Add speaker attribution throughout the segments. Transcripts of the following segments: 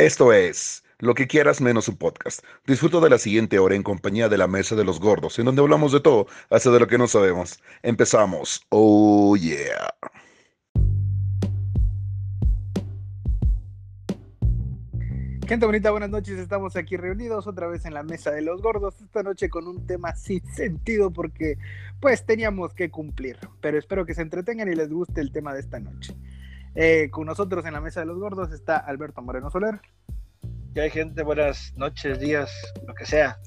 Speaker 1: Esto es Lo que quieras menos un podcast. Disfruto de la siguiente hora en compañía de la Mesa de los Gordos, en donde hablamos de todo, hasta de lo que no sabemos. Empezamos. Oh yeah.
Speaker 2: Gente bonita, buenas noches. Estamos aquí reunidos otra vez en la mesa de los gordos. Esta noche con un tema sin sentido porque pues teníamos que cumplir. Pero espero que se entretengan y les guste el tema de esta noche. Eh, con nosotros en la mesa de los gordos está Alberto Moreno Soler.
Speaker 3: Ya hay gente, buenas noches, días, lo que sea.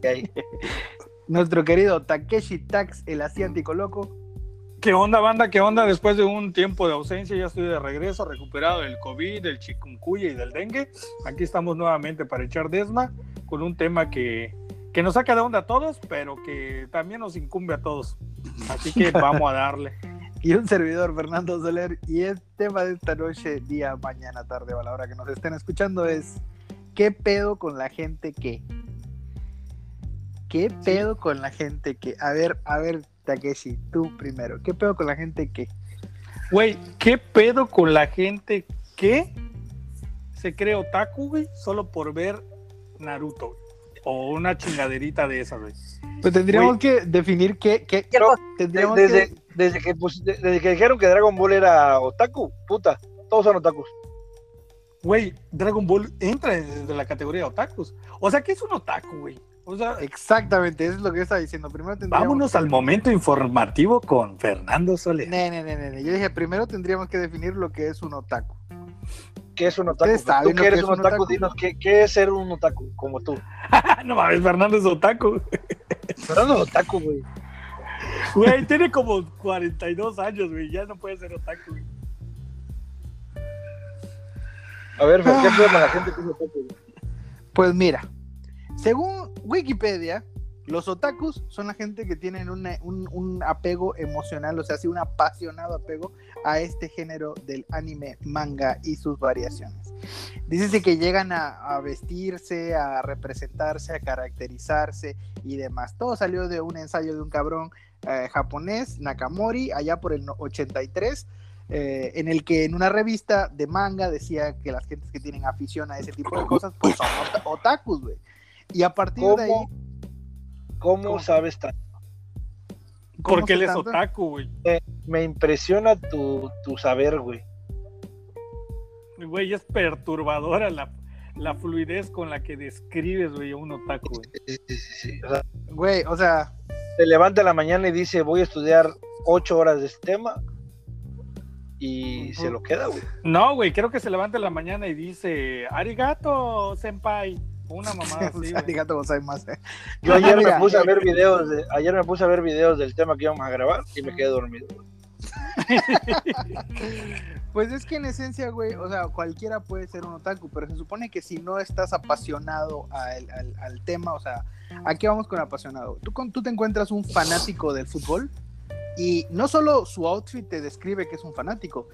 Speaker 3: ¿Qué hay?
Speaker 2: Nuestro querido Takeshi Tax, el asiático loco.
Speaker 4: ¿Qué onda, banda? ¿Qué onda? Después de un tiempo de ausencia, ya estoy de regreso, recuperado del COVID, del chikungunya y del dengue. Aquí estamos nuevamente para echar desma con un tema que, que nos saca de onda a todos, pero que también nos incumbe a todos. Así que vamos a darle.
Speaker 2: Y un servidor, Fernando Soler. Y el tema de esta noche, día, mañana, tarde o a la hora que nos estén escuchando es ¿qué pedo con la gente que? ¿Qué pedo con la gente que? A ver, a ver, Takeshi, tú primero. ¿Qué pedo con la gente que?
Speaker 4: Güey, ¿qué pedo con la gente que se cree otaku, güey, solo por ver Naruto, güey? O una chingaderita de esas, güey.
Speaker 2: Pues tendríamos que definir qué, qué,
Speaker 3: Pero
Speaker 2: tendríamos
Speaker 3: desde,
Speaker 2: que-
Speaker 3: desde, que, pues, de- desde que dijeron que Dragon Ball era otaku, puta, todos son otakus.
Speaker 4: Güey, Dragon Ball entra desde la categoría de otakus. O sea, ¿qué es un otaku, güey? O sea,
Speaker 2: Exactamente, eso es lo que yo estaba diciendo. Primero tendríamos
Speaker 4: vámonos
Speaker 2: que-
Speaker 4: al momento informativo con Fernando Soler.
Speaker 2: Ne, ne, ne, ne, ne. Yo dije, primero tendríamos que definir lo que es un otaku.
Speaker 3: ¿Qué es un otaku? Tú que eres
Speaker 2: es
Speaker 3: un
Speaker 2: un
Speaker 3: otaku,
Speaker 2: otaku.
Speaker 3: dinos, ¿qué, ¿qué es ser un otaku como tú?
Speaker 4: no mames, Fernando es otaku.
Speaker 3: Pero no es otaku, güey.
Speaker 4: Güey, tiene como 42 años, güey. Ya no puede ser otaku, güey.
Speaker 3: A ver, ¿qué con la gente que es otaku? güey?
Speaker 2: Pues mira, según Wikipedia, los otakus son la gente que tienen un, apego emocional, o sea, sí, un apasionado apego a este género del anime, manga y sus variaciones. Dice que llegan a, vestirse, a representarse, a caracterizarse y demás. Todo salió de un ensayo de un cabrón eh, japonés, Nakamori, allá por el no- 83. eh, en el que en una revista de manga decía que las gentes que tienen afición a ese tipo de cosas pues son ota- otakus, güey. Y a partir de ahí,
Speaker 3: ¿Cómo, sabes tanto?
Speaker 2: ¿cómo
Speaker 4: Porque él es
Speaker 2: tanto?
Speaker 4: otaku, güey.
Speaker 3: Me impresiona tu, tu saber, güey.
Speaker 4: Güey, es perturbadora la, la fluidez con la que describes, güey, a un otaku, güey.
Speaker 3: Sí, sí, sí, sí. O sea,
Speaker 2: Güey, o sea,
Speaker 3: se levanta en la mañana y dice, voy a estudiar ocho horas de este tema y se lo queda, güey.
Speaker 4: No, güey, creo que se levanta en la mañana y dice, arigato, senpai. Una mamada así,
Speaker 2: gozaimasu.
Speaker 3: Yo ayer me puse a
Speaker 2: eh,
Speaker 3: ver videos de, ayer me puse a ver videos del tema que íbamos a grabar y me quedé dormido.
Speaker 2: Pues es que en esencia, güey, o sea, cualquiera puede ser un otaku, pero se supone que si no estás apasionado al, al- al tema, o sea, ¿a qué vamos con apasionado? Tú, con- tú te encuentras un fanático del fútbol y no solo su outfit te describe que es un fanático,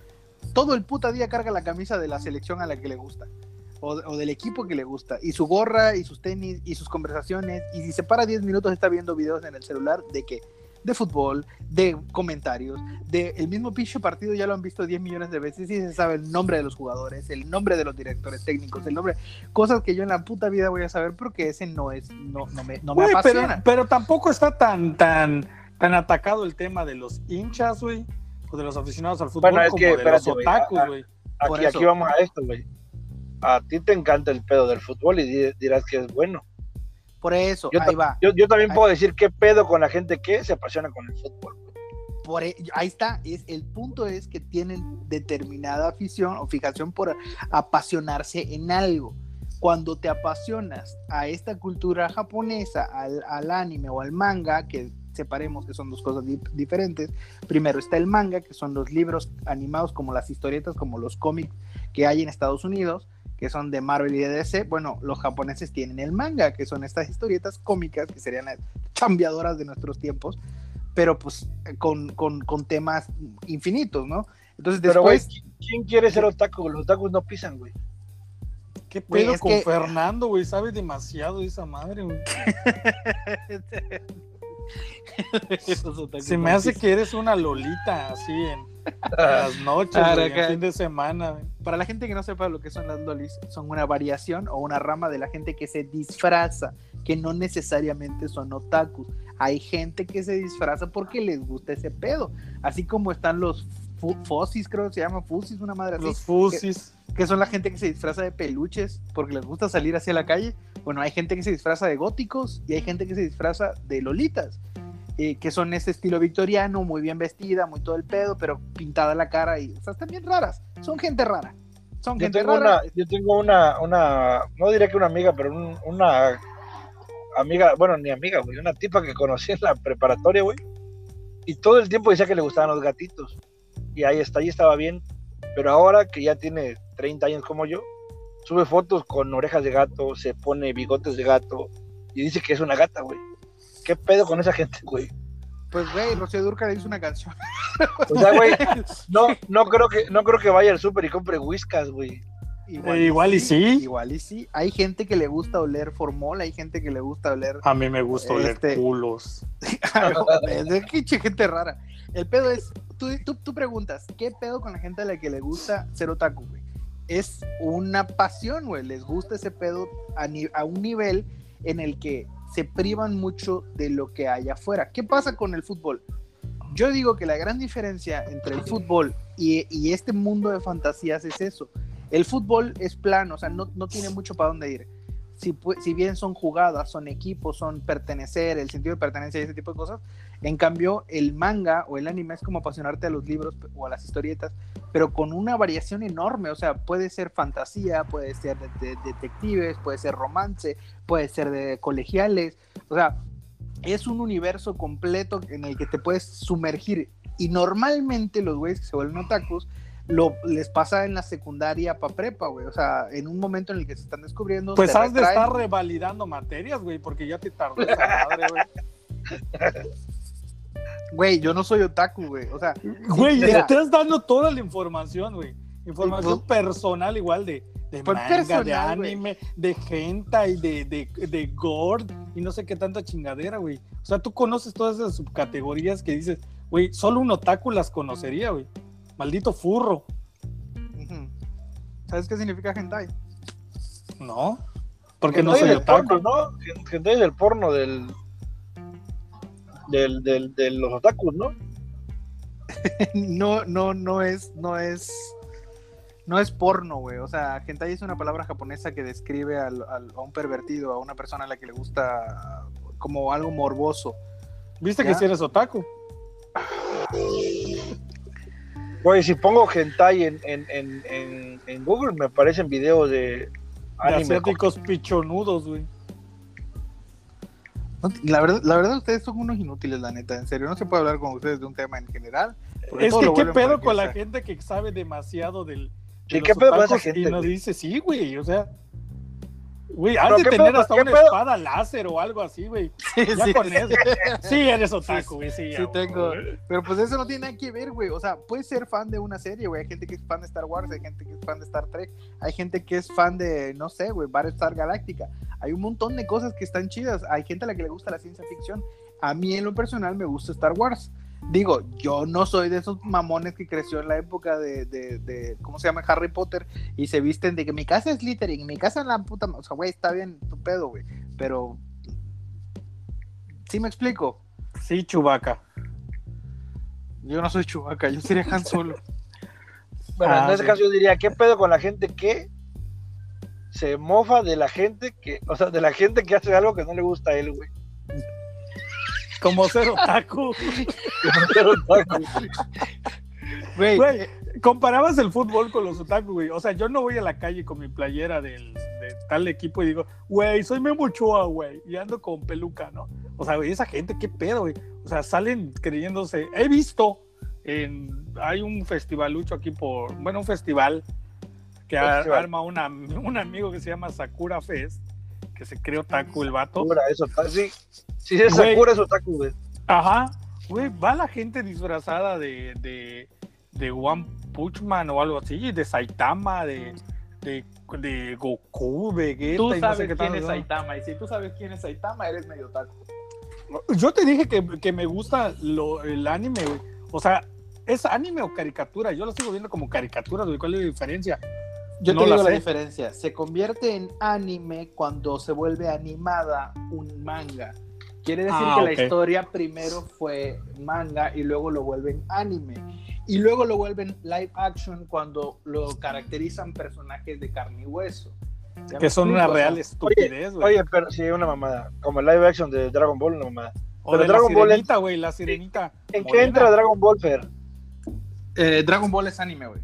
Speaker 2: todo el puta día carga la camisa de la selección a la que le gusta. O, o del equipo que le gusta, y su gorra, y sus tenis, y sus conversaciones, y si se para 10 minutos está viendo videos en el celular de qué? De fútbol, de comentarios, de el mismo pinche partido ya lo han visto 10 millones de veces y se sabe el nombre de los jugadores, el nombre de los directores técnicos, el nombre, cosas que yo en la puta vida voy a saber porque ese no es, no, no me, no me apasiona.
Speaker 4: pero tampoco está tan, tan, tan atacado el tema de los hinchas, güey, o de los aficionados al fútbol
Speaker 3: Bueno, es
Speaker 4: como
Speaker 3: que,
Speaker 4: de
Speaker 3: espérate,
Speaker 4: los
Speaker 3: güey,
Speaker 4: otakus, güey.
Speaker 3: Aquí vamos a esto, güey. A ti te encanta el pedo del fútbol y di- dirás que es bueno.
Speaker 2: Por eso,
Speaker 3: Yo,
Speaker 2: ahí va.
Speaker 3: yo, yo también
Speaker 2: Ahí-
Speaker 3: puedo decir qué pedo con la gente que se apasiona con el fútbol.
Speaker 2: Por e- ahí está, es, el punto es que tienen determinada afición o fijación por apasionarse en algo. Cuando te apasionas a esta cultura japonesa, al, al anime o al manga, que separemos que son dos cosas di- diferentes, primero está el manga, que son los libros animados como las historietas, como los cómics que hay en Estados Unidos, que son de Marvel y de DC. Bueno, los japoneses tienen el manga, que son estas historietas cómicas, que serían las chambeadoras de nuestros tiempos, pero pues con, con, con temas infinitos, ¿no? Entonces
Speaker 3: Pero,
Speaker 2: después,
Speaker 3: ¿qui- ¿quién quiere ser otaku? Los otakus no pisan, güey.
Speaker 4: ¿Qué pedo con
Speaker 2: que-
Speaker 4: Fernando, güey? Sabe demasiado de esa madre, güey. Se me hace que eres una lolita, así en, las noches, güey,
Speaker 2: acá.
Speaker 4: fin de semana. güey.
Speaker 2: Para la gente que no sepa lo que son las lolis, son una variación o una rama de la gente que se disfraza, que no necesariamente son otakus. Hay gente que se disfraza porque les gusta ese pedo. Así como están los fosis, creo que se llama fusis, una madre así.
Speaker 4: Los fusis.
Speaker 2: que son la gente que se disfraza de peluches porque les gusta salir hacia la calle. Bueno, hay gente que se disfraza de góticos y hay gente que se disfraza de lolitas, eh, que son ese estilo victoriano, muy bien vestida, muy todo el pedo, pero pintada la cara y, o sea, están bien raras. Son gente rara. Son
Speaker 3: Yo
Speaker 2: gente
Speaker 3: tengo
Speaker 2: rara.
Speaker 3: una, yo tengo una, una, no diría que una amiga, pero un- una amiga, bueno, ni amiga, güey, una tipa que conocí en la preparatoria, güey. Y todo el tiempo decía que le gustaban los gatitos. Y ahí está, ahí estaba bien. Pero ahora que ya tiene 30 años como yo, sube fotos con orejas de gato, se pone bigotes de gato y dice que es una gata, güey. ¿Qué pedo con esa gente, güey?
Speaker 2: Pues, güey, Rocío Durcal hizo una canción.
Speaker 3: O sea, güey, no, no creo que, no creo que vaya al súper y compre whiskas, güey.
Speaker 4: Eh, igual y sí.
Speaker 2: Igual y sí. Hay gente que le gusta oler formol, hay gente que le gusta oler
Speaker 4: A mí me gusta oler
Speaker 2: Este-
Speaker 4: culos.
Speaker 2: es gente rara. El pedo es, tú, tú, tú preguntas, ¿qué pedo con la gente a la que le gusta ser otaku, güey? Es una pasión, güey. Les gusta ese pedo a, ni- a un nivel en el que se privan mucho de lo que hay afuera. ¿Qué pasa con el fútbol? Yo digo que la gran diferencia entre el fútbol y, este mundo de fantasías es eso. El fútbol es plano, o sea, no, tiene mucho para dónde ir. Si, pu- si bien son jugadas, son equipos, son pertenecer, el sentido de pertenencia y ese tipo de cosas, en cambio, el manga o el anime es como apasionarte a los libros o a las historietas, pero con una variación enorme. O sea, puede ser fantasía, puede ser de, de- detectives, puede ser romance, puede ser de colegiales. O sea, es un universo completo en el que te puedes sumergir. Y normalmente los güeyes que se vuelven otakus lo, les pasa en la secundaria para prepa, güey. O sea, en un momento en el que se están descubriendo.
Speaker 4: Pues has de estar revalidando materias, güey, porque ya te tardó esa madre, güey.
Speaker 2: Güey, yo no soy otaku, güey. O sea,
Speaker 4: Güey,
Speaker 2: mira.
Speaker 4: estás dando toda la información, güey. Información personal igual de, de manga, de
Speaker 2: personal,
Speaker 4: anime, de hentai, de, de, de gore y no sé qué tanta chingadera, güey. O sea, tú conoces todas esas subcategorías que dices, güey, solo un otaku las conocería, güey. Maldito furro.
Speaker 2: ¿Sabes qué significa hentai?
Speaker 4: No, porque no soy otaku.
Speaker 3: porno, ¿no? Hentai del porno del, del, del, de los otakus, ¿no?
Speaker 2: no, no, no es, no es, no es porno, güey. O sea, hentai es una palabra japonesa que describe al- al- a un pervertido, a una persona a la que le gusta como algo morboso.
Speaker 4: ¿Viste
Speaker 2: Ya.
Speaker 4: que si eres otaku?
Speaker 3: Güey, si pongo hentai en, en, en, en, Google me aparecen videos de
Speaker 4: De pichonudos, güey.
Speaker 2: No, La verdad, la verdad, ustedes son unos inútiles, la neta. En serio, no se puede hablar con ustedes de un tema en general.
Speaker 4: Es que qué pedo con la gente que sabe demasiado del.
Speaker 3: Sí,
Speaker 4: de
Speaker 3: ¿qué
Speaker 4: los
Speaker 3: pedo con esa gente,
Speaker 4: Y nos dice, sí, güey, o sea. Güey, has
Speaker 3: Pero
Speaker 4: de
Speaker 3: ¿qué
Speaker 4: tener
Speaker 3: pedo-
Speaker 4: hasta una
Speaker 3: pedo?
Speaker 4: espada láser o algo así, güey. Ya
Speaker 2: Sí,
Speaker 4: con
Speaker 2: sí.
Speaker 4: eso. Sí, eres otaku, güey, sí.
Speaker 2: Sí
Speaker 4: ya,
Speaker 2: tengo. Pero pues eso no tiene nada que ver, güey. O sea, puedes ser fan de una serie, güey. Hay gente que es fan de Star Wars, hay gente que es fan de Star Trek, hay gente que es fan de, no sé, güey, Battlestar Galáctica. Hay un montón de cosas que están chidas. Hay gente a la que le gusta la ciencia ficción. A mí, en lo personal, me gusta Star Wars. Digo, yo no soy de esos mamones que creció en la época de, de, de ¿cómo se llama? Harry Potter y se visten de que mi casa es Slytherin, mi casa es la puta. ma-". O sea, güey, está bien tu pedo, güey. Pero. ¿Sí me explico?
Speaker 4: Sí, Chubaca.
Speaker 2: Yo no soy Chewbacca, yo sería Han Solo.
Speaker 3: Bueno,
Speaker 4: Ah,
Speaker 3: en ese
Speaker 4: sí.
Speaker 3: caso yo diría, ¿qué pedo con la gente que se mofa de la gente que, o sea, de la gente que hace algo que no le gusta a él, güey?
Speaker 4: Como ser otaku.
Speaker 3: Pero otaku.
Speaker 2: Güey,
Speaker 4: Güey, comparabas el fútbol con los otaku, güey. O sea, yo no voy a la calle con mi playera del, de tal equipo y digo, güey, soy Memo Ochoa, güey. Y ando con peluca, ¿no? O sea, güey, esa gente, qué pedo, güey. O sea, salen creyéndose. He visto, en, hay un festivalucho aquí por, bueno, un festival que a-
Speaker 3: Festival.
Speaker 4: arma una, un amigo que se llama Sakura Fest, que se cree otaku el vato.
Speaker 3: Sakura es otaku, sí. Sí, es. Sakura es otaku, güey.
Speaker 4: Ajá, güey, va la gente disfrazada de, de, de One Punch Man o algo así, de Saitama, de, de, de Goku, Vegeta
Speaker 2: tú
Speaker 4: y no
Speaker 2: sabes
Speaker 4: sé qué
Speaker 2: quién
Speaker 4: tal.
Speaker 2: es. Saitama, y si tú sabes quién es Saitama, eres medio taco.
Speaker 4: Yo te dije que, que me gusta lo, el anime, güey. O sea, ¿Es anime o caricatura? Yo lo sigo viendo como caricaturas, güey. ¿Cuál es la diferencia?
Speaker 2: Yo
Speaker 4: No
Speaker 2: te
Speaker 4: la
Speaker 2: digo la diferencia. Se convierte en anime cuando se vuelve animada un manga. Quiere decir
Speaker 4: Ah,
Speaker 2: que la historia primero fue manga y luego lo vuelven anime. Y luego lo vuelven live action cuando lo caracterizan personajes de carne y hueso. ¿Ya me
Speaker 4: Que son una real estupidez, güey.
Speaker 3: Oye, pero sí, una mamada. Como el live action de Dragon Ball, una mamada.
Speaker 4: O
Speaker 3: pero
Speaker 4: de la
Speaker 3: Dragon Ball
Speaker 4: sirenita, güey, la sirenita.
Speaker 3: ¿En qué entra Dragon Ball, Fer?
Speaker 2: eh, Dragon Ball es anime, güey.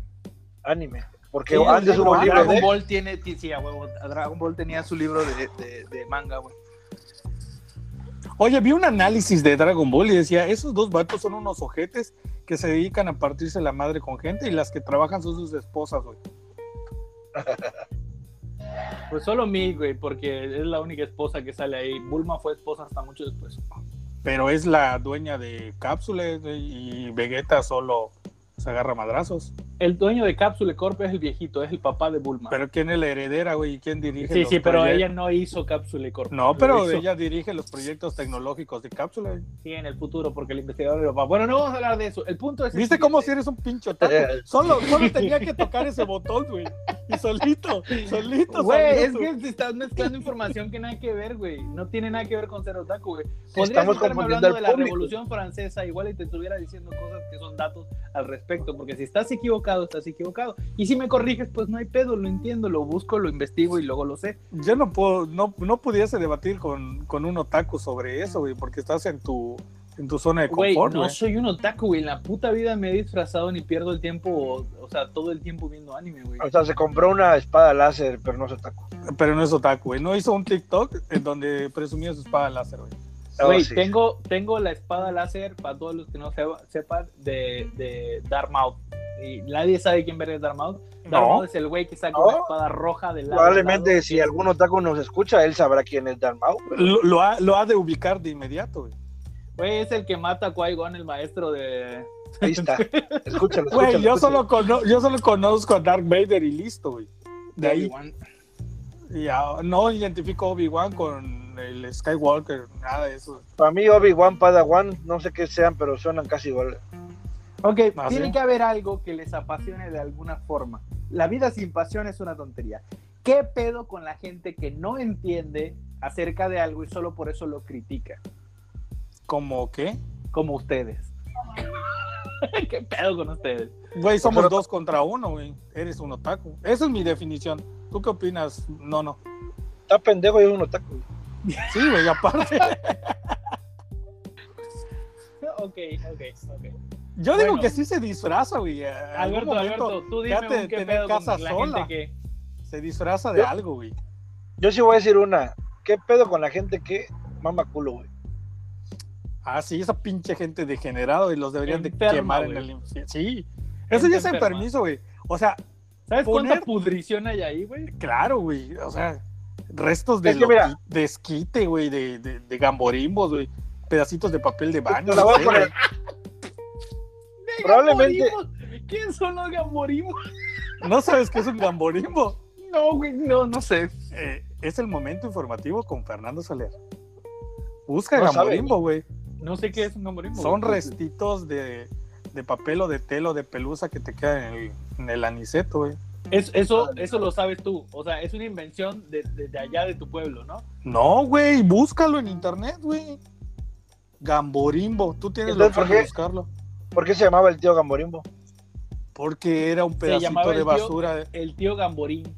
Speaker 3: Anime. Porque
Speaker 2: Sí,
Speaker 3: antes
Speaker 2: Dragon
Speaker 3: hubo
Speaker 2: Dragon
Speaker 3: de...
Speaker 2: Ball tiene, sí, a huevo, Dragon Ball tenía su libro de, de- de manga, güey.
Speaker 4: Oye, vi un análisis de Dragon Ball y decía, esos dos vatos son unos ojetes que se dedican a partirse la madre con gente y las que trabajan son sus esposas, güey.
Speaker 2: Pues solo mi, güey, porque es la única esposa que sale ahí. Bulma fue esposa hasta mucho después.
Speaker 4: Pero es la dueña de cápsulas y Vegeta solo se agarra madrazos.
Speaker 2: El dueño de Cápsule Corp es el viejito, es el papá de Bulma.
Speaker 4: Pero ¿quién es la heredera, güey? ¿Y quién dirige
Speaker 2: sí,
Speaker 4: los
Speaker 2: sí, pero ella no hizo Cápsule Corp.
Speaker 4: No, pero ella dirige los proyectos tecnológicos de cápsula. güey.
Speaker 2: Sí, en el futuro, porque el investigador lo va. Bueno, no vamos a hablar de eso. El punto es. el
Speaker 4: ¿Viste cómo si eres un pinche otaku? Solo, solo tenía que tocar ese botón, güey. Y solito, solito.
Speaker 2: Güey, es que te estás mezclando información que nada que ver, güey. No tiene nada que ver con ser otaku, güey. Podrías
Speaker 3: estamos
Speaker 2: estarme hablando de la
Speaker 3: público.
Speaker 2: Revolución Francesa igual y te estuviera diciendo cosas que son datos al respecto, porque si estás equivocado, estás equivocado. Y si me corriges, pues no hay pedo, lo entiendo, lo busco, lo investigo y luego lo sé.
Speaker 4: Yo no puedo, no, no pudiese debatir con, con un otaku sobre eso, güey, porque estás en tu, en tu zona de confort,
Speaker 2: no
Speaker 4: güey.
Speaker 2: soy un otaku, güey. En la puta vida me he disfrazado ni pierdo el tiempo, o, o sea, todo el tiempo viendo anime, güey.
Speaker 3: O sea, se compró una espada láser, pero no se atacó.
Speaker 4: Pero no es otaku, güey. No hizo un TikTok en donde presumía su espada láser, güey.
Speaker 2: Güey,
Speaker 3: Oh, sí.
Speaker 2: tengo, tengo la espada láser, para todos los que no sepa- sepan, de, de Darmouth. Y nadie sabe quién verga es Darmouth. Darmouth es el güey que saca
Speaker 3: No.
Speaker 2: una espada roja del lado.
Speaker 3: Probablemente
Speaker 2: lado.
Speaker 3: si algún otaku nos escucha, él sabrá quién es Dan Mao.
Speaker 4: Lo, lo ha, lo ha de ubicar de inmediato, güey.
Speaker 2: Güey, es el que mata a Qui-Gon, el maestro de...
Speaker 3: Ahí está. Escúchalo,
Speaker 4: Güey, yo
Speaker 3: escúchalo.
Speaker 4: solo, cono- yo solo conozco a Dark Vader y listo, güey. De ahí.
Speaker 2: Obi-Wan.
Speaker 4: Y a- no identifico a Obi-Wan con el Skywalker, nada de eso.
Speaker 3: Para mí, Obi-Wan, Padawan, no sé qué sean, pero suenan casi igual.
Speaker 2: Ok,
Speaker 4: Ah,
Speaker 2: tiene
Speaker 4: ¿sí?
Speaker 2: que haber algo que les apasione de alguna forma. La vida sin pasión es una tontería. ¿Qué pedo con la gente que no entiende acerca de algo y solo por eso lo critica?
Speaker 4: ¿Cómo qué?
Speaker 2: Como ustedes. ¿Qué pedo con ustedes?
Speaker 4: Güey, somos
Speaker 3: Pero-
Speaker 4: dos contra uno, güey. Eres un otaku. Esa es mi definición. ¿Tú qué opinas? No, no.
Speaker 3: Está pendejo y es un otaku.
Speaker 4: Sí, güey, aparte.
Speaker 2: Ok, ok, ok.
Speaker 4: Yo digo
Speaker 2: Bueno.
Speaker 4: que sí se disfraza, güey.
Speaker 2: Alberto,
Speaker 4: momento
Speaker 2: Alberto, tú dime un qué
Speaker 4: tener
Speaker 2: pedo
Speaker 4: casa
Speaker 2: con la
Speaker 4: sola.
Speaker 2: gente que...
Speaker 4: Se disfraza de
Speaker 3: Yo-
Speaker 4: algo, güey.
Speaker 3: Yo sí voy a decir una. ¿Qué pedo con la gente que mama culo, güey?
Speaker 4: Ah, sí, esa pinche gente degenerada y los deberían de quemar en
Speaker 2: güey.
Speaker 4: el infierno. Sí. Eso ya es
Speaker 2: enferma.
Speaker 4: enfermizo, güey. O sea,
Speaker 2: ¿Sabes
Speaker 4: Poner-
Speaker 2: cuánta pudrición hay ahí, güey?
Speaker 4: claro, güey. O sea, restos de,
Speaker 3: Es que mira-
Speaker 4: loqui- de esquite, güey, de, de, de gamborimbos, güey. Pedacitos de papel de baño.
Speaker 3: La voy a poner. Probablemente-.
Speaker 2: ¿Quién son los gamborimos?
Speaker 4: ¿No sabes qué es un gamborimbo?
Speaker 2: No, güey, no, no sé.
Speaker 4: Eh, es el momento informativo con Fernando Soler. Busca
Speaker 3: No
Speaker 4: gamborimbo, güey.
Speaker 2: No sé qué es un gamborimbo.
Speaker 4: Son
Speaker 2: güey.
Speaker 4: restitos de, de papel o de tela o de pelusa que te quedan en el, en el aniceto, güey.
Speaker 2: Es- eso, eso lo sabes tú. O sea, es una invención de, de- de allá de tu pueblo, ¿no?
Speaker 4: No, güey, búscalo en internet, güey. Gamborimbo, tú tienes la
Speaker 3: Entonces, ¿por
Speaker 4: opción de
Speaker 3: qué?
Speaker 4: buscarlo.
Speaker 3: ¿Por qué se llamaba el tío Gamborimbo?
Speaker 4: Porque era un pedacito de
Speaker 2: el tío-
Speaker 4: basura.
Speaker 2: El tío Gamborín.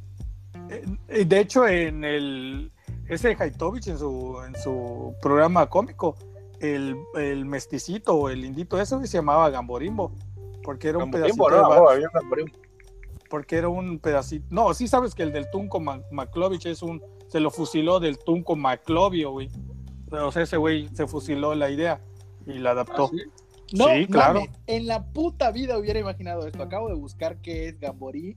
Speaker 4: Eh, De hecho, en el ese Haitovich en su, en su programa cómico, el, el mesticito o el indito ese se llamaba Gamborimbo. Porque era un pedacito de
Speaker 3: no,
Speaker 4: ba-
Speaker 3: no, había un Gamborimbo.
Speaker 4: Porque era un pedacito. No, sí sabes que el del Tunco Ma- Maclovich es un. Se lo fusiló del Tunco Maclovio, güey. O sea, ese güey se fusiló la idea y la adaptó.
Speaker 3: ¿Ah, sí?
Speaker 2: No,
Speaker 4: Sí, claro.
Speaker 2: mames, en la puta vida hubiera imaginado esto. Acabo de buscar qué es gamborí.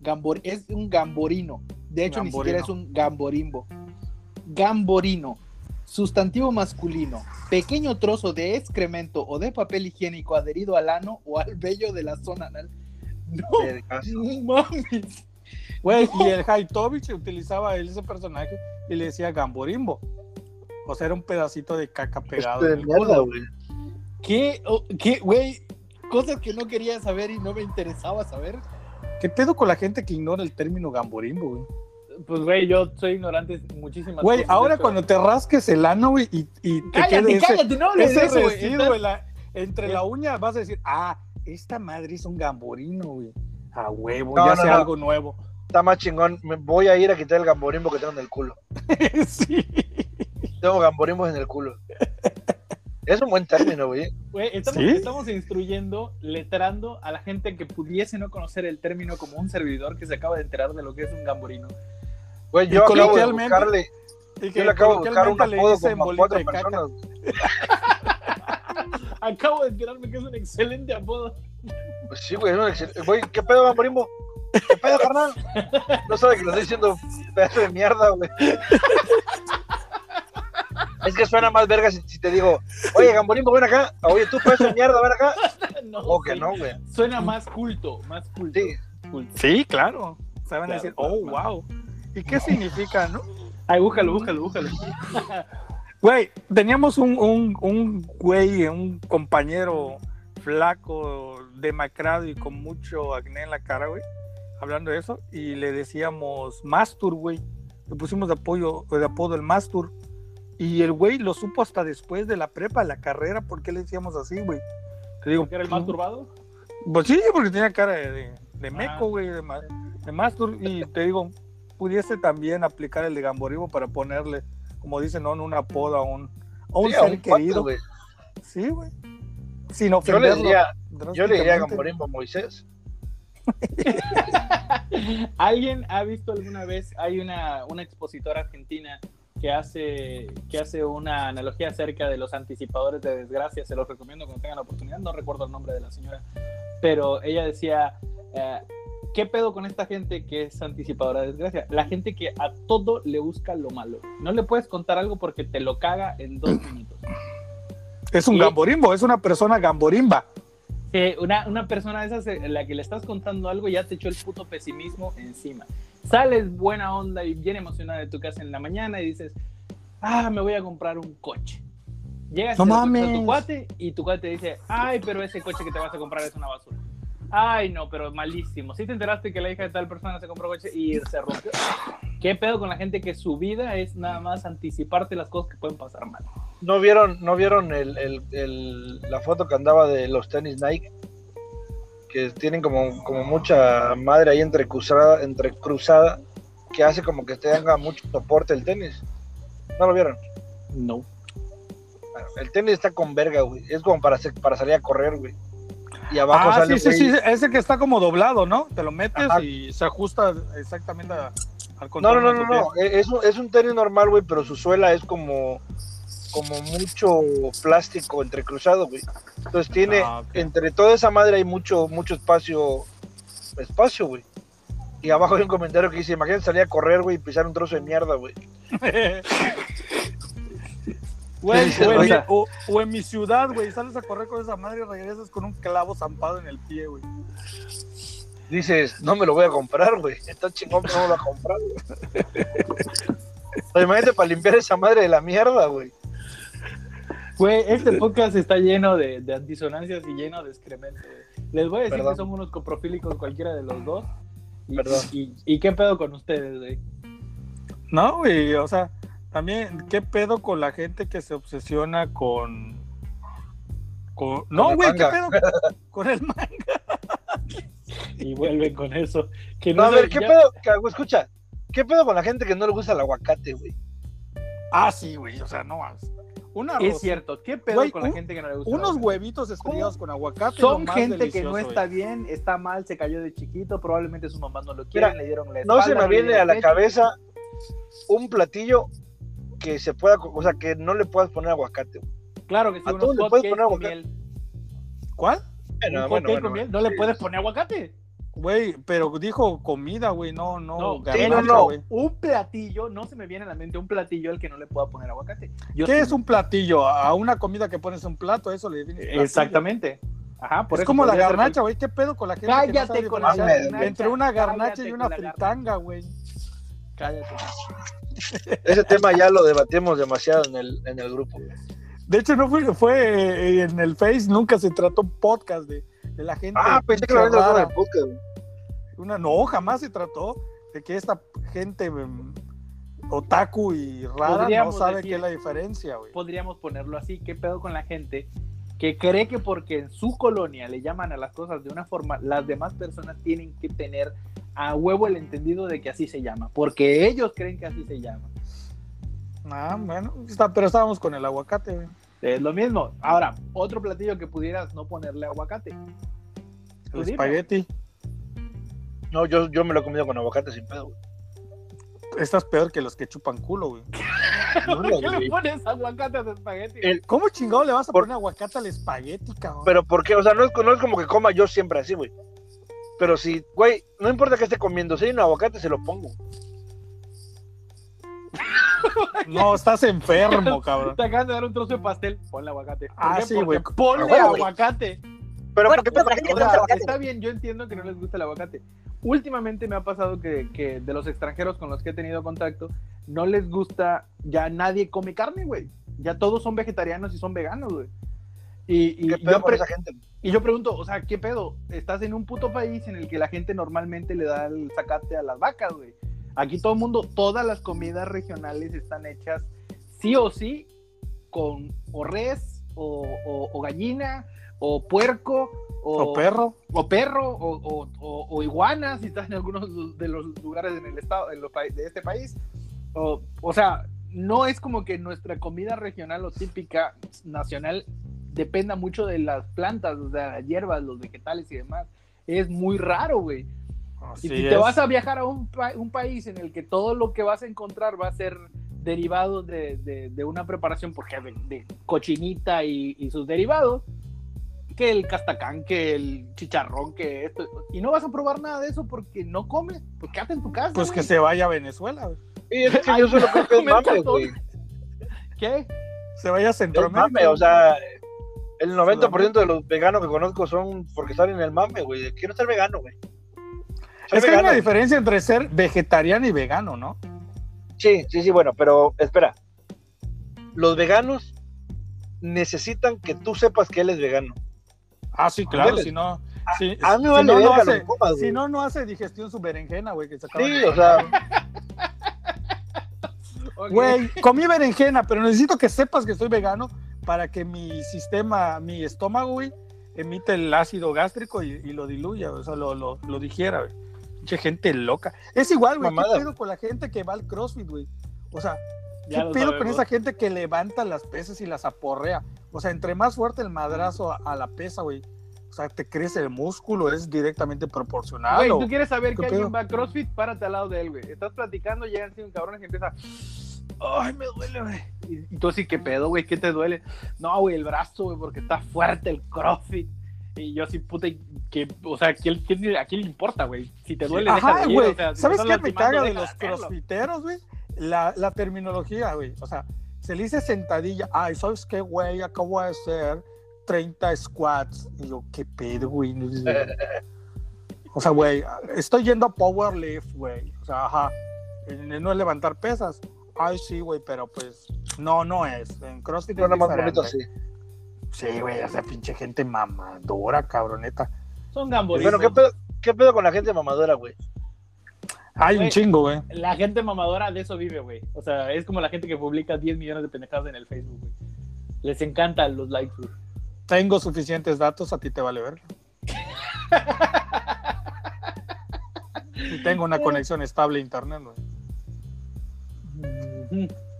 Speaker 2: Gambor, es un gamborino. De hecho,
Speaker 4: Gamborino.
Speaker 2: ni siquiera es un gamborimbo. Gamborino. Sustantivo masculino. Pequeño trozo de excremento o de papel higiénico adherido al ano o al vello de la zona anal. No, mames.
Speaker 4: Güey, y el Haitovich utilizaba ese personaje y le decía Gamborimbo. O sea, era un pedacito de caca pegado.
Speaker 3: Esto
Speaker 4: en el
Speaker 3: mierda, güey.
Speaker 2: Oh, ¿Qué, güey?
Speaker 5: cosas que no quería saber y no me interesaba saber.
Speaker 4: ¿Qué pedo con la gente que ignora el término gamborimbo, güey?
Speaker 2: Pues, güey, yo soy ignorante en muchísimas
Speaker 4: Güey,
Speaker 2: cosas, de
Speaker 4: ahora cuando te rasques el ano, güey, y, y te
Speaker 2: Cállate,
Speaker 4: quede ese,
Speaker 2: cállate, no
Speaker 4: ese
Speaker 2: eso, güey.
Speaker 4: residuo en la- entre la uña, vas a decir, ah, esta madre es un gamborino, güey. A huevo,
Speaker 3: No,
Speaker 4: ya
Speaker 3: no,
Speaker 4: sé
Speaker 3: no.
Speaker 4: algo nuevo.
Speaker 3: Está más chingón. Me voy a ir a quitar el gamborimbo que tengo en el culo.
Speaker 4: sí.
Speaker 3: Tengo gamborimbos en el culo. Es un buen término, güey.
Speaker 2: Güey, estamos,
Speaker 4: ¿Sí?
Speaker 2: estamos instruyendo, letrando a la gente que pudiese no conocer el término como un servidor que se acaba de enterar de lo que es un gamborino.
Speaker 3: Güey,
Speaker 4: Y
Speaker 3: yo acabo de
Speaker 4: coloquialmente-
Speaker 3: buscarle,
Speaker 4: Y
Speaker 3: yo le acabo de buscar un apodo como a cuatro personas.
Speaker 2: Acabo de enterarme que es un excelente apodo.
Speaker 3: Pues sí, güey, es un excel- güey, ¿qué pedo, gamborimbo? ¿Qué pedo, carnal? No sabe que lo estoy diciendo pedazo de mierda, güey. Es que suena más verga si, si te digo, oye, gamborimbo, ven acá. Oye, tú pedazo de mierda, ven acá.
Speaker 2: no,
Speaker 3: O que
Speaker 2: sí.
Speaker 3: no, güey.
Speaker 2: Suena más culto, más culto.
Speaker 3: Sí.
Speaker 2: culto.
Speaker 4: Sí, claro. A
Speaker 2: Claro,
Speaker 4: decir,
Speaker 2: claro,
Speaker 4: oh,
Speaker 2: claro.
Speaker 4: wow. ¿Y qué significa, no?
Speaker 2: Ay, búscalo, búscalo, búscalo.
Speaker 4: Güey, teníamos un, un, un güey, un compañero flaco, demacrado y con mucho acné en la cara, güey, hablando de eso, y le decíamos Mastur, güey. Le pusimos de apoyo, de apodo el Mastur. Y el güey lo supo hasta después de la prepa, de la carrera, ¿por qué le decíamos así, güey? Te digo,
Speaker 2: ¿Era el más turbado?
Speaker 4: Pues sí, porque tenía cara de, de, de
Speaker 2: Ah.
Speaker 4: meco, güey, de, de Mastur. Y te digo, pudiese también aplicar el de Gamboribo para ponerle, como dicen, ¿no? un apodo a un, a un
Speaker 3: Sí, a
Speaker 4: ser
Speaker 3: un
Speaker 4: querido.
Speaker 3: güey.
Speaker 4: Sí, güey. Sin
Speaker 3: Yo le diría, yo le diría gamborimbo a Moisés.
Speaker 2: ¿Alguien ha visto alguna vez? Hay una, una expositora argentina que hace, que hace una analogía acerca de los anticipadores de desgracia. Se los recomiendo cuando tengan la oportunidad. No recuerdo el nombre de la señora, pero ella decía: eh, ¿Qué pedo con esta gente que es anticipadora de desgracia? La gente que a todo le busca lo malo. No le puedes contar algo porque te lo caga en dos minutos.
Speaker 4: Es un
Speaker 2: Y-
Speaker 4: gamborimbo, es una persona gamborimba.
Speaker 2: una, una persona de esas en la que le estás contando algo ya te echó el puto pesimismo encima. Sales buena onda y bien emocionada de tu casa en la mañana y dices, ah, me voy a comprar un coche. Llegas
Speaker 4: No
Speaker 2: a tu cuate y tu cuate te dice, ay, pero ese coche que te vas a comprar es una basura. Ay, no, pero malísimo. Si te enteraste que la hija de tal persona se compró coche y se rompió. ¿Qué pedo con la gente que su vida es nada más anticiparte las cosas que pueden pasar mal?
Speaker 3: ¿No vieron, no vieron el, el- el- la foto que andaba de los tenis Nike? Que tienen como, como mucha madre ahí entrecruzada, entrecruzada que hace como que tenga mucho soporte el tenis. ¿No lo vieron?
Speaker 2: No.
Speaker 3: El tenis está con verga, güey. Es como para salir a correr, güey. Y abajo
Speaker 4: Ah,
Speaker 3: sale
Speaker 4: sí, sí, sí, ese que está como doblado, ¿no? Te lo metes
Speaker 3: Ajá.
Speaker 4: y se ajusta exactamente a- al
Speaker 3: No,
Speaker 4: contorno
Speaker 3: no, no,
Speaker 4: tu
Speaker 3: no,
Speaker 4: pie.
Speaker 3: no. Es un, es un tenis normal, güey, pero su suela es como, como mucho plástico entrecruzado, güey. Entonces tiene,
Speaker 4: Ah,
Speaker 3: entre toda esa madre hay mucho, mucho espacio, espacio, güey. Y abajo hay un comentario que dice, imagínate salir a correr, güey, y pisar un trozo de mierda, güey.
Speaker 4: Güey, o, en
Speaker 2: o
Speaker 4: mi,
Speaker 2: sea-
Speaker 4: o- o en mi ciudad, güey, sales a correr con esa madre y regresas con un clavo zampado en el pie, güey.
Speaker 3: Dices, no me lo voy a comprar, güey. Está chingón, pero no me lo voy a comprar, güey. Imagínate para limpiar esa madre de la mierda, güey.
Speaker 2: Güey, este podcast está lleno de, de antisonancias y lleno de excremento. güey. Les voy a decir
Speaker 3: Perdón.
Speaker 2: que somos unos coprofílicos cualquiera de los dos. Y,
Speaker 3: Perdón.
Speaker 2: y- y qué pedo con ustedes, güey?
Speaker 4: No, güey, o sea, también, ¿qué pedo con la gente que se obsesiona con. con... No, güey, ¿qué pedo con el manga?
Speaker 2: Y vuelven con eso. Que
Speaker 3: No,
Speaker 2: no
Speaker 3: a ver, ¿qué
Speaker 2: ya-
Speaker 3: pedo? Escucha, ¿qué pedo con la gente que no le gusta el aguacate, güey?
Speaker 4: Ah, sí, güey, o sea, no más. Una
Speaker 2: Es cierto, ¿qué pedo
Speaker 4: Güey,
Speaker 2: con la
Speaker 4: un-
Speaker 2: gente que no le gusta?
Speaker 4: Unos huevitos estrellados con aguacate.
Speaker 5: Son
Speaker 4: más
Speaker 5: gente que no
Speaker 4: güey.
Speaker 5: está bien, está mal, se cayó de chiquito, probablemente sus mamás no lo quieren,
Speaker 3: Mira,
Speaker 5: le dieron la
Speaker 3: No se me viene a la
Speaker 5: pecho.
Speaker 3: cabeza un platillo que se pueda, o sea, que no le puedas poner aguacate. güey.
Speaker 2: Claro que sí,
Speaker 3: a
Speaker 2: unos
Speaker 3: todos le puedes poner aguacate.
Speaker 2: miel.
Speaker 4: ¿Cuál?
Speaker 3: Bueno,
Speaker 2: Un hot
Speaker 3: bueno,
Speaker 2: cake
Speaker 3: bueno,
Speaker 2: con miel,
Speaker 3: bueno,
Speaker 2: ¿No le puedes poner aguacate?
Speaker 4: Güey, pero dijo comida, güey, no, no,
Speaker 2: No,
Speaker 3: sí,
Speaker 4: garnacha,
Speaker 3: no, no.
Speaker 4: güey.
Speaker 2: Un platillo, no se me viene a la mente un platillo al que no le pueda poner aguacate. Yo
Speaker 4: ¿Qué
Speaker 2: sí-
Speaker 4: es un platillo? A una comida que pones en un plato, eso le defines platillo.
Speaker 2: Exactamente. Ajá, por
Speaker 4: es
Speaker 2: eso
Speaker 4: como la garnacha, güey. ¿Qué pedo con la gente que no
Speaker 5: Cállate
Speaker 4: sabe
Speaker 5: con la
Speaker 3: garnacha,
Speaker 4: entre una garnacha
Speaker 2: cállate
Speaker 4: y una fritanga, güey?
Speaker 2: Cállate.
Speaker 3: Ese tema ya lo debatimos demasiado en el, en el grupo.
Speaker 4: De hecho, no fue, fue eh, en el Face, nunca se trató podcast de de la gente.
Speaker 3: Ah, pensé que lo habían tratado en el podcast.
Speaker 4: Una, no, jamás se trató de que esta gente mm, otaku y rara no sabe
Speaker 2: decir-
Speaker 4: qué es la diferencia, güey.
Speaker 2: Podríamos ponerlo así. ¿Qué pedo con la gente que cree que porque en su colonia le llaman a las cosas de una forma, las demás personas tienen que tener a huevo el entendido de que así se llama? Porque ellos creen que así se llama.
Speaker 4: Ah, bueno, está, pero estábamos con el aguacate, güey.
Speaker 2: Es lo mismo. Ahora, otro platillo que pudieras no ponerle aguacate.
Speaker 4: El
Speaker 2: dime.
Speaker 4: espagueti.
Speaker 3: No, yo, yo me lo he comido con aguacate sin pedo, güey.
Speaker 4: Estás peor que los que chupan culo, güey.
Speaker 3: No,
Speaker 2: ¿Por qué le pones aguacate a tu espagueti?
Speaker 3: El-
Speaker 4: ¿Cómo chingado le vas a
Speaker 3: Por-
Speaker 4: poner aguacate al espagueti, cabrón?
Speaker 3: Pero ¿por qué? O sea, no es, no es como que coma yo siempre así, güey. Pero si, güey, no importa que esté comiendo, si hay un aguacate, se lo pongo.
Speaker 4: No, estás enfermo, cabrón.
Speaker 2: Te acaban de dar un trozo de pastel, ponle aguacate. ¿Por
Speaker 4: Ah, sí, güey.
Speaker 2: Ponle aguacate.
Speaker 3: Pero
Speaker 6: Bueno,
Speaker 3: ¿por qué
Speaker 6: pero
Speaker 3: pasa
Speaker 6: la gente
Speaker 3: que
Speaker 2: O
Speaker 6: le
Speaker 3: no?
Speaker 6: gusta
Speaker 2: sea,
Speaker 6: aguacate.
Speaker 2: está bien, yo entiendo que no les gusta el aguacate. Últimamente me ha pasado que, que de los extranjeros con los que he tenido contacto, no les gusta, ya nadie come carne, güey. Ya todos son vegetarianos y son veganos, güey. Y, y
Speaker 3: ¿Qué
Speaker 2: yo
Speaker 3: pedo con
Speaker 2: pre-
Speaker 3: esa gente?
Speaker 2: y yo pregunto, o sea, ¿qué pedo? Estás en un puto país en el que la gente normalmente le da el zacate a las vacas, güey. Aquí todo el mundo, todas las comidas regionales están hechas sí o sí con o res, o, o- o gallina, o puerco, o,
Speaker 4: O perro.
Speaker 2: o perro, o, o- o- iguana, si estás en algunos de los lugares en el estado, en los de este país. O, o sea, no es como que nuestra comida regional o típica nacional dependa mucho de las plantas, o sea, las hierbas, los vegetales y demás. Es muy raro, güey.
Speaker 4: Así
Speaker 2: Y si
Speaker 4: es.
Speaker 2: te vas a viajar a un, pa- un país en el que todo lo que vas a encontrar va a ser derivado de, de- de una preparación, por ejemplo, de, de cochinita y, y sus derivados, que el castacán, que el chicharrón, que esto, y no vas a probar nada de eso porque no comes, pues quédate en tu casa.
Speaker 4: Pues que se vaya a Venezuela, güey.
Speaker 3: Y es que yo solo creo que es mame, güey.
Speaker 2: ¿Qué?
Speaker 4: Se vaya a
Speaker 3: Es
Speaker 4: Centroamérica.
Speaker 3: mame, o sea, el 90% de los veganos que conozco son porque están en el mame, güey. Quiero ser vegano, güey. Soy
Speaker 4: es que hay una diferencia entre ser vegetariano y vegano, ¿no?
Speaker 3: Sí, sí, sí, bueno, pero espera. Los veganos necesitan que tú sepas que él es vegano.
Speaker 4: Ah, sí, claro,
Speaker 3: Ándale.
Speaker 4: si no. Si,
Speaker 3: A mí me
Speaker 4: si
Speaker 3: vale
Speaker 4: no, no hace, si no, no hace digestión su berenjena, güey, que se acaba
Speaker 3: Sí,
Speaker 4: de-
Speaker 3: o sea.
Speaker 4: Güey, comí berenjena, pero necesito que sepas que soy vegano para que mi sistema, mi estómago, güey, emite el ácido gástrico y, y lo diluya, o sea, lo, lo, lo digiera, güey. Pinche gente loca. Es igual, güey, ¿qué pedo con la gente que va al CrossFit, güey? O sea, ¿qué pedo con esa gente que levanta las pesas y las aporrea? O sea, entre más fuerte el madrazo a, a la pesa, güey, o sea, te crece el músculo, es directamente proporcional.
Speaker 2: Güey, tú quieres saber
Speaker 4: ¿Qué
Speaker 2: que alguien va a CrossFit, párate al lado de él, güey. Estás platicando, llega así un cabrón que empieza. Ay, me duele, güey. Y, y tú así, ¿qué pedo, güey? ¿Qué te duele? No, güey, el brazo, güey, porque está fuerte el CrossFit. Y yo así, puta, que, o sea, ¿quién, quién- ¿a quién le importa, güey? Si te duele, deja
Speaker 4: Ajá,
Speaker 2: de ir,
Speaker 4: güey.
Speaker 2: o sea, si te
Speaker 4: ¿Sabes qué me caga de
Speaker 2: deja
Speaker 4: los crossfiteros, güey? La, la terminología, güey. O sea, se le dice sentadilla. Ay, ¿sabes qué, güey? Acabo de hacer 30 squats. Y yo, ¿qué pedo, güey? O sea, güey, estoy yendo a powerlift, güey. O sea, ajá. No es levantar pesas. Ay, sí, güey, pero pues no, no es. En CrossFit
Speaker 3: suena
Speaker 4: es
Speaker 3: más bonito así.
Speaker 4: Sí, güey, esa pinche gente mamadora, cabroneta.
Speaker 2: Son gamboritos.
Speaker 3: Bueno, ¿qué pedo, ¿qué pedo con la gente mamadora, güey?
Speaker 4: Hay un chingo, güey.
Speaker 2: La gente mamadora de eso vive, güey. O sea, es como la gente que publica 10 millones de pendejadas en el Facebook, güey. Les encantan los likes, güey.
Speaker 4: Tengo suficientes datos, a ti te vale ver. y tengo una conexión estable a internet, güey.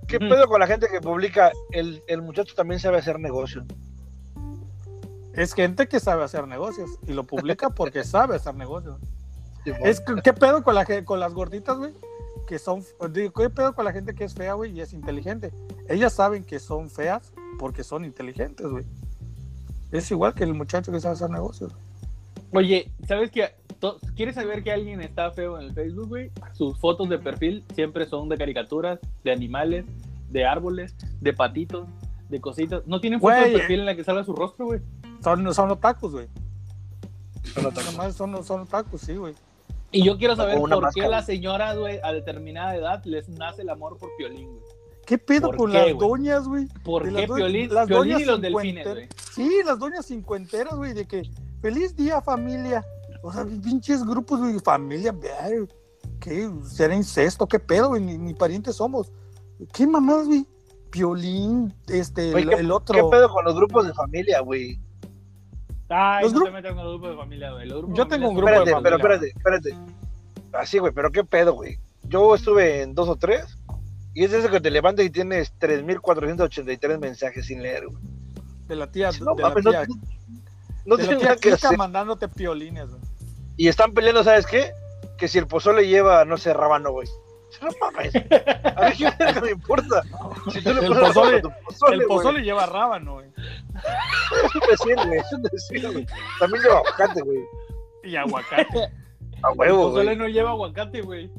Speaker 3: ¿Qué
Speaker 2: Ujú.
Speaker 3: pedo con la gente que publica el, el muchacho también sabe hacer negocio?
Speaker 4: Es gente que sabe hacer negocios y lo publica porque sabe hacer negocios. Es ¿Qué pedo con, la, con las gorditas, güey? Que son, digo, ¿qué pedo con la gente que es fea, güey, y es inteligente? Ellas saben que son feas porque son inteligentes, güey. Es igual que el muchacho que sabe hacer negocios.
Speaker 2: Oye, ¿sabes qué? ¿Quieres saber que alguien está feo en el Facebook, güey? Sus fotos de perfil siempre son de caricaturas, de animales, de árboles, de patitos, de cositas. No tienen foto
Speaker 4: Güey,
Speaker 2: de perfil en la que salga su rostro, güey.
Speaker 4: Son, son otakus, güey.
Speaker 3: Son otakus.
Speaker 4: Son, son otakus, sí, güey.
Speaker 2: Y yo quiero saber por qué
Speaker 3: máscara.
Speaker 2: las señoras, güey, a determinada edad les nace el amor por Piolín, güey.
Speaker 4: ¿Qué pedo
Speaker 2: ¿Por
Speaker 4: con
Speaker 2: qué,
Speaker 4: las doñas, güey?
Speaker 2: ¿Por
Speaker 4: De
Speaker 2: qué
Speaker 4: do-
Speaker 2: Piolín,
Speaker 4: las
Speaker 2: Piolín
Speaker 4: doñas
Speaker 2: y los delfines, güey?
Speaker 4: Sí, las doñas cincuenteras, güey, de que feliz día familia. O sea, pinches grupos, güey, familia, ¿qué? ¿Será incesto? ¿Qué pedo, güey? Ni, ni parientes somos. ¿Qué mamás, güey? Violín, este,
Speaker 3: ¿qué,
Speaker 4: el otro.
Speaker 3: ¿Qué pedo con los grupos de familia, güey?
Speaker 2: Ay,
Speaker 4: Los
Speaker 2: no te metas con los grupos de familia, güey. Los grupos
Speaker 4: Yo tengo un
Speaker 2: familia
Speaker 4: grupo de
Speaker 3: Espérate, pero
Speaker 4: familia.
Speaker 3: espérate, espérate. Así, güey, pero qué pedo, güey. Yo estuve en dos o tres y es eso que te levantas y tienes 3.483 mensajes sin leer, güey.
Speaker 4: De la tía,
Speaker 3: No
Speaker 4: de la
Speaker 3: mames, no,
Speaker 4: tía,
Speaker 3: no
Speaker 4: de la
Speaker 3: tiene
Speaker 4: tía
Speaker 3: nada que hacer.
Speaker 4: mandándote piolines, güey.
Speaker 3: Y están peleando, ¿sabes qué? Que si el pozole lleva, no sé, rábano, güey. No mames. A mí qué verga me importa. Si tú le
Speaker 4: El
Speaker 3: pones
Speaker 4: pozole-
Speaker 3: tu pozole,
Speaker 4: El pozole lleva rábano, güey.
Speaker 3: Es un decir, güey. Es un decir, güey. También lleva aguacate, güey.
Speaker 4: Y aguacate.
Speaker 3: A
Speaker 2: El
Speaker 3: huevo,
Speaker 2: pozole
Speaker 3: güey.
Speaker 2: no lleva aguacate, güey.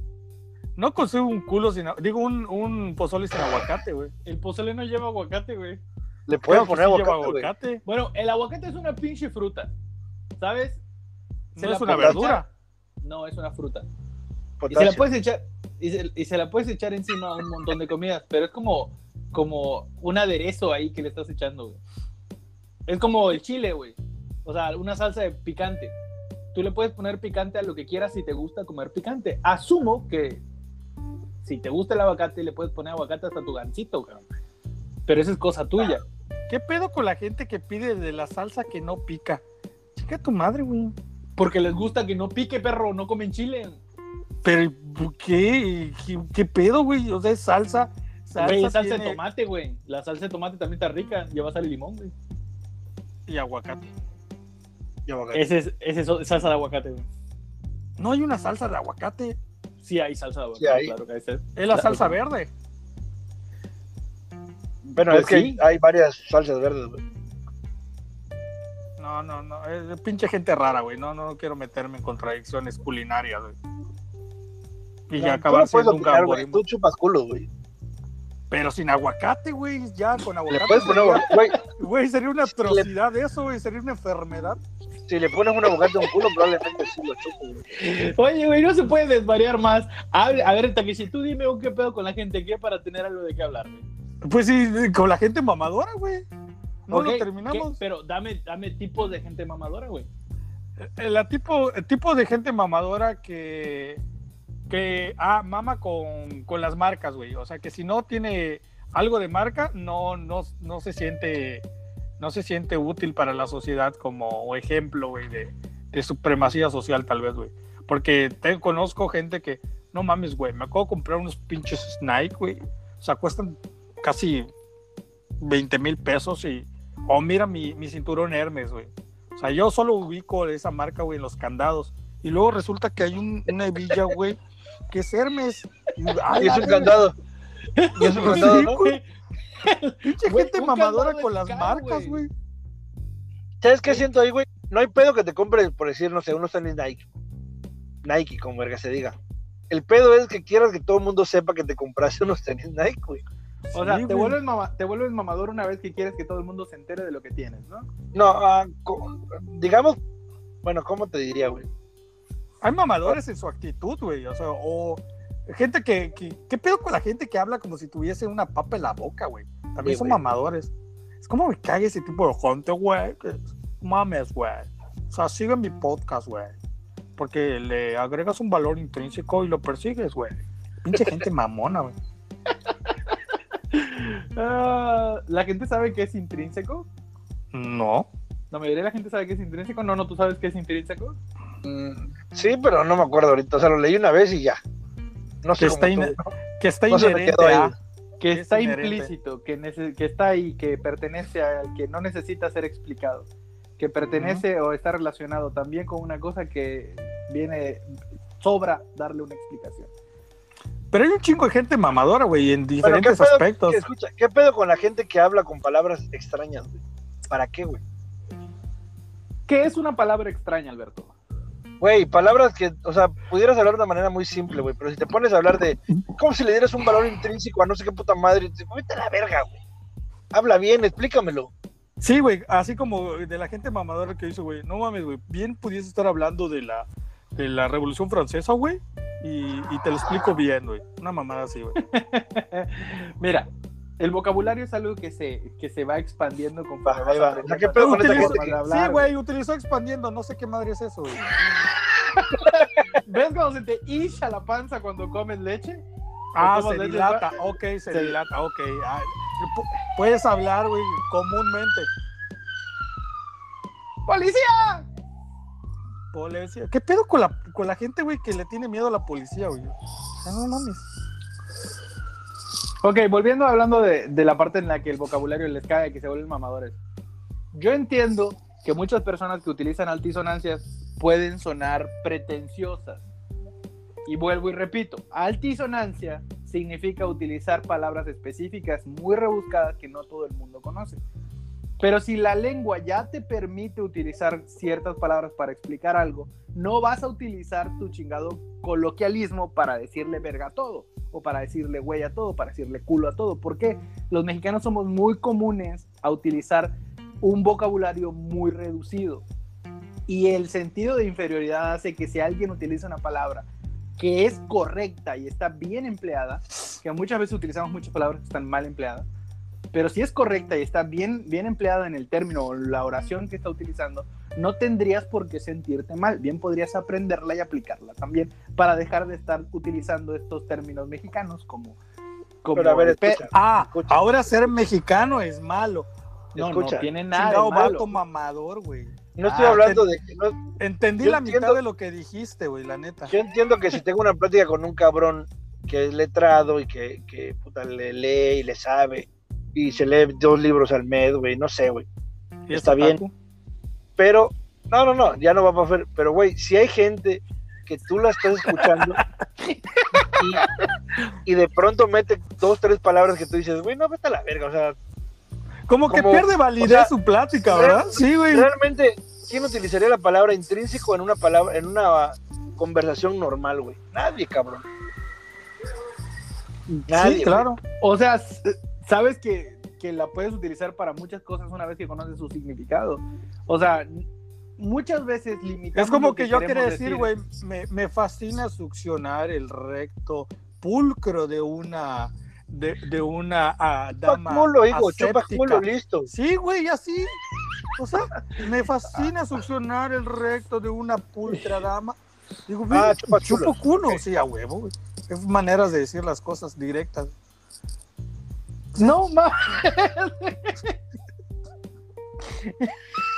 Speaker 4: No consigo un culo sin. Digo, un, un pozole sin aguacate, güey.
Speaker 2: El pozole no lleva aguacate, güey.
Speaker 3: Le pueden poner
Speaker 4: sí lleva
Speaker 3: aguacate, güey.
Speaker 4: aguacate.
Speaker 2: Bueno, el aguacate es una pinche fruta. ¿Sabes? Se
Speaker 4: No es una verdura.
Speaker 2: No, es una fruta. Y se
Speaker 3: Potasio.
Speaker 2: la puedes echar, y se, y se la puedes echar encima a un montón de comidas, pero es como, como un aderezo ahí que le estás echando, güey. Es como el chile, güey. O sea, una salsa de picante. Tú le puedes poner picante a lo que quieras si te gusta comer picante. Asumo que si te gusta el aguacate, le puedes poner aguacate hasta tu gancito, cabrón. Pero esa es cosa tuya.
Speaker 4: ¿Qué pedo con la gente que pide de la salsa que no pica? Chica tu madre, güey.
Speaker 2: Porque les gusta que no pique, perro, no comen chile.
Speaker 4: Pero, ¿por qué? ¿Qué, qué pedo, güey? O sea, es salsa. Salsa,
Speaker 2: Güey, es salsa de tomate, güey. La salsa de tomate también está rica. Lleva sal y limón, güey.
Speaker 4: Y aguacate.
Speaker 3: Y aguacate.
Speaker 2: Ese es, ese es salsa de aguacate, güey.
Speaker 4: No hay una salsa de aguacate.
Speaker 2: Sí hay salsa de aguacate,
Speaker 3: Sí hay.
Speaker 2: claro que hay.
Speaker 4: Es la
Speaker 2: Claro.
Speaker 4: salsa verde.
Speaker 3: Bueno,
Speaker 2: Pues
Speaker 3: es que
Speaker 2: sí.
Speaker 3: hay varias salsas verdes, güey.
Speaker 4: No, no, no. Es pinche gente rara, güey. No, no quiero meterme en contradicciones culinarias, güey. Y ya acabar siendo un
Speaker 3: opinar, güey.
Speaker 4: gamborismo.
Speaker 3: Tú chupas culo, güey.
Speaker 4: Pero sin aguacate, güey. Ya con
Speaker 3: Le
Speaker 4: aguacate.
Speaker 3: puedes poner,
Speaker 4: sería-
Speaker 3: güey.
Speaker 4: Güey, sería una atrocidad eso, güey. Sería una enfermedad.
Speaker 3: Si le pones un aguacate a un culo, probablemente sí lo chupo, güey.
Speaker 2: Oye, güey, no se puede desvariar más. Hable- a ver, Takeshi, tú dime un qué pedo con la gente aquí para tener algo de qué hablar, güey.
Speaker 4: Pues sí, con la gente mamadora, güey. No lo
Speaker 2: ¿qué?
Speaker 4: terminamos.
Speaker 2: Pero dame, dame tipos de gente mamadora, güey.
Speaker 4: El, la tipo, el tipo de gente mamadora que, que ah, mama con, con las marcas, güey. O sea, que si no tiene algo de marca, no, no, no se siente no se siente útil para la sociedad como ejemplo, güey, de, supremacía social, tal vez, güey. Porque te, conozco gente que, no mames, güey, me acabo de comprar unos pinches Nike, güey. O sea, cuestan casi 20 mil pesos y, oh, mira mi, mi cinturón Hermes, güey. O sea, yo solo ubico esa marca, güey, en los candados. Y luego resulta que hay un- una hebilla, güey, que es Hermes. Y, ay,
Speaker 3: Y es un candado. Y es un candado, ¿no?
Speaker 4: güey. Pinche
Speaker 2: Güey,
Speaker 4: gente mamadora con las
Speaker 2: caro,
Speaker 4: marcas,
Speaker 2: güey.
Speaker 4: güey.
Speaker 3: ¿Sabes qué siento ahí, güey? No hay pedo que te compres, por decir, no sé, unos tenis Nike. Nike, como verga se diga. El pedo es que quieras que todo el mundo sepa que te compraste unos tenis Nike, güey.
Speaker 2: O sea,
Speaker 4: Sí,
Speaker 2: te, vuelves mama- te vuelves mamador una vez que quieres que todo el mundo se entere de lo que tienes, ¿no?
Speaker 3: No, co- digamos, bueno, ¿cómo te diría, güey?
Speaker 4: Hay mamadores en su actitud, güey. O sea, o gente que, que. ¿Qué pedo con la gente que habla como si tuviese una papa en la boca, güey? También
Speaker 3: Sí,
Speaker 4: son mamadores. Es como me caga ese tipo de gente, güey. Mames, güey. O sea, sigue mi podcast, güey. Porque le agregas un valor intrínseco y lo persigues, güey. Pinche gente mamona, güey.
Speaker 2: Ah, ¿La gente sabe que es intrínseco?
Speaker 4: No.
Speaker 2: ¿La mayoría de la gente sabe que es intrínseco? No, no, ¿tú sabes que es intrínseco?
Speaker 3: Mm, sí, pero no me acuerdo ahorita. O sea, lo leí una vez y ya. No sé
Speaker 4: Que está,
Speaker 3: tú,
Speaker 4: que está
Speaker 3: No se me
Speaker 4: inherente
Speaker 3: quedó ahí,
Speaker 4: a.
Speaker 3: güey.
Speaker 2: Que
Speaker 4: Es
Speaker 2: está
Speaker 4: inherente.
Speaker 2: implícito, que, nece- que está ahí, que pertenece al que no necesita ser explicado, que pertenece o está relacionado también con una cosa que viene, sobra darle una explicación.
Speaker 4: Pero hay un chingo de gente mamadora, güey, en
Speaker 3: Bueno, ¿qué
Speaker 4: diferentes
Speaker 3: pedo,
Speaker 4: aspectos.
Speaker 3: escucha, ¿Qué pedo con la gente que habla con palabras extrañas, güey? ¿Para qué, güey?
Speaker 2: ¿Qué es una palabra extraña, Alberto?
Speaker 3: Güey, palabras que, o sea, pudieras hablar de una manera muy simple, güey, pero si te pones a hablar de, como si le dieras un valor intrínseco a no sé qué puta madre, te vete a la verga, güey. Habla bien, explícamelo.
Speaker 4: Sí, güey, así como de la gente mamadora que dice, güey, no mames, güey, bien pudiese estar hablando de la, de la Revolución Francesa, güey, y, y te lo explico bien, güey. Una mamada así, güey.
Speaker 2: Mira, El vocabulario es algo que se, que se va expandiendo conforme vas
Speaker 3: va.
Speaker 2: aprendiendo
Speaker 3: sea, ¿qué pedo con esta
Speaker 4: Utilizó-
Speaker 3: gente?
Speaker 2: forma de hablar,
Speaker 4: sí, güey, utilizó expandiendo, no sé qué madre es eso, güey.
Speaker 2: ¿Ves cuando se te hincha la panza cuando comes leche?
Speaker 4: Ah,
Speaker 2: ¿Cómo
Speaker 4: se
Speaker 2: leche
Speaker 4: dilata,
Speaker 2: va?
Speaker 4: ok, se
Speaker 2: Se-
Speaker 4: dilata, ok. Ah, pu- puedes hablar, güey, comúnmente.
Speaker 2: ¡Policía!
Speaker 4: Policía. ¿Qué pedo con la, con la gente, güey, que le tiene miedo a la policía, güey? Ah, No mames.
Speaker 2: Ok, volviendo hablando de, de la parte en la que el vocabulario les cae, que se vuelven mamadores. Yo entiendo que muchas personas que utilizan altisonancias pueden sonar pretenciosas. Y vuelvo y repito, altisonancia significa utilizar palabras específicas muy rebuscadas que no todo el mundo conoce. Pero si la lengua ya te permite utilizar ciertas palabras para explicar algo, no vas a utilizar tu chingado coloquialismo para decirle verga a todo, o para decirle güey a todo, para decirle culo a todo. Porque los mexicanos somos muy comunes a utilizar un vocabulario muy reducido. Y el sentido de inferioridad hace que si alguien utiliza una palabra que es correcta y está bien empleada, que muchas veces utilizamos muchas palabras que están mal empleadas, pero si es correcta y está bien, bien empleada en el término o la oración que está utilizando, no tendrías por qué sentirte mal. Bien podrías aprenderla y aplicarla también para dejar de estar utilizando estos términos mexicanos como... como
Speaker 3: Pero a ver, escucha.
Speaker 4: Ah,
Speaker 3: Escucha.
Speaker 4: ahora ser mexicano es malo.
Speaker 2: no,
Speaker 3: escucha.
Speaker 2: no tiene nada
Speaker 4: Chingado
Speaker 2: de malo.
Speaker 4: mamador, güey.
Speaker 3: No estoy
Speaker 4: Ah,
Speaker 3: hablando de que no,
Speaker 4: Entendí la
Speaker 3: entiendo-
Speaker 4: mitad de lo que dijiste, güey, la neta.
Speaker 3: Yo entiendo que si tengo una plática con un cabrón que es letrado y que, que puta, le lee y le sabe y se lee dos libros al mes, güey, no sé, güey.
Speaker 4: ¿Y es
Speaker 3: está bien. Pero, no, no, no, ya no va a hacer. Pero, güey, si hay gente que tú la estás escuchando y, y de pronto mete dos, tres palabras que tú dices, güey, no, vete a la verga, o sea,
Speaker 4: Como que
Speaker 3: Como-
Speaker 4: pierde validez
Speaker 3: o sea,
Speaker 4: su plática, ¿verdad? Sí, güey.
Speaker 3: realmente, ¿quién utilizaría la palabra intrínseco en una palabra, en una conversación normal, güey? Nadie, cabrón. Nadie,
Speaker 4: Sí, claro.
Speaker 2: O sea, sabes que, que la puedes utilizar para muchas cosas una vez que conoces su significado. O sea, muchas veces limitamos
Speaker 4: Es como
Speaker 2: lo
Speaker 4: que, yo
Speaker 2: queremos
Speaker 4: quería decir, güey, me, me fascina succionar el recto pulcro de una de, de una ah,
Speaker 3: Chupa
Speaker 4: dama
Speaker 3: culo, hijo, culo, listo.
Speaker 4: Sí, güey, así. O sea, me fascina succionar el recto de una pulcra dama. Digo,
Speaker 3: Ah, chupa
Speaker 4: chupo
Speaker 3: culo.
Speaker 4: culo. Sí, a huevo, güey. Es maneras de decir las cosas directas.
Speaker 2: No, ma.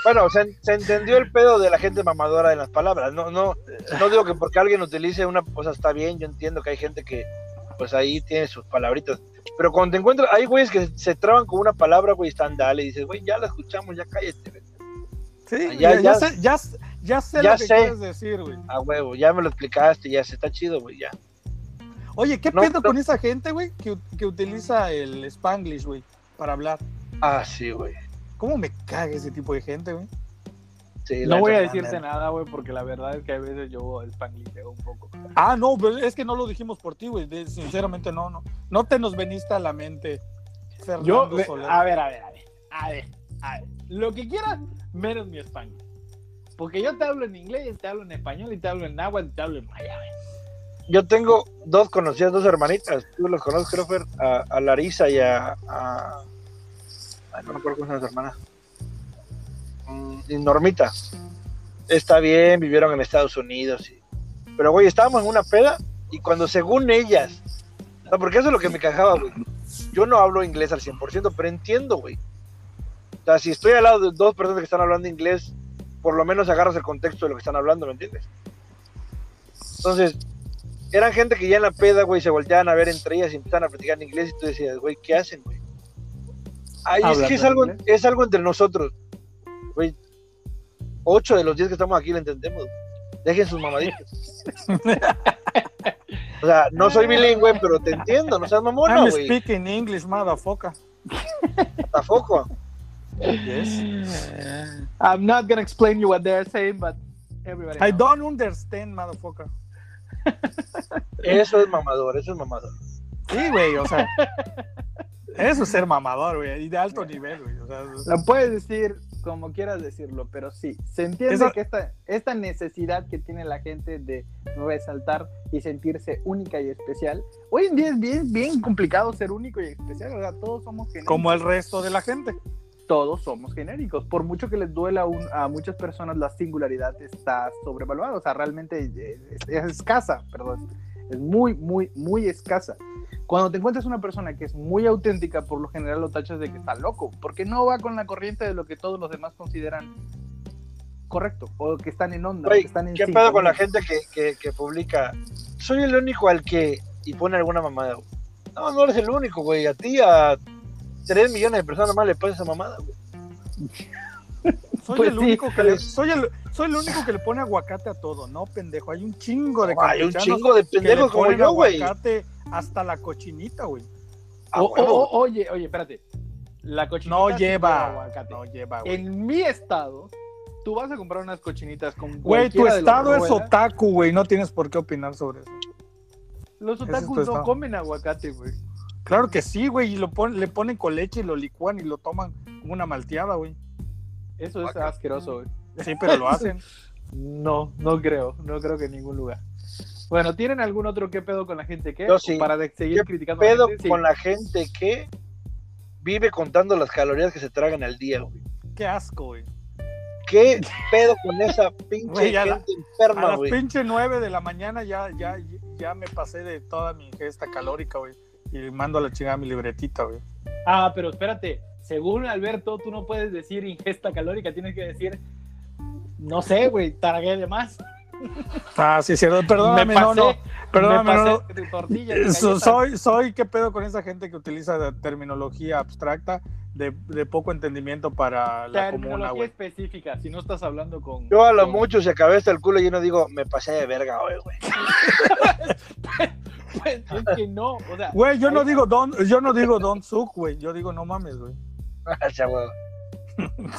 Speaker 3: Bueno, se, se entendió el pedo de la gente mamadora de las palabras. No, no, no digo que porque alguien utilice una cosa está bien, yo entiendo que hay gente que pues ahí tiene sus palabritas. Pero cuando te encuentras, hay güeyes que se traban con una palabra, güey, están dale, y dices, güey, ya la escuchamos, ya cállate, güey.
Speaker 4: Sí,
Speaker 3: Ya,
Speaker 4: ya, ya,
Speaker 3: ya.
Speaker 4: sé, ya, ya sé
Speaker 3: Ya
Speaker 4: lo que
Speaker 3: sé.
Speaker 4: quieres decir, güey.
Speaker 3: a huevo, ya me lo explicaste, ya se está chido, güey, ya.
Speaker 4: Oye, ¿qué
Speaker 3: No,
Speaker 4: pedo
Speaker 3: no.
Speaker 4: con esa gente, güey, que, que utiliza el Spanglish, güey, para hablar?
Speaker 3: Ah, sí, güey.
Speaker 4: ¿Cómo me caga ese tipo de gente, güey?
Speaker 3: Sí,
Speaker 2: No voy a decirte nada, güey, porque la verdad es que a veces yo spangliteo un poco.
Speaker 4: Ah, no, pero es que no lo dijimos por ti, güey. Sinceramente, no, no. No te nos veniste a la mente, Fernando
Speaker 2: Yo,
Speaker 4: Soler.
Speaker 2: a ver, a ver, a ver, a ver, a ver. Lo que quieras, menos mi español. Porque yo te hablo en inglés, te hablo en español, y te hablo en náhuatl, y te hablo en maya, güey.
Speaker 3: Yo tengo dos conocidas, dos hermanitas. Tú los conoces, creo, Fer, a, a Larisa y a, a- no me acuerdo cómo se llama su hermana. Mm, y Normita. Está bien, vivieron en Estados Unidos. y- Pero, güey, estábamos en una peda y cuando según ellas... No, porque eso es lo que me cajaba, güey. Yo no hablo inglés al 100%, pero entiendo, güey. O sea, si estoy al lado de dos personas que están hablando inglés, por lo menos agarras el contexto de lo que están hablando, ¿me entiendes? Entonces, eran gente que ya en la peda, güey, se volteaban a ver entre ellas y empezaban a platicar en inglés y tú decías, güey, ¿qué hacen, güey? Ay, es
Speaker 2: ¿Hablan
Speaker 3: que es algo,
Speaker 2: inglés?
Speaker 3: es algo entre nosotros. Güey, ocho de los diez que estamos aquí lo entendemos. Dejen sus mamaditas. o sea, no soy bilingüe, pero te entiendo, no seas mamona,
Speaker 4: I'm
Speaker 3: güey.
Speaker 4: speaking English, motherfucker.
Speaker 3: Tampoco.
Speaker 4: Yes.
Speaker 2: I'm not gonna explain you what they're saying, but everybody
Speaker 4: I don't understand, motherfucker.
Speaker 3: Eso es mamador, eso es mamador.
Speaker 4: Sí, güey, o sea. Eso es ser mamador, güey, y de alto nivel, güey. O sea,
Speaker 2: La puedes decir como quieras decirlo, pero sí, se entiende
Speaker 4: Eso-
Speaker 2: que esta, esta necesidad que tiene la gente de resaltar y sentirse única y especial, hoy en día es bien, bien complicado ser único y especial, o sea, todos somos genéricos.
Speaker 4: como el resto de la gente.
Speaker 2: Todos somos genéricos. Por mucho que les duela a un- a muchas personas, la singularidad está sobrevaluada. O sea, realmente es, es escasa, perdón. Es muy, muy, muy escasa. Cuando te encuentras una persona que es muy auténtica, por lo general lo tachas de que está loco, porque no va con la corriente de lo que todos los demás consideran correcto, o que están en onda, o que están en
Speaker 3: ¿qué pedo con la gente que, que, que publica? Soy el único al que. y pone alguna mamada. No, no eres el único, güey. A ti, a 3 millones de personas más le pones esa mamada, güey.
Speaker 4: Soy
Speaker 2: Pues
Speaker 4: el
Speaker 2: sí,
Speaker 4: único que le,
Speaker 3: pues.
Speaker 4: soy el, soy el único que le pone aguacate a todo, no, pendejo. Hay un chingo de
Speaker 3: Hay un chingo de
Speaker 4: que le
Speaker 3: pendejos como
Speaker 4: ponen
Speaker 3: yo, güey.
Speaker 4: aguacate hasta la cochinita, güey.
Speaker 3: A
Speaker 2: O- o-
Speaker 3: huevo.
Speaker 2: o- oye, oye, espérate. La cochinita
Speaker 4: No lleva,
Speaker 2: aguacate.
Speaker 4: no lleva, güey.
Speaker 2: En mi estado, tú vas a comprar unas cochinitas con
Speaker 4: Güey, tu estado es
Speaker 2: ruedas.
Speaker 4: otaku, güey, no tienes por qué opinar sobre eso.
Speaker 2: Los
Speaker 4: es
Speaker 2: otakus no
Speaker 4: estado.
Speaker 2: comen aguacate, güey.
Speaker 4: Claro que sí, güey, y lo pon- le ponen con leche y lo licúan y lo toman como una malteada, güey.
Speaker 2: Eso es asqueroso, güey.
Speaker 4: Sí, pero lo hacen.
Speaker 2: No, no creo, no creo que en ningún lugar. Bueno, ¿tienen algún otro qué pedo con la gente que?
Speaker 3: Yo sí.
Speaker 2: Para de- seguir
Speaker 3: ¿Qué
Speaker 2: criticando a
Speaker 3: pedo
Speaker 2: la gente? Sí.
Speaker 3: con la gente que vive contando las calorías que se tragan al día, güey?
Speaker 4: Qué asco, güey.
Speaker 3: ¿Qué pedo con esa pinche
Speaker 4: Güey, a la-
Speaker 3: gente
Speaker 4: A las
Speaker 3: güey?
Speaker 4: pinche 9 de la mañana ya, ya, ya me pasé de toda mi ingesta calórica, güey. Y mando a la chingada mi libretita, güey.
Speaker 2: Ah, pero espérate. Según Alberto, tú no puedes decir ingesta calórica, tienes que decir, no sé, güey, tragué de más.
Speaker 4: Ah, sí, es cierto. Perdóname,
Speaker 2: me
Speaker 4: no,
Speaker 2: pasé,
Speaker 4: no. Perdóname,
Speaker 2: me
Speaker 4: no, no.
Speaker 2: pasé de tortilla, de
Speaker 4: So-
Speaker 2: galletas.
Speaker 4: soy, soy, ¿qué pedo con esa gente que utiliza la terminología abstracta de, de poco entendimiento para la comuna, güey?
Speaker 2: específica, si no estás hablando con...
Speaker 3: Yo a lo
Speaker 2: con-
Speaker 3: mucho se acabé hasta el culo y yo no digo, me pasé de verga hoy, güey.
Speaker 2: Pues, es que no, o sea...
Speaker 4: Güey, yo no digo don, yo no digo don suck, güey. Yo digo no mames, güey.
Speaker 3: Güey.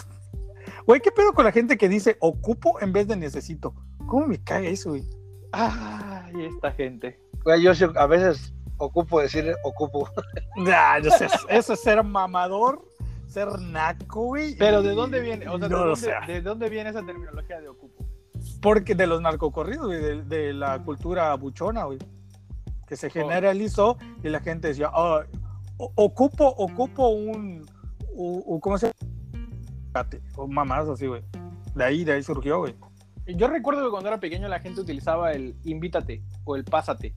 Speaker 4: Güey, ¿qué pedo con la gente que dice ocupo en vez de necesito? ¿Cómo me cae eso, güey?
Speaker 2: Ay, esta gente.
Speaker 3: Güey, yo sí- a veces ocupo decir ocupo.
Speaker 4: Ah, yo sé, eso es ser mamador, ser naco, güey.
Speaker 2: Pero
Speaker 4: y-
Speaker 2: ¿de dónde viene? O sea,
Speaker 4: no
Speaker 2: ¿de, dónde,
Speaker 4: sé.
Speaker 2: ¿de dónde viene esa terminología de ocupo?
Speaker 4: Porque de los narcocorridos, güey, de, de la cultura buchona, güey. Que se generalizó y la gente decía, "Ah, o- ocupo, ocupo un, u- ¿cómo se llama? O mamás así, güey. De ahí, de ahí surgió, güey.
Speaker 2: Yo recuerdo que cuando era pequeño la gente utilizaba el invítate o el pásate.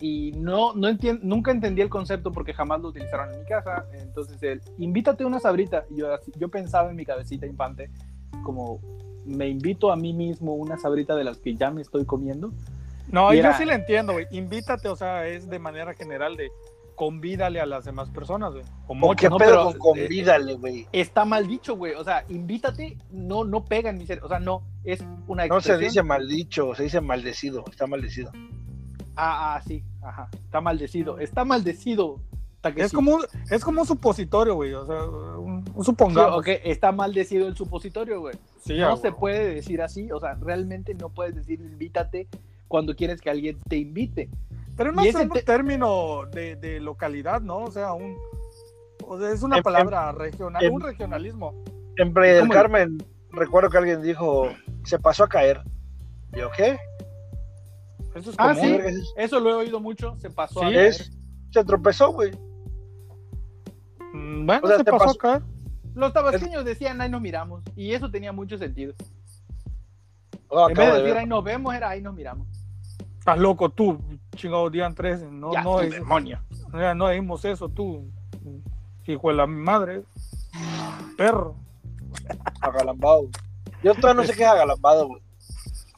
Speaker 2: Y no, no entien- nunca entendí el concepto porque jamás lo utilizaron en mi casa. Entonces, el invítate una sabrita. Y yo, yo pensaba en mi cabecita infante como, me invito a mí mismo una sabrita de las que ya me estoy comiendo.
Speaker 4: No,
Speaker 2: Y
Speaker 4: yo
Speaker 2: era-
Speaker 4: sí le entiendo, güey. Invítate, o sea, es de manera general de convídale a las demás personas, güey. O
Speaker 3: ¿O
Speaker 4: mucho.
Speaker 3: qué
Speaker 2: no,
Speaker 3: pedo
Speaker 2: pero,
Speaker 3: con convídale, güey?
Speaker 2: Está mal dicho, güey. O sea, invítate, no, no pega en mi ser. O sea, no, es una
Speaker 3: No se
Speaker 2: expresión.
Speaker 3: dice maldicho, se dice maldecido, está maldecido.
Speaker 2: Ah, ah, sí, ajá. Está maldecido. Está maldecido.
Speaker 4: Es como, un, es como un supositorio, güey. O sea, un, un
Speaker 2: Sí,
Speaker 4: supongamos.
Speaker 2: ok, está maldecido el supositorio, güey.
Speaker 4: Sí,
Speaker 2: no
Speaker 4: a
Speaker 2: se puede decir así, o sea, realmente no puedes decir invítate cuando quieres que alguien te invite.
Speaker 4: Pero es más
Speaker 2: ese
Speaker 4: un
Speaker 2: te-
Speaker 4: término de, de localidad, ¿no? O sea, un, o sea, es una
Speaker 3: En-
Speaker 4: palabra regional,
Speaker 3: en-
Speaker 4: un regionalismo.
Speaker 3: En Playa del
Speaker 2: ¿Cómo?
Speaker 3: Carmen, recuerdo que alguien dijo, se pasó a caer. Yo, ¿qué?
Speaker 4: Eso es
Speaker 2: Ah,
Speaker 4: común.
Speaker 2: sí.
Speaker 3: es eso?
Speaker 2: Lo he oído mucho, se pasó
Speaker 4: Sí,
Speaker 2: a ver.
Speaker 3: Es, se tropezó, güey.
Speaker 4: Mm, Bueno,
Speaker 3: O sea,
Speaker 4: se pasó
Speaker 3: pasó-
Speaker 4: acá.
Speaker 2: Los tabasqueños decían, ay, nos miramos. Y eso tenía mucho sentido.
Speaker 3: Oh,
Speaker 2: en vez de
Speaker 3: de
Speaker 2: decir, ay, nos vemos, era, ay, nos miramos.
Speaker 4: Estás loco tú, chingado día 13. No,
Speaker 2: ya,
Speaker 4: no, es-
Speaker 2: demonio.
Speaker 4: ya no dimos eso, tú. Hijo de la madre. Perro.
Speaker 3: Agalambado. Yo todavía no sé qué es agalambado, güey.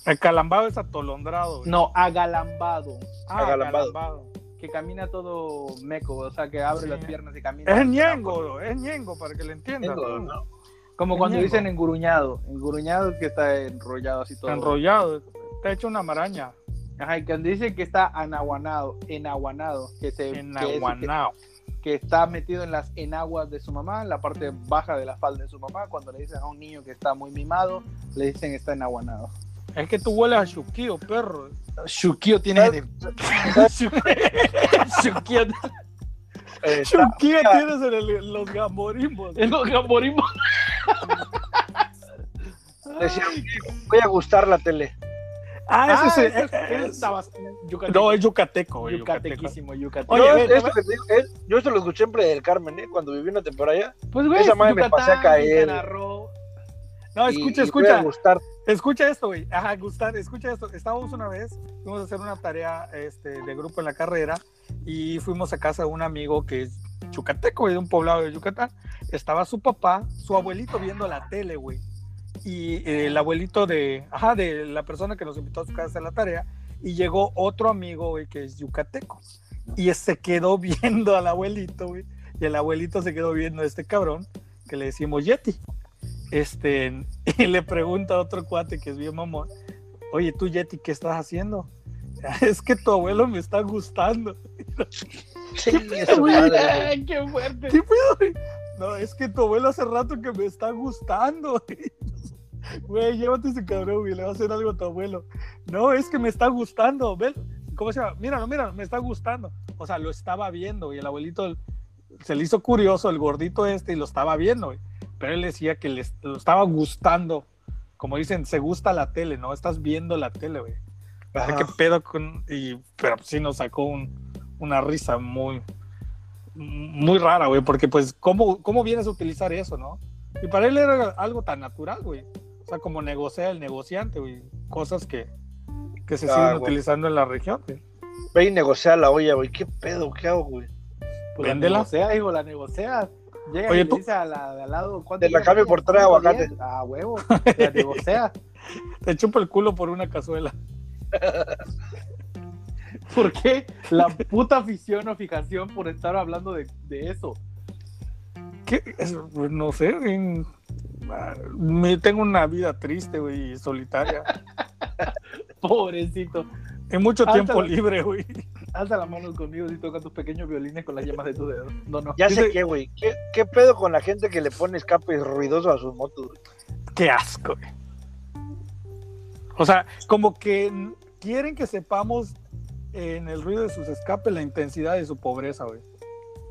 Speaker 4: El calambado es atolondrado. güey.
Speaker 2: No, agalambado.
Speaker 4: Ah,
Speaker 3: agalambado.
Speaker 4: agalambado.
Speaker 2: Que camina todo meco, o sea, que abre
Speaker 4: Sí.
Speaker 2: las piernas y camina.
Speaker 4: Es ñengo, es ñengo, para que le tú.
Speaker 3: ¿no?
Speaker 2: Como cuando
Speaker 4: ñengo.
Speaker 2: dicen enguruñado. Enguruñado es que está enrollado así todo.
Speaker 4: Enrollado, ha hecho una maraña.
Speaker 2: Ajá, y cuando dice que está anaguanado, enaguanado, que se que, es-
Speaker 4: Enaguanao.
Speaker 2: que- que está metido en las enaguas de su mamá, en la parte baja de la falda de su mamá, cuando le dicen a un niño que está muy mimado, le dicen está enaguanado.
Speaker 4: Es que tú hueles a chuquillo, perro.
Speaker 2: Shukio tiene de... Shukio-
Speaker 4: ¿Qué tienes en el- los gamborimbos?
Speaker 2: Es lo que morimos.
Speaker 3: decía, voy a gustar la tele.
Speaker 4: Ah,
Speaker 2: Ah,
Speaker 4: ese es,
Speaker 2: yucateco.
Speaker 4: No, es yucateco.
Speaker 2: Yucatequísimo, yucateco.
Speaker 4: Oye,
Speaker 3: yo, esto que te digo, es- yo esto lo escuché en Playa del Carmen, ¿eh? cuando viví una temporada allá.
Speaker 2: Pues, güey,
Speaker 3: esa madre me pasé a caer.
Speaker 4: No, escucha,
Speaker 3: y
Speaker 4: escucha.
Speaker 3: gustar.
Speaker 4: Escucha esto, güey. Ajá, Gustar, escucha esto. Estábamos una vez, fuimos a hacer una tarea este, de grupo en la carrera y fuimos a casa de un amigo que es yucateco, güey, de un poblado de Yucatán. Estaba su papá, su abuelito viendo la tele, güey. Y eh, el abuelito de, ajá, de la persona que nos invitó a su casa a hacer la tarea. Y llegó otro amigo, güey, que es yucateco. Y se quedó viendo al abuelito, güey. Y el abuelito se quedó viendo a este cabrón que le decimos Yeti. Este, y le pregunta a otro cuate que es bien mamón, oye, tú Yeti, ¿qué estás haciendo? Es que tu abuelo me está gustando.
Speaker 3: Sí, esa madre.
Speaker 2: Qué fuerte.
Speaker 4: ¿Qué pedo, güey? No, es que tu abuelo hace rato que me está gustando. Güey, llévate ese cabrón, güey, le va a hacer algo a tu abuelo. No, es que me está gustando, ven, ¿cómo se llama? Míralo, míralo, me está gustando. O sea, lo estaba viendo y el abuelito se le hizo curioso el gordito este y lo estaba viendo, güey. Pero él decía que le, lo estaba gustando. Como dicen, se gusta la tele, ¿no? Estás viendo la tele, güey.
Speaker 3: Ajá.
Speaker 4: ¿Qué pedo con.? Y, pero sí nos sacó un- una risa muy. Muy rara, güey, porque pues, ¿cómo, ¿cómo vienes a utilizar eso, no? Y para él era algo tan natural, güey. O sea, como negocia el negociante, güey. Cosas que, que se
Speaker 3: Ah,
Speaker 4: siguen
Speaker 3: güey.
Speaker 4: utilizando en la región, güey.
Speaker 3: Ve y negocia la olla, güey. ¿Qué pedo? ¿Qué hago, güey?
Speaker 2: Pues
Speaker 4: Véndela.
Speaker 2: La negocia, hijo, la negocia. Llega
Speaker 4: Oye,
Speaker 2: y le
Speaker 4: tú-
Speaker 2: dice a la de al lado, ¿cuánto
Speaker 3: Te la cambio por tres
Speaker 2: ¿Cinco,
Speaker 3: aguacates.
Speaker 2: Ah, huevo. La negocia.
Speaker 4: Te chupa el culo por una cazuela.
Speaker 2: ¿Por qué la puta afición o fijación por estar hablando de, de eso?
Speaker 4: ¿Qué? Es- no sé, güey. Me, tengo una vida triste, güey, y solitaria.
Speaker 2: Pobrecito.
Speaker 4: Y mucho tiempo libre, güey.
Speaker 2: Alza las manos conmigo y toca tus pequeños violines con las yemas de tu dedo. No, no.
Speaker 3: Ya sé qué, güey. ¿Qué, ¿Qué pedo con la gente que le pone escapes ruidosos a sus motos? güey?
Speaker 4: Qué asco, güey. O sea, como que quieren que sepamos en el ruido de sus escapes la intensidad de su pobreza, güey.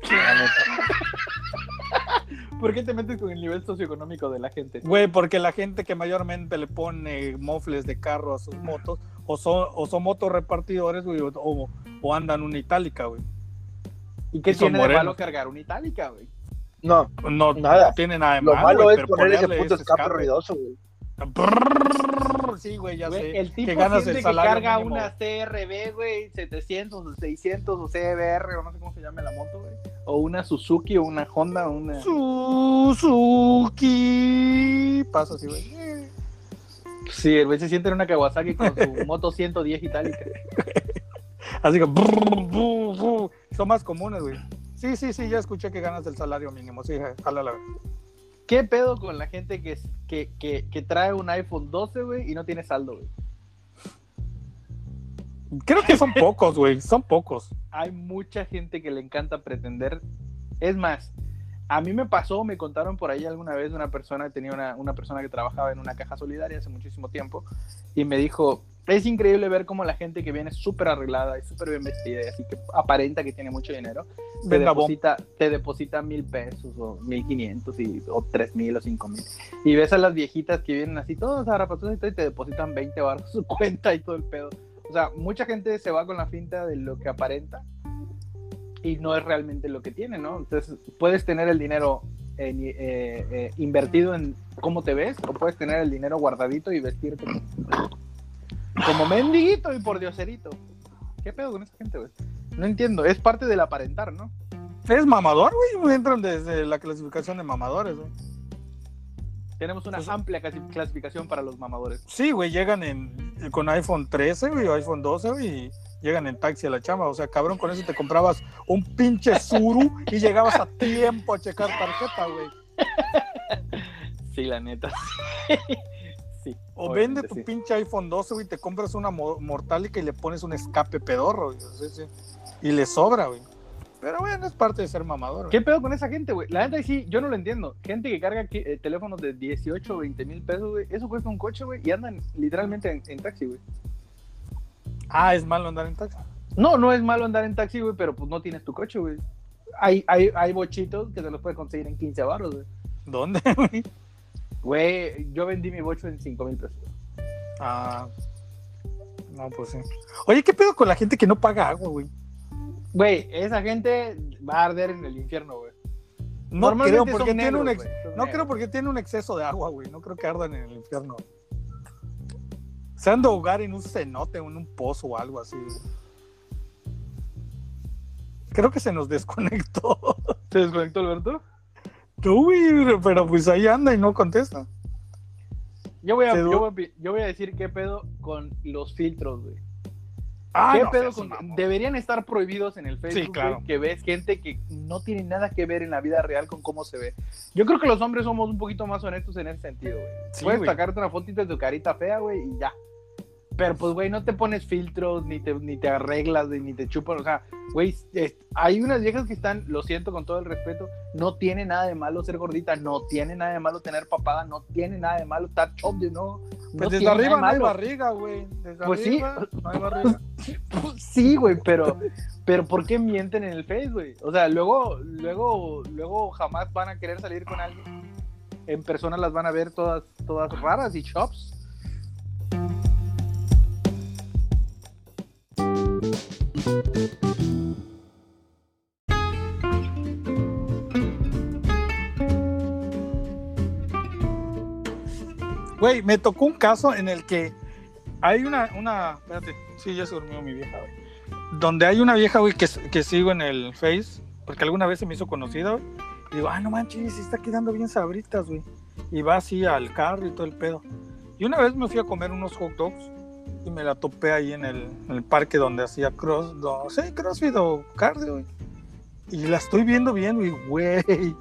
Speaker 2: ¿Por qué te metes con el nivel socioeconómico de la gente?
Speaker 4: Güey, porque la gente que mayormente le pone mofles de carro a sus motos, o son, o son motos repartidores, güey, o, o- o andan una itálica, güey.
Speaker 2: ¿Y qué
Speaker 4: Y
Speaker 2: tiene de malo cargar una itálica, güey?
Speaker 3: No,
Speaker 4: No,
Speaker 3: Nada.
Speaker 4: no tiene nada de
Speaker 3: lo
Speaker 4: malo,
Speaker 3: malo
Speaker 4: güey,
Speaker 3: es
Speaker 4: pero
Speaker 3: poner ese
Speaker 4: ponerle
Speaker 3: puto
Speaker 4: ese
Speaker 3: escape ruidoso, güey.
Speaker 4: Sí, güey, ya
Speaker 2: Güey,
Speaker 4: sé.
Speaker 2: el tipo
Speaker 4: que ganas
Speaker 2: siente
Speaker 4: el
Speaker 2: que
Speaker 4: salario
Speaker 2: carga
Speaker 4: mínimo.
Speaker 2: una CRB, güey, 700 o 600 o CBR o no sé cómo se llame la moto, güey. O una Suzuki o una Honda o una...
Speaker 4: Suzuki. Pasa así, güey.
Speaker 2: Sí, el güey se siente en una Kawasaki con su moto 110 itálica.
Speaker 4: Así que. Son más comunes, güey. Sí, sí, sí, ya escuché que ganas el salario mínimo. Sí, jala la
Speaker 2: ¿Qué pedo con la gente que, que, que, que trae un iPhone 12, güey, y no tiene saldo, güey?
Speaker 4: Creo que son pocos, güey. Son pocos.
Speaker 2: Hay mucha gente que le encanta pretender. Es más, a mí me pasó, me contaron por ahí alguna vez una persona, tenía una, una persona que trabajaba en una caja solidaria hace muchísimo tiempo, y me dijo, es increíble ver cómo la gente que viene súper arreglada y súper bien vestida y así que aparenta que tiene mucho dinero, te deposita, te deposita mil pesos o mil quinientos y- o tres mil o cinco mil. Y ves a las viejitas que vienen así, y todo, y te depositan 20 baros su cuenta y todo el pedo. O sea, mucha gente se va con la finta de lo que aparenta y no es realmente lo que tiene, ¿no? Entonces, puedes tener el dinero eh, eh, invertido en cómo te ves o puedes tener el dinero guardadito y vestirte como, como mendiguito y por dioserito. ¿Qué pedo con esa gente, güey? No entiendo, es parte del aparentar, ¿no?
Speaker 4: Es mamador, güey. Entran desde la clasificación de mamadores, güey.
Speaker 2: Tenemos una
Speaker 4: Pues-
Speaker 2: amplia clasi- clasificación para los mamadores.
Speaker 4: Sí, güey, llegan en, con iPhone 13, güey, o iPhone 12, güey, y llegan en taxi a la chamba. O sea, cabrón, con eso te comprabas un pinche suru y llegabas a tiempo a checar tarjeta, güey.
Speaker 2: Sí, la neta. sí.
Speaker 4: O vende tu
Speaker 2: sí.
Speaker 4: pinche iPhone 12, güey, te compras una mo- mortálica y le pones un escape pedorro, güey. Sí, sí. Y le sobra, güey. Pero bueno, es parte de ser mamador, güey.
Speaker 2: ¿Qué pedo con esa gente, güey? La neta sí, yo no lo entiendo. Gente que carga eh, teléfonos de 18 o 20 mil pesos, güey. Eso cuesta un coche, güey. Y andan literalmente en, en taxi, güey.
Speaker 4: Ah, es malo andar en taxi.
Speaker 2: No, no es malo andar en taxi, güey, pero pues no tienes tu coche, güey. hay, hay, hay bochitos que se los puede conseguir en 15 baros, güey.
Speaker 4: ¿Dónde, güey?
Speaker 2: Güey, yo vendí mi bocho en 5 mil pesos.
Speaker 4: Ah. No, pues sí. Oye, ¿qué pedo con la gente que no paga agua, güey?
Speaker 2: Güey, esa gente va a arder en el infierno, güey.
Speaker 4: No
Speaker 2: Normalmente
Speaker 4: creo porque tiene un ex- no
Speaker 2: negros.
Speaker 4: creo porque tiene un exceso de agua, güey. No creo que ardan en el infierno. Se han de ahogar en un cenote o en un pozo o algo así. Creo que se nos desconectó.
Speaker 2: ¿Se desconectó Alberto?
Speaker 4: No, güey, pero pues ahí anda y no contesta.
Speaker 2: Yo voy, a, yo, voy a yo voy a decir qué pedo con los filtros, güey.
Speaker 4: Ah,
Speaker 2: ¿Qué
Speaker 4: no,
Speaker 2: pedo con-. Deberían estar prohibidos en el Facebook,
Speaker 4: Sí, claro.
Speaker 2: güey, que ves gente que no tiene nada que ver en la vida real con cómo se ve. Yo creo que los hombres somos un poquito más honestos en ese sentido, güey.
Speaker 4: Sí,
Speaker 2: Puedes
Speaker 4: güey.
Speaker 2: sacarte una fotito de tu carita fea, güey, y ya. Pero pues, güey, no te pones filtros, ni te, ni te arreglas, ni te chupan. O sea, güey, es- hay unas viejas que están, lo siento con todo el respeto, no tiene nada de malo ser gordita, no tiene nada de malo tener papada, no tiene nada de malo estar chubby, no.
Speaker 4: Pues
Speaker 2: no
Speaker 4: desde
Speaker 2: de
Speaker 4: arriba no hay barriga, güey. Desde
Speaker 2: Pues sí.
Speaker 4: arriba no hay barriga.
Speaker 2: Pues Sí, güey, pero, pero ¿por qué mienten en el Face, güey? O sea, luego, luego, luego jamás van a querer salir con alguien. En persona las van a ver todas, todas raras y chops.
Speaker 4: Güey, me tocó un caso en el que hay una, una, espérate, sí, ya se durmió mi vieja, güey. Donde hay una vieja, güey, que, que sigo en el Face, porque alguna vez se me hizo conocida, güey. Y digo, ah, no manches, se está quedando bien sabritas, güey. Y va así al carro y todo el pedo. Y una vez me fui a comer unos hot dogs y me la topé ahí en el, en el parque donde hacía cross, no sé, crossfit o cardio, güey. Y la estoy viendo bien, güey, güey.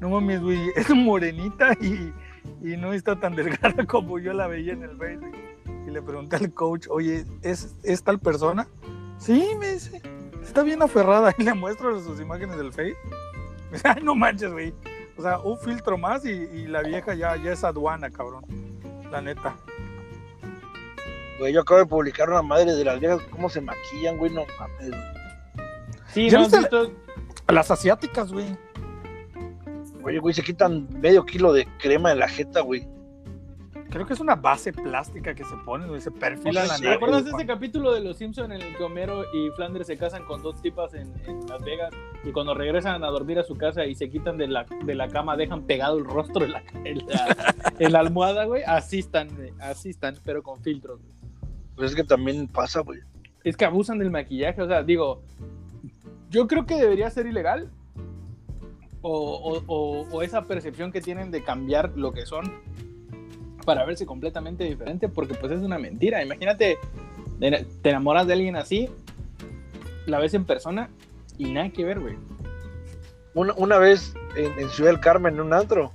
Speaker 4: No mames, güey, es morenita y, y no está tan delgada como yo la veía en el Face. güey. Y le pregunté al coach, oye, ¿es, ¿es tal persona? Sí, me dice, está bien aferrada. Y le muestro sus imágenes del Face. Me dice, ay, no manches, güey. O sea, un filtro más y, y la vieja ya, ya es aduana, cabrón. La neta.
Speaker 3: Güey, yo acabo de publicar una madre de las viejas, cómo se maquillan, güey, no mames.
Speaker 2: Sí,
Speaker 4: ¿Ya
Speaker 2: no,
Speaker 4: viste
Speaker 2: has visto-
Speaker 4: Las asiáticas, güey.
Speaker 3: Oye, güey, se quitan medio kilo de crema en la jeta, güey.
Speaker 4: Creo que es una base plástica que se pone, güey. Se perfila
Speaker 3: No
Speaker 4: la
Speaker 2: ¿Te acuerdas de
Speaker 4: güey.
Speaker 2: ese capítulo de Los Simpson en el que Homero y Flanders se casan con dos tipas en, en Las Vegas y cuando regresan a dormir a su casa y se quitan de la, de la cama dejan pegado el rostro en la, en la, en la almohada, güey? Así están, güey, así están, pero con filtros. güey.
Speaker 3: Pues es que también pasa, güey.
Speaker 2: Es que abusan del maquillaje, o sea, digo, yo creo que debería ser ilegal. O, esa percepción que tienen de cambiar lo que son para verse completamente diferente, porque pues es una mentira. Imagínate, te te enamoras de alguien así, la ves en persona y nada que ver, güey.
Speaker 3: Una, una vez en, en Ciudad del Carmen, en un antro,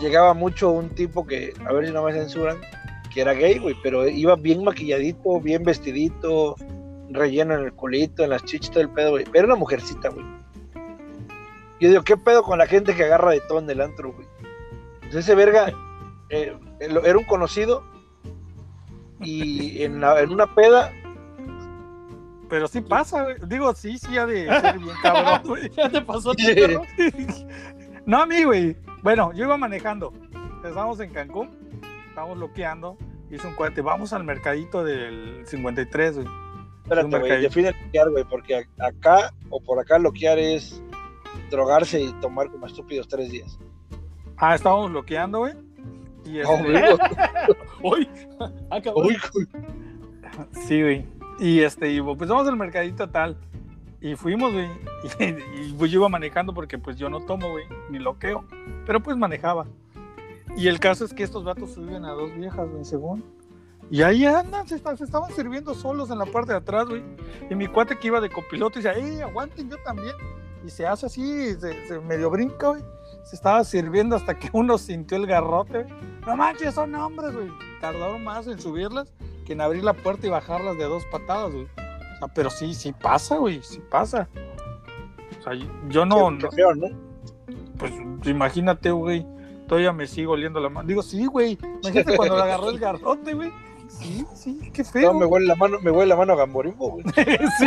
Speaker 3: llegaba mucho un tipo que, a ver si no me censuran, que era gay, güey, pero iba bien maquilladito, bien vestidito, relleno en el culito, en las chichas, todo el pedo, güey. Pero era una mujercita, güey. Yo digo, ¿qué pedo con la gente que agarra de todo en el antro, güey? Pues ese verga eh, era un conocido y en, la- en una peda
Speaker 4: Pero sí pasa, güey. Digo, sí, sí, ha de ser bien cabrón, güey.
Speaker 2: ¿Ya te pasó a ti,
Speaker 3: Sí.
Speaker 2: perro?
Speaker 4: No a mí, güey. Bueno, yo iba manejando. Estábamos en Cancún, estábamos loqueando. Hice un cuate, vamos al mercadito del 53, güey.
Speaker 3: Espérate, güey, define loquear, güey, porque acá o por acá loquear es drogarse y tomar como estúpidos tres días.
Speaker 4: Ah, estábamos loqueando, güey. Y este-
Speaker 2: Uy, ah,
Speaker 3: uy.
Speaker 4: Sí, güey. Y este, y, pues vamos al mercadito tal. Y fuimos, güey. Y, y, pues yo iba manejando porque pues yo no tomo, güey, ni loqueo. Pero pues manejaba. Y el caso es que estos vatos suben a dos viejas, güey, según. Y ahí andan, se, está- se estaban sirviendo solos en la parte de atrás, güey. Y mi cuate que iba de copiloto dice, ¡ey, aguanten, yo también! Y se hace así, se, se medio brinca, güey. Se estaba sirviendo hasta que uno sintió el garrote, güey. No manches, son hombres, güey. Tardaron más en subirlas que en abrir la puerta y bajarlas de dos patadas, güey. O sea, pero sí, sí pasa, güey, sí pasa. O sea, yo no,
Speaker 3: Qué-
Speaker 4: no-
Speaker 3: qué feo, ¿no?
Speaker 4: pues imagínate, güey, todavía me sigo oliendo la mano. Digo, sí, güey, imagínate cuando le agarró el garrote, güey. Sí, sí, qué feo.
Speaker 3: No, me huele la mano, me huele la mano a Gamborimbo, güey.
Speaker 4: sí.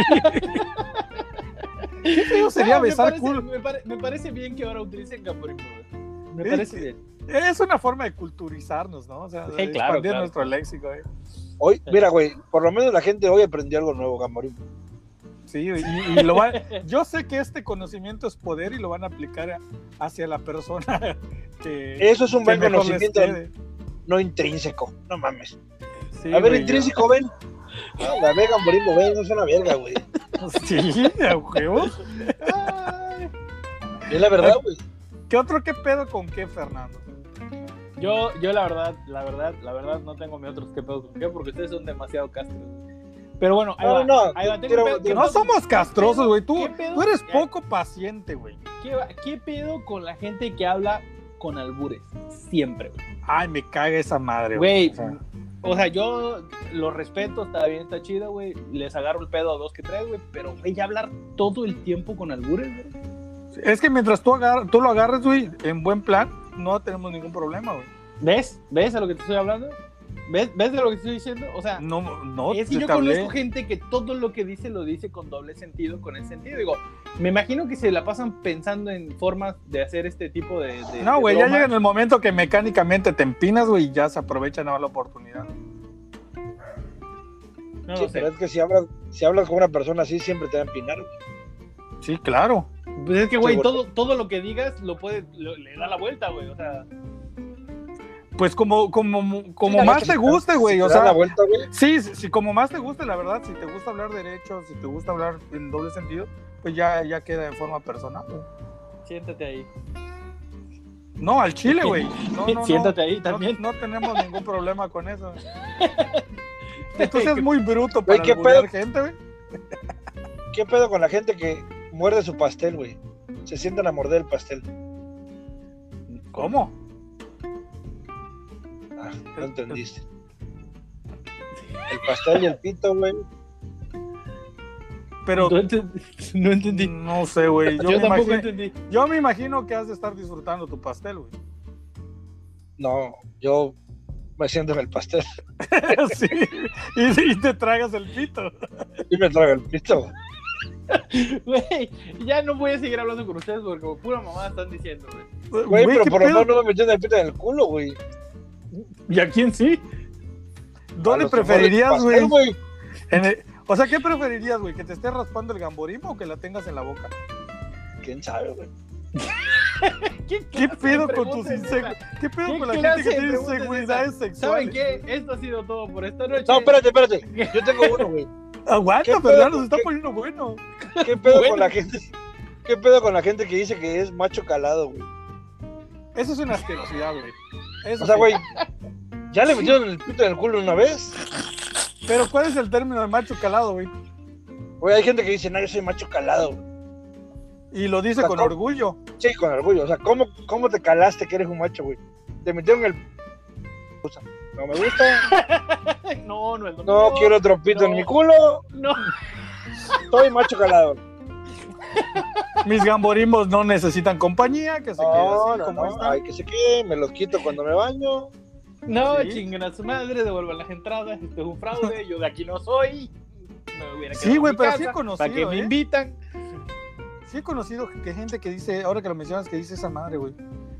Speaker 4: Qué feo sería
Speaker 2: No, me
Speaker 4: besar
Speaker 2: parece,
Speaker 4: culo.
Speaker 2: Me, pare- me parece bien que ahora utilicen Gamborimbo, güey. Me
Speaker 4: Es
Speaker 2: parece bien.
Speaker 4: Es una forma de culturizarnos, ¿no? O sea,
Speaker 2: Sí, claro,
Speaker 4: expandir
Speaker 2: claro.
Speaker 4: nuestro léxico. ¿eh?
Speaker 3: Hoy, mira, güey, por lo menos la gente hoy aprendió algo nuevo, Gamorín.
Speaker 4: Sí, y, y lo va- yo sé que este conocimiento es poder y lo van a aplicar hacia la persona que.
Speaker 3: Eso es un buen conocimiento no intrínseco. No mames.
Speaker 4: Sí,
Speaker 3: a ver,
Speaker 4: güey,
Speaker 3: intrínseco, ven. No, la ve Gamorimbo, ven, no es una verga, güey.
Speaker 4: Sí, a huevo.
Speaker 3: Es la verdad, güey.
Speaker 4: ¿Qué otro qué pedo con qué, Fernando?
Speaker 2: Yo, yo la verdad, la verdad, la verdad no tengo mi otros que pedo con qué porque ustedes son demasiado castros. Pero bueno, ahí
Speaker 3: No,
Speaker 2: va,
Speaker 3: no,
Speaker 2: ahí va, tengo
Speaker 3: quiero-
Speaker 2: un pedo-
Speaker 3: Que
Speaker 4: No
Speaker 2: ¿qué
Speaker 4: somos castrosos, güey. Tú,
Speaker 2: ¿Qué
Speaker 4: tú eres
Speaker 2: Ya.
Speaker 4: poco paciente, güey.
Speaker 2: ¿Qué, ¿Qué pedo con la gente que habla con albures? Siempre, güey.
Speaker 4: Ay, me caga esa madre,
Speaker 2: Güey,
Speaker 4: O sea,
Speaker 2: o sea, yo lo respeto, está bien, está chido, güey. Les agarro el pedo a dos que tres, güey. Pero, güey, ya hablar todo el tiempo con albures, güey.
Speaker 4: es que mientras tú, agar- tú lo agarres, güey, en buen plan, no tenemos ningún problema, güey.
Speaker 2: ¿Ves? ¿Ves a lo que te estoy hablando? ¿Ves, ¿Ves de lo que estoy diciendo? O sea,
Speaker 4: No, no,
Speaker 2: es que yo
Speaker 4: hablé.
Speaker 2: conozco gente que todo lo que dice lo dice con doble sentido, con ese sentido. Digo, me imagino que se la pasan pensando en formas de hacer este tipo de. de-
Speaker 4: No, güey, ya llega en el momento que mecánicamente te empinas, güey, y ya se aprovecha nada más la oportunidad.
Speaker 2: No
Speaker 3: Sí,
Speaker 2: lo sé.
Speaker 3: pero es que si hablas, si hablas con una persona así, siempre te va a empinar, güey.
Speaker 4: Sí, claro.
Speaker 2: Pues es que, güey, todo, todo lo que digas lo puede, lo- le da la vuelta, güey. O sea,
Speaker 4: Pues como, como, como
Speaker 3: Sí,
Speaker 4: más te guste, güey.
Speaker 3: si
Speaker 4: O
Speaker 3: te da la
Speaker 4: sea,
Speaker 3: vuelta, güey.
Speaker 4: sí, sí, como más te guste, la verdad, si te gusta hablar derecho, si te gusta hablar en doble sentido, pues ya, ya queda en forma personal. güey.
Speaker 2: siéntate ahí.
Speaker 4: No, al chile, güey. No, no, no.
Speaker 2: siéntate ahí también.
Speaker 4: no tenemos ningún problema con eso. Entonces es muy bruto para
Speaker 3: ¿qué
Speaker 4: alburear
Speaker 3: pedo?
Speaker 4: gente, güey.
Speaker 3: ¿Qué pedo con la gente que muerde su pastel, güey? Se sientan a morder el pastel.
Speaker 4: ¿Cómo?
Speaker 3: No entendiste. El pastel y el pito, güey.
Speaker 4: Pero
Speaker 2: No entendí. No entendí.
Speaker 4: no sé, güey. Yo,
Speaker 2: tampoco
Speaker 4: imagino,
Speaker 2: entendí.
Speaker 4: yo me imagino que has de estar disfrutando tu pastel, güey.
Speaker 3: No, yo me siento en el pastel
Speaker 4: sí. Y, y te tragas el pito.
Speaker 3: y me trago el pito.
Speaker 2: Güey, ya no voy a seguir hablando con ustedes porque como pura mamá están diciendo, güey.
Speaker 3: Güey, pero
Speaker 4: ¿qué
Speaker 3: por lo menos no me metiendo el pito en el culo, güey.
Speaker 4: ¿Y a quién sí? ¿Dónde preferirías, güey? O sea, ¿qué preferirías, güey? ¿Que te esté raspando el gamborismo o que la tengas en la boca?
Speaker 3: ¿Quién sabe, güey?
Speaker 4: ¿Qué
Speaker 2: de
Speaker 4: pedo con tus inseguridades? ¿Qué pedo
Speaker 2: ¿Qué
Speaker 4: con la gente que tiene inseguridades
Speaker 2: esa?
Speaker 4: sexuales?
Speaker 2: ¿Saben qué? Esto ha sido todo por esta noche.
Speaker 3: No, espérate, espérate. Yo tengo uno, güey.
Speaker 4: Aguanta,
Speaker 3: ¿Qué con
Speaker 4: se está
Speaker 3: qué?
Speaker 4: poniendo bueno.
Speaker 3: ¿Qué pedo
Speaker 2: Bueno.
Speaker 3: con la gente? ¿Qué pedo con la gente que dice que es macho calado, güey?
Speaker 4: Eso es una asquerosidad, güey. Eso
Speaker 3: O sea,
Speaker 4: sí.
Speaker 3: güey, ¿ya le metieron el pito en el culo una vez?
Speaker 4: Pero ¿cuál es el término de macho calado, güey?
Speaker 3: Güey, hay gente que dice, no, yo soy macho calado. güey.
Speaker 4: Y lo dice
Speaker 3: O sea,
Speaker 4: con
Speaker 3: ¿cómo?
Speaker 4: orgullo.
Speaker 3: Sí, con orgullo. O sea, ¿cómo, ¿cómo te calaste que eres un macho, güey? Te metieron el... No me gusta,
Speaker 2: No, no, el
Speaker 3: no
Speaker 2: domingo.
Speaker 3: quiero otro pito en
Speaker 2: no.
Speaker 3: mi culo,
Speaker 2: No.
Speaker 3: soy macho calado.
Speaker 4: Mis gamborimbos no necesitan compañía, que se quede
Speaker 3: No,
Speaker 4: así
Speaker 3: no,
Speaker 4: como
Speaker 3: no,
Speaker 4: están.
Speaker 3: hay que se quede, me los quito cuando me baño.
Speaker 2: No,
Speaker 4: Sí.
Speaker 2: chinguen a su madre, devuelvan las entradas. Esto es un fraude. Yo de aquí no soy. Me
Speaker 4: Sí, güey, pero
Speaker 2: casa,
Speaker 4: sí he
Speaker 2: ¿Para
Speaker 4: conocido,
Speaker 2: que me
Speaker 4: ¿eh?
Speaker 2: invitan?
Speaker 4: Sí he conocido que gente que dice, ahora que lo mencionas, que dice esa madre, güey.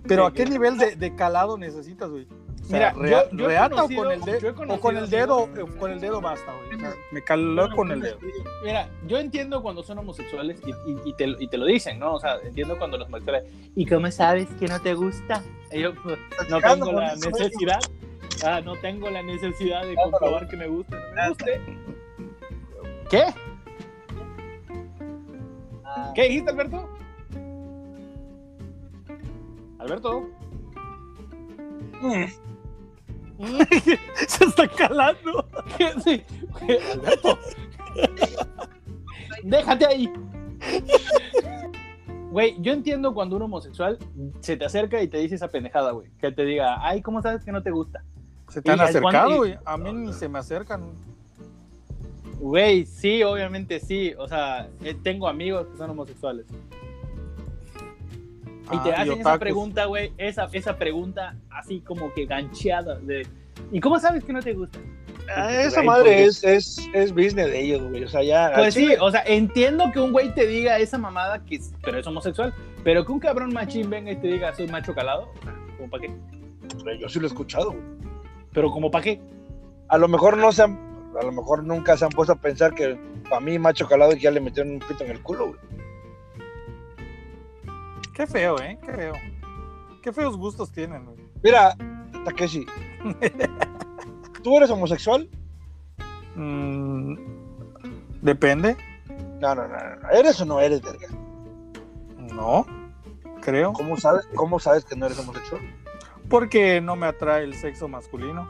Speaker 4: Pero
Speaker 2: Sí,
Speaker 4: ¿a qué
Speaker 2: que-
Speaker 4: nivel de, de calado necesitas, güey? O sea,
Speaker 2: Mira,
Speaker 4: rea-
Speaker 2: yo- yo he
Speaker 4: reata o con el dedo, o con el dedo, con el dedo basta, güey. Me caló con el dedo.
Speaker 2: Mira, yo entiendo cuando son homosexuales y, y- y te, lo- y te lo dicen, ¿no? O sea, entiendo cuando los homosexuales. ¿Y cómo sabes que no te gusta? Yo, pues, no tengo la necesidad. Ah, no tengo la necesidad de comprobar que me guste o no me guste. ¿Qué? ¿Qué dijiste, Alberto? Alberto.
Speaker 3: Mm.
Speaker 4: Se está calando.
Speaker 2: Sí. Alberto. Déjate ahí. Güey, yo entiendo cuando un homosexual se te acerca y te dice esa pendejada, güey. Que te diga, ay, ¿cómo sabes que no te gusta?
Speaker 4: Se te han
Speaker 2: Y
Speaker 4: acercado, güey. A mí ni se me acercan.
Speaker 2: Güey, sí, obviamente sí. O sea, eh, tengo amigos que son homosexuales. Y te
Speaker 4: Ah,
Speaker 2: hacen esa pregunta, güey, esa, esa pregunta así como que gancheada de... ¿Y cómo sabes que no te gusta?
Speaker 3: Ah, esa madre es, es, es business de ellos, güey. O sea, ya.
Speaker 2: Pues sí, o sea, entiendo que un güey te diga esa mamada, que es- pero es homosexual, pero que un cabrón machín venga y te diga soy macho calado, ¿como para qué?
Speaker 3: Yo sí lo he escuchado, güey.
Speaker 2: Pero como para qué?
Speaker 3: A lo mejor no se han. A lo mejor nunca se han puesto a pensar que para mí, macho calado, ya le metieron un pito en el culo, güey.
Speaker 4: Qué feo, ¿eh? Qué feo. Qué feos gustos tienen, güey.
Speaker 3: Mira, Takeshi. ¿Tú eres homosexual?
Speaker 4: Mm, depende.
Speaker 3: No, no, no, no. ¿Eres o no eres, verga?
Speaker 4: No, creo.
Speaker 3: ¿Cómo sabes, ¿Cómo sabes que no eres homosexual?
Speaker 4: Porque no me atrae el sexo masculino.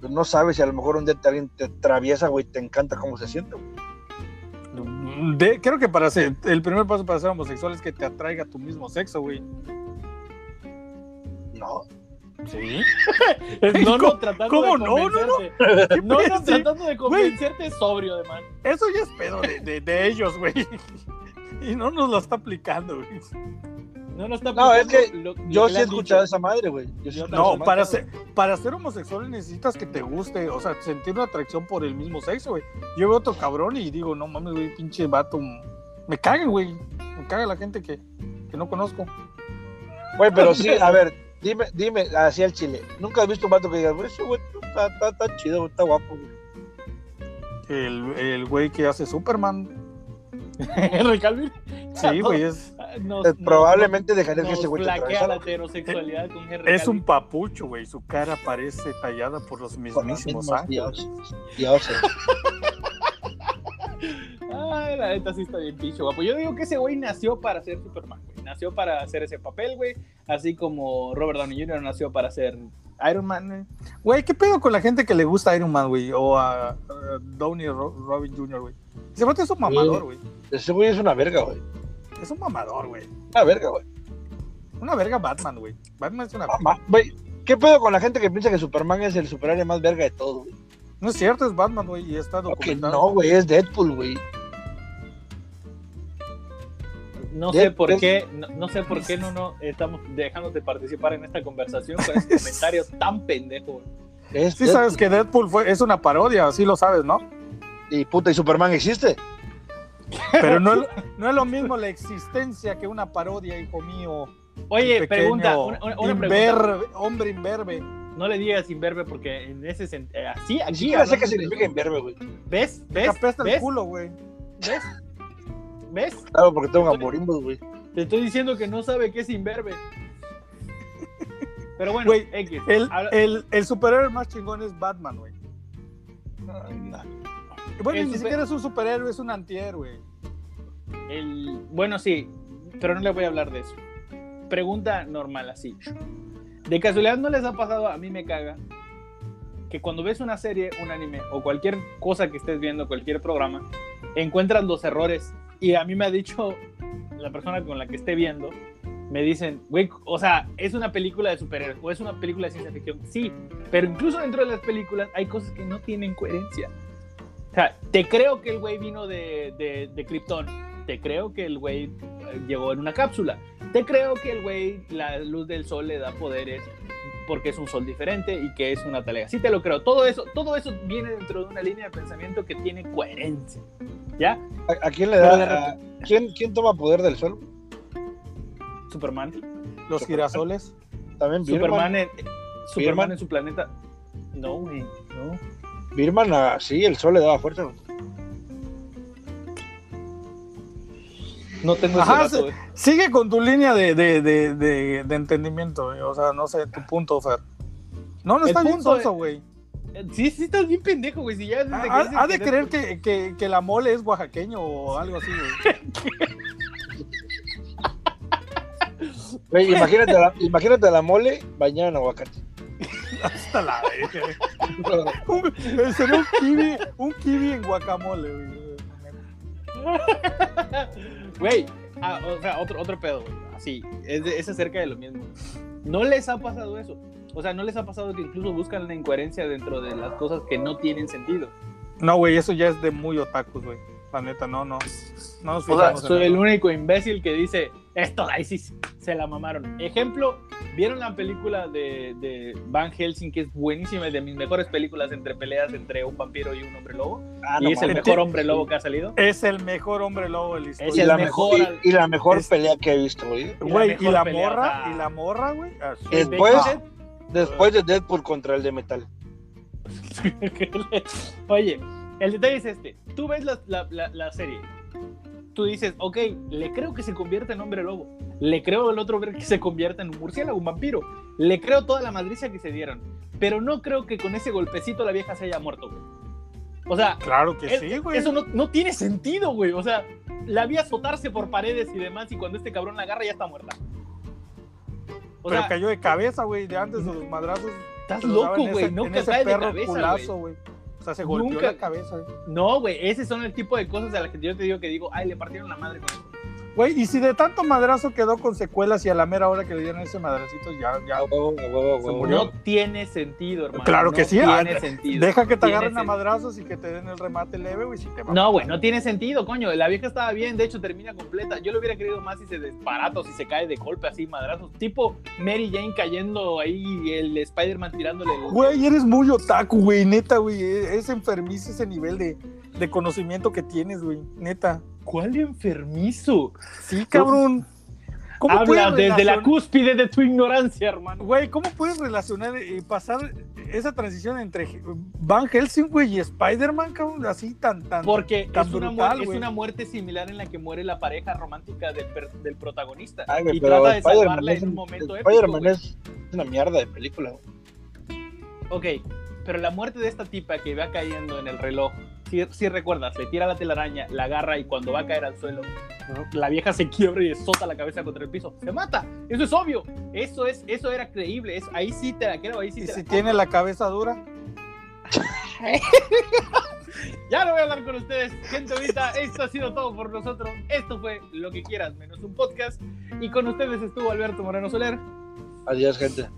Speaker 3: Pues no sabes si a lo mejor un día te, alguien te atraviesa, güey, te encanta cómo se siente, güey.
Speaker 4: De- creo que para ser, el primer paso para ser homosexual es que te atraiga tu mismo sexo, güey.
Speaker 3: No.
Speaker 4: Sí.
Speaker 2: No, no,
Speaker 4: ¿Cómo-
Speaker 2: tratando
Speaker 4: cómo
Speaker 2: de
Speaker 4: no? No, no.
Speaker 2: No, no, tratando de convencerte sobrio, de man.
Speaker 4: Eso ya es pedo de, de- de ellos, güey. Y no nos lo está aplicando, güey.
Speaker 2: No, no está
Speaker 3: No, es que
Speaker 2: lo- lo
Speaker 3: Yo
Speaker 2: que
Speaker 3: sí he escuchado
Speaker 2: dicho.
Speaker 3: esa madre, güey. Yo sí
Speaker 4: No, para ser, para ser homosexual necesitas que te guste, o sea, sentir una atracción por el mismo sexo, güey. Yo veo otro cabrón y digo, no mames, güey, pinche vato. Me cagan, güey. Me caga la gente que, que no conozco.
Speaker 3: Güey, pero sí, a ver, dime, dime, así al chile. ¿Nunca has visto un vato que digas, güey, ese güey está, está, está chido, está guapo, güey?
Speaker 4: El, el güey que hace Superman.
Speaker 2: Henry Calvin.
Speaker 4: Sí, güey, es,
Speaker 2: Nos-
Speaker 3: Eh,
Speaker 2: nos-
Speaker 3: Probablemente dejaría que ese güey te
Speaker 2: la heterosexualidad con Henry
Speaker 4: es un
Speaker 2: Calvin.
Speaker 4: papucho, güey. Su cara parece tallada por los
Speaker 3: los
Speaker 4: mismísimos
Speaker 3: mismos
Speaker 4: ángeles.
Speaker 3: dioses. Dioses.
Speaker 2: Ay, la neta sí está bien pinche guapo. Yo digo que ese güey nació para ser Superman, güey. Nació para hacer ese papel, güey. Así como Robert Downey Jr. nació para ser Iron Man.
Speaker 4: Güey, ¿qué pedo con la gente que le gusta Iron Man, güey? O a, a Downey Ro- Robin Jr., güey. Ese vato es un mamador, güey.
Speaker 3: Ese güey es una verga, güey.
Speaker 4: Es un mamador, güey.
Speaker 3: Una verga, güey.
Speaker 4: Una verga Batman, güey. Batman es una
Speaker 3: Güey, ¿qué pedo con la gente que piensa que Superman es el superhéroe más verga de todo, güey?
Speaker 4: No es cierto, es Batman, güey, y está documentado.
Speaker 3: no, güey, es Deadpool, güey.
Speaker 2: No sé por qué, no, no sé por qué no, no estamos dejándote participar en esta conversación con ese comentario tan pendejo, güey.
Speaker 3: Es
Speaker 4: Sí
Speaker 3: Deadpool.
Speaker 4: sabes que Deadpool fue, es una parodia, sí lo sabes, ¿no?
Speaker 3: Y puta, ¿y Superman existe?
Speaker 4: Pero no es, no es lo mismo la existencia que una parodia, hijo mío.
Speaker 2: Oye,
Speaker 4: Pequeño
Speaker 2: pregunta, una, una- una pregunta.
Speaker 4: imberbe, hombre imberbe.
Speaker 2: No le digas imberbe porque en ese sentido, así,
Speaker 3: Ni
Speaker 2: aquí.
Speaker 3: siquiera sé qué significa inverbe, güey.
Speaker 2: ¿Ves?
Speaker 4: Te
Speaker 2: ¿Ves?
Speaker 4: apesta el
Speaker 2: ¿Ves?
Speaker 4: culo, güey.
Speaker 2: ¿Ves? ¿Ves?
Speaker 3: Claro, porque tengo gamborimbos, güey.
Speaker 2: Te estoy diciendo que no sabe qué es imberbe. Pero bueno, X.
Speaker 4: El, el, el superhéroe más chingón es Batman, güey.
Speaker 3: No.
Speaker 4: Bueno,
Speaker 2: El
Speaker 4: ni
Speaker 2: super-
Speaker 4: siquiera es un superhéroe, es un antihéroe.
Speaker 2: el- bueno, sí, pero no le voy a hablar de eso. Pregunta normal, así. De casualidad no les ha pasado, a mí me caga, que cuando ves una serie, un anime o cualquier cosa que estés viendo, cualquier programa, encuentras los errores. Y a mí me ha dicho la persona con la que esté viendo, me dicen, güey, o sea, es una película de superhéroes o es una película de ciencia ficción. Sí, pero incluso dentro de las películas hay cosas que no tienen coherencia. O sea, te creo que el güey vino de, de, de Krypton. Te creo que el güey eh, llegó en una cápsula. Te creo que el güey, la luz del sol le da poderes porque es un sol diferente y que es una talega. Sí te lo creo. Todo eso, todo eso viene dentro de una línea de pensamiento que tiene coherencia. ¿Ya?
Speaker 3: ¿A, a quién le da? a- ¿quién, ¿Quién toma poder del sol?
Speaker 2: Superman.
Speaker 4: Los girasoles.
Speaker 3: También Birman.
Speaker 2: Superman en, Superman en su planeta. No, güey. No.
Speaker 3: Birman, ah, sí, el sol le daba fuerza.
Speaker 2: No tengo
Speaker 4: Ajá,
Speaker 2: ese dato, güey.
Speaker 4: Sigue con tu línea de, de, de, de, de entendimiento, güey. O sea, no sé, tu punto, Fer. No, no
Speaker 2: El
Speaker 4: está bien sonso, güey.
Speaker 2: Eh, Sí, sí, estás bien pendejo, güey. Si ya desde que
Speaker 4: Ha, ha de
Speaker 2: que
Speaker 4: creer que, que, que la mole es oaxaqueño o algo así, güey.
Speaker 3: Güey, imagínate, la, imagínate la mole bañada en aguacate.
Speaker 4: Hasta la vez, Un- Sería un kiwi, un kiwi en guacamole, güey.
Speaker 2: Güey, ah, o sea, otro, otro pedo, güey. Así, es, de- es acerca de lo mismo. ¿No les ha pasado eso? O sea, ¿no les ha pasado que incluso buscan la incoherencia dentro de las cosas que no tienen sentido?
Speaker 4: No, güey, eso ya es de muy otakus, güey. La neta, no, no. No nos
Speaker 2: O sea, soy el único imbécil que dice, Esto, ahí sí se la mamaron. Ejemplo, ¿vieron la película de, de Van Helsing, que es buenísima, de mis mejores películas entre peleas entre un vampiro y un hombre lobo?
Speaker 3: Ah,
Speaker 2: y
Speaker 3: no
Speaker 2: es el mejor hombre lobo que ha salido.
Speaker 4: Es el mejor hombre lobo de la historia.
Speaker 2: Es
Speaker 3: y la
Speaker 2: mejor-
Speaker 3: mejor, y, y la mejor
Speaker 4: es-
Speaker 3: pelea que he visto, güey.
Speaker 4: Y la
Speaker 2: pelea,
Speaker 4: morra, y la morra, güey.
Speaker 3: Después, después de Deadpool contra el de metal.
Speaker 2: Oye, el detalle es este. Tú ves la, la- la- la serie. Tú dices, ok, le creo que se convierta en hombre lobo. Le creo el otro ver que se convierta en un murciélago, un vampiro. Le creo toda la madriza que se dieron. Pero no creo que con ese golpecito la vieja se haya muerto, güey. O sea,
Speaker 4: Claro que sí, güey.
Speaker 2: eso no, no tiene sentido, güey. O sea, la vi azotarse por paredes y demás y cuando este cabrón la agarra ya está muerta. O
Speaker 4: Pero
Speaker 2: sea,
Speaker 4: cayó de cabeza, güey, de antes de los madrazos.
Speaker 2: estás loco, güey.
Speaker 4: ese
Speaker 2: cae de cabeza, güey.
Speaker 4: O sea, se golpeó
Speaker 2: Nunca-
Speaker 4: la cabeza.
Speaker 2: No, güey, ese son el tipo de cosas a las que yo te digo que digo, ay, le partieron la madre con eso.
Speaker 4: Güey, y si de tanto madrazo quedó con secuelas y a la mera hora que le dieron ese madracito, ya, ya. Se murió.
Speaker 2: No tiene sentido, hermano.
Speaker 4: Claro que
Speaker 2: No
Speaker 4: sí, ah,
Speaker 2: Tiene sentido.
Speaker 4: Deja que te
Speaker 2: Tiene
Speaker 4: agarren a madrazos y que te den el remate leve, güey, si te va
Speaker 2: No, güey, no tiene sentido, coño. La vieja estaba bien, de hecho termina completa. Yo lo hubiera querido más si se desbarata o si se cae de golpe así, madrazos. Tipo Mary Jane cayendo ahí y el Spider-Man tirándole el.
Speaker 4: Güey, eres muy otaku, güey, neta, güey. Es enfermizo ese nivel de, de conocimiento que tienes, güey, neta.
Speaker 2: ¿Cuál enfermizo?
Speaker 4: Sí, cabrón. ¿Cómo
Speaker 2: Habla desde la cúspide de tu ignorancia, hermano.
Speaker 4: Güey, ¿cómo puedes relacionar y pasar esa transición entre Van Helsing, güey, y Spider-Man, cabrón? Así tan, tan.
Speaker 2: Porque
Speaker 4: Tan
Speaker 2: es una, muerte, es
Speaker 4: güey.
Speaker 2: una muerte similar en la que muere la pareja romántica del, protagonista.
Speaker 3: Ay,
Speaker 2: y
Speaker 3: pero
Speaker 2: trata de
Speaker 3: Spider-Man
Speaker 2: salvarla
Speaker 3: es
Speaker 2: en un momento épico.
Speaker 3: Spider-Man es una mierda de película, güey.
Speaker 2: Ok, pero la muerte de esta tipa que va cayendo en el reloj, si, si recuerdas, le tira la telaraña, la agarra y cuando va a caer al suelo, la vieja se quiebra y sota la cabeza contra el piso. ¡Se mata! Eso es obvio. Eso es, eso era creíble. Eso, ahí sí te la creo, ahí sí
Speaker 4: Y
Speaker 2: te
Speaker 4: si
Speaker 2: la
Speaker 4: tiene la cabeza dura.
Speaker 2: Ya no voy a hablar con ustedes. Gente, ahorita esto ha sido todo por nosotros. Esto fue lo que quieras, menos un podcast. Y con ustedes estuvo Alberto Moreno Soler
Speaker 3: Adiós, gente.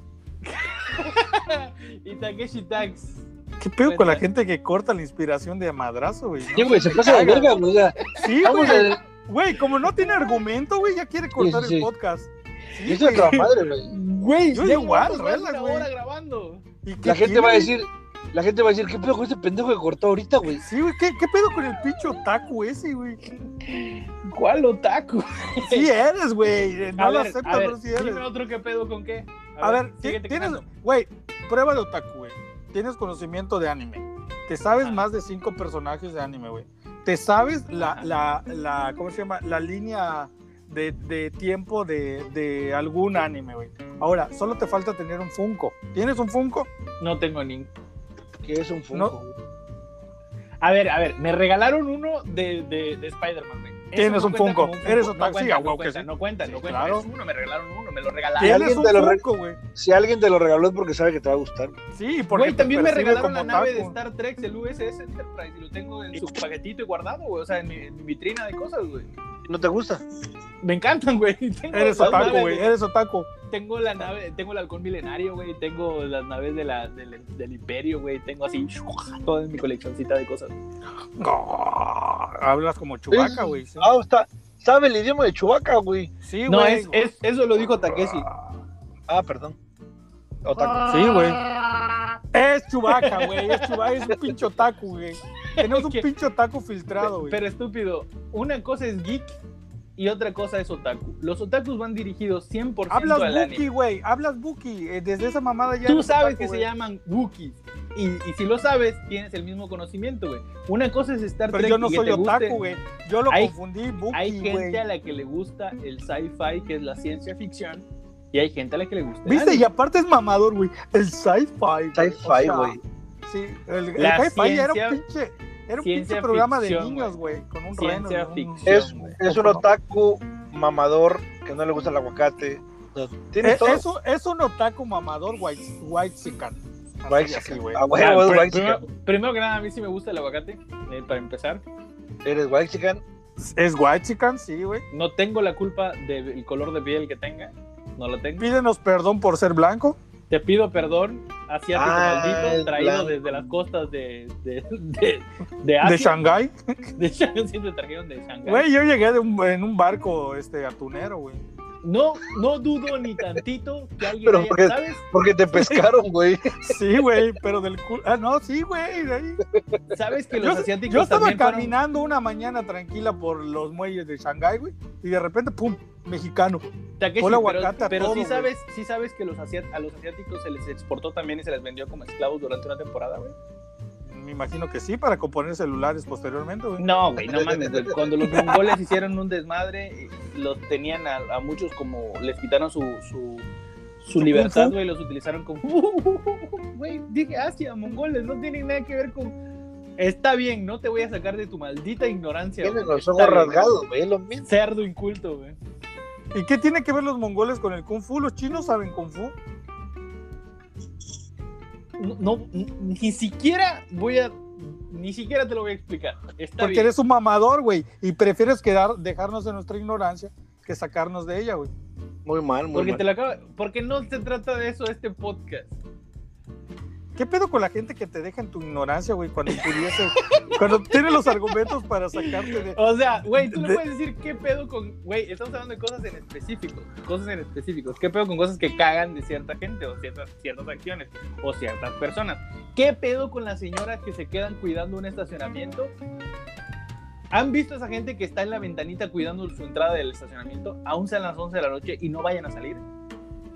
Speaker 2: y Takeshi Tax.
Speaker 4: ¿Qué pedo con la gente que corta la inspiración de madrazo, güey?
Speaker 3: Sí, güey, se pasa de verga, güey. O sea,
Speaker 4: Sí, güey.
Speaker 3: a.
Speaker 4: Güey, como no tiene argumento, güey, ya quiere cortar
Speaker 3: sí, sí.
Speaker 4: el podcast. Sí, güey.
Speaker 3: otra madre, güey.
Speaker 2: Güey,
Speaker 4: Yo igual,
Speaker 2: una
Speaker 4: güey.
Speaker 2: hora grabando.
Speaker 4: ¿Y qué
Speaker 3: La gente va a decir, la gente va a decir, ¿qué pedo con este pendejo que cortó ahorita, güey?
Speaker 4: Sí, güey, ¿qué, ¿qué pedo con el pinche otaku ese, güey?
Speaker 2: ¿Cuál otaku?
Speaker 4: Sí eres, güey. No
Speaker 2: a
Speaker 4: lo
Speaker 2: ver,
Speaker 4: acepto,
Speaker 2: a ver,
Speaker 4: pero sí eres.
Speaker 2: dime otro que pedo con qué.
Speaker 4: A ver, tienes, güey, prueba de otaku, güey. Tienes conocimiento de anime. Te sabes más de cinco personajes de anime, güey. Te sabes la, la, la, ¿cómo se llama? La línea de, de tiempo de, de algún anime, güey. Ahora, solo te falta tener un Funko. ¿Tienes un Funko?
Speaker 2: No tengo ni.
Speaker 3: Que es un Funko.
Speaker 4: No.
Speaker 3: güey.
Speaker 2: A ver, a ver, me regalaron uno de, de, de Güey.
Speaker 4: Tienes un
Speaker 2: cuenta
Speaker 4: Funko. Eres
Speaker 2: No
Speaker 4: otaku. Sí,
Speaker 2: cuenta,
Speaker 4: a
Speaker 2: no
Speaker 4: huevo que sí.
Speaker 2: no cuenta,
Speaker 4: Sí,
Speaker 2: no cuenta.
Speaker 4: claro.
Speaker 2: Uno, me regalaron uno, me lo regalaron.
Speaker 4: Tienes
Speaker 3: alguien
Speaker 4: un
Speaker 3: te lo re-
Speaker 4: Funko, güey.
Speaker 3: Si alguien te lo regaló es porque sabe que te va a gustar.
Speaker 4: Sí, porque
Speaker 2: Güey, también me regalaron la nave de. Star Trek, el USS Enterprise, y lo tengo en su paquetito y guardado, güey. O sea, en mi, en mi vitrina de cosas, güey.
Speaker 3: ¿No te gusta?
Speaker 2: Me encantan, güey.
Speaker 4: Eres otaku, güey. Eres otaku.
Speaker 2: Tengo la nave, tengo el halcón milenario, güey. Tengo las naves de la, del, del imperio, güey. Tengo así toda mi coleccioncita de cosas.
Speaker 4: Oh, hablas como Chubaca, güey. Sí,
Speaker 3: Ah, está. Sabe el idioma de Chubaca, güey.
Speaker 4: Sí,
Speaker 2: No,
Speaker 4: güey.
Speaker 2: es, es, eso lo dijo Takeshi.
Speaker 3: Ah, perdón. Otaku.
Speaker 4: Sí, güey. Es Chubaca, güey. Es Chubaca, es un pinche otaku, güey. Tenemos un
Speaker 2: ¿Qué?
Speaker 4: pinche otaku filtrado, güey.
Speaker 2: Pero estúpido, una cosa es geek y otra cosa es otaku. Los otakus van dirigidos 100%
Speaker 4: Hablas
Speaker 2: al
Speaker 4: Buki, güey. Hablas Buki. Eh, Desde esa mamada ya.
Speaker 2: Tú sabes
Speaker 4: otaku,
Speaker 2: que
Speaker 4: güey.
Speaker 2: se llaman Wookiees. Y, y si lo sabes, tienes el mismo conocimiento, güey. Una cosa es Star
Speaker 4: Pero
Speaker 2: Trek
Speaker 4: yo no soy otaku, güey. Yo lo
Speaker 2: Hay-
Speaker 4: confundí, Buki,
Speaker 2: Hay gente
Speaker 4: güey.
Speaker 2: a la que le gusta el sci-fi, que es la ciencia ficción, y hay gente a la que le gusta.
Speaker 4: ¿Viste? Y aparte es mamador, güey. El sci-fi. güey.
Speaker 3: Sci-fi,
Speaker 4: O sea,
Speaker 3: güey.
Speaker 4: Sí, el, hi-fi era un pinche. Era un pinche programa de niños, güey. Con un
Speaker 2: Ciencia
Speaker 4: reno. un-
Speaker 2: ficción.
Speaker 3: Es, es un otaku mamador que no le gusta el aguacate. Tiene
Speaker 4: Es,
Speaker 3: todo.
Speaker 4: es un- es un otaku mamador white, white chican. Así,
Speaker 3: White
Speaker 4: así,
Speaker 3: chican.
Speaker 4: güey.
Speaker 3: Ah,
Speaker 2: Ah,
Speaker 3: white
Speaker 2: primero,
Speaker 3: chican.
Speaker 2: primero que nada, a mí sí me gusta el aguacate, eh, para empezar.
Speaker 3: Eres white chican.
Speaker 4: Es white chican, sí, güey.
Speaker 2: No tengo la culpa del color de piel que tenga, no lo tengo.
Speaker 4: Pídenos perdón por ser blanco.
Speaker 2: Te pido perdón asiático
Speaker 3: Ah,
Speaker 2: maldito traído
Speaker 3: blanco.
Speaker 2: desde las costas de, de, de, de
Speaker 4: De
Speaker 2: Asia.
Speaker 4: Shanghái.
Speaker 2: De Shanghái, sí, te trajeron de Shanghái.
Speaker 4: Güey, yo llegué de un- en un barco este, atunero, güey.
Speaker 2: No, no dudo ni tantito que alguien
Speaker 3: Pero
Speaker 2: haya-
Speaker 3: porque-
Speaker 2: ¿sabes?
Speaker 3: Porque te pescaron, güey.
Speaker 4: Sí, güey, pero del culo. Ah, no, sí, güey.
Speaker 2: ¿Sabes que
Speaker 4: Yo,
Speaker 2: los asiáticos
Speaker 4: yo estaba
Speaker 2: también fueron-
Speaker 4: caminando una mañana tranquila por los muelles de Shanghái, güey, y de repente, pum, mexicano.
Speaker 2: Takeshi,
Speaker 4: Ponle
Speaker 2: pero,
Speaker 4: aguacate a
Speaker 2: pero
Speaker 4: todo,
Speaker 2: sí sabes, sí sabes que los a los asiáticos se les exportó también y se les vendió como esclavos durante una temporada, güey.
Speaker 4: Me imagino que sí, para componer celulares posteriormente, güey.
Speaker 2: No, güey, no mames. Cuando los mongoles hicieron un desmadre, eh, los tenían a, a muchos como les quitaron su, su, su
Speaker 4: ¿Su
Speaker 2: libertad, güey, los utilizaron como. Güey, dije Asia, mongoles, no tienen nada que ver con. Está bien, no te voy a sacar de tu maldita ignorancia.
Speaker 3: Tienen
Speaker 2: güey.
Speaker 3: los ojos rasgados, güey. es Lo mismo.
Speaker 2: Cerdo inculto, güey.
Speaker 4: ¿Y qué tiene que ver los mongoles con el kung fu? ¿Los chinos saben kung fu?
Speaker 2: No, no, ni siquiera voy a. Ni siquiera te lo voy a explicar. Está
Speaker 4: Porque
Speaker 2: bien.
Speaker 4: eres un mamador, güey, y prefieres quedar, dejarnos en nuestra ignorancia que sacarnos de ella, güey.
Speaker 3: Muy mal, muy
Speaker 2: Porque
Speaker 3: mal.
Speaker 2: te lo acabo. Porque no se trata de eso este podcast.
Speaker 4: ¿Qué pedo con la gente que te deja en tu ignorancia, güey, cuando pudiese, cuando tiene los argumentos para sacarte de...
Speaker 2: O sea, güey, tú le
Speaker 4: De-
Speaker 2: puedes decir qué pedo con. Güey, estamos hablando de cosas en específico. Cosas en específicos. ¿Qué pedo con cosas que cagan de cierta gente o ciertas, ciertas acciones o ciertas personas? ¿Qué pedo con las señoras que se quedan cuidando un estacionamiento? ¿Han visto a esa gente que está en la ventanita cuidando su entrada del estacionamiento? Aún sean las 11 de la noche y no vayan a salir.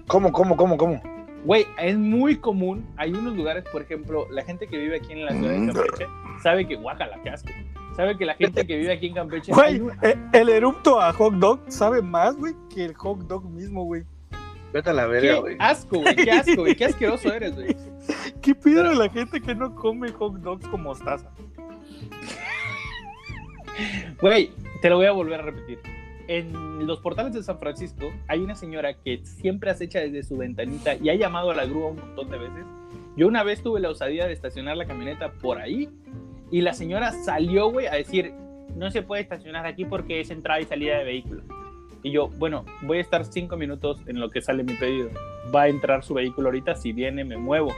Speaker 3: ¿Cómo, cómo, cómo, cómo?
Speaker 2: Güey, es muy común. Hay unos lugares, por ejemplo, la gente que vive aquí en la ciudad de Campeche sabe que, guácala, qué asco. Sabe que la gente que vive aquí en Campeche.
Speaker 4: Güey,
Speaker 2: un-
Speaker 4: eh, el erupto a hot dog sabe más, güey, que el hot dog mismo, güey.
Speaker 3: Vete a la verga,
Speaker 2: Qué
Speaker 3: güey.
Speaker 2: asco, güey, qué asco, güey, qué asqueroso eres, güey.
Speaker 4: ¿Qué pido
Speaker 2: Pero-
Speaker 4: la gente que no come hot dogs con mostaza?
Speaker 2: Güey, te lo voy a volver a repetir. En los portales de San Francisco hay una señora que siempre acecha desde su ventanita y ha llamado a la grúa un montón de veces. Yo una vez tuve la osadía de estacionar la camioneta por ahí y la señora salió, güey, a decir, no se puede estacionar aquí porque es entrada y salida de vehículo. Y yo, bueno, voy a estar cinco minutos en lo que sale mi pedido. Va a entrar su vehículo ahorita, si viene me muevo.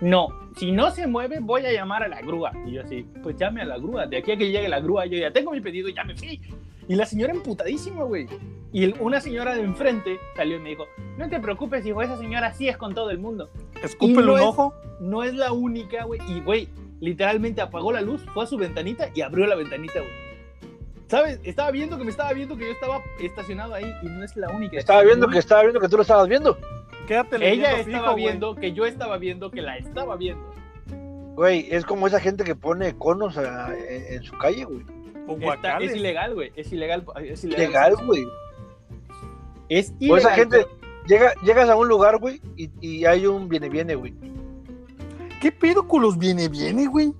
Speaker 2: No, si no se mueve voy a llamar a la grúa. Y yo así, pues llame a la grúa. De aquí a que llegue la grúa yo ya tengo mi pedido, ya me fui. Y la señora emputadísima, güey. Y el- una señora de enfrente salió y me dijo, no te preocupes, hijo, esa señora sí es con todo el mundo.
Speaker 4: Escúpele
Speaker 2: no
Speaker 4: un
Speaker 2: es-
Speaker 4: ojo.
Speaker 2: No es la única, güey. Y, güey, literalmente apagó la luz, fue a su ventanita y abrió la ventanita, güey. ¿Sabes? Estaba viendo que me estaba viendo que yo estaba estacionado ahí y no es la única.
Speaker 3: Estaba viendo que estaba viendo que tú lo estabas viendo.
Speaker 4: Quédate
Speaker 2: Ella estaba
Speaker 4: fijo,
Speaker 2: viendo que yo estaba viendo que la estaba viendo.
Speaker 3: Güey, es como esa gente que pone conos a- en, en su calle, güey.
Speaker 4: O
Speaker 2: Está- es ilegal, güey. Es ilegal. Es ilegal.
Speaker 3: Legal, güey.
Speaker 2: Es
Speaker 3: O
Speaker 2: ilegal.
Speaker 3: esa gente,
Speaker 2: pero-
Speaker 3: llega, llegas a un lugar, güey, y, y hay un viene, viene, güey.
Speaker 4: ¿Qué pedo con los viene, viene, güey?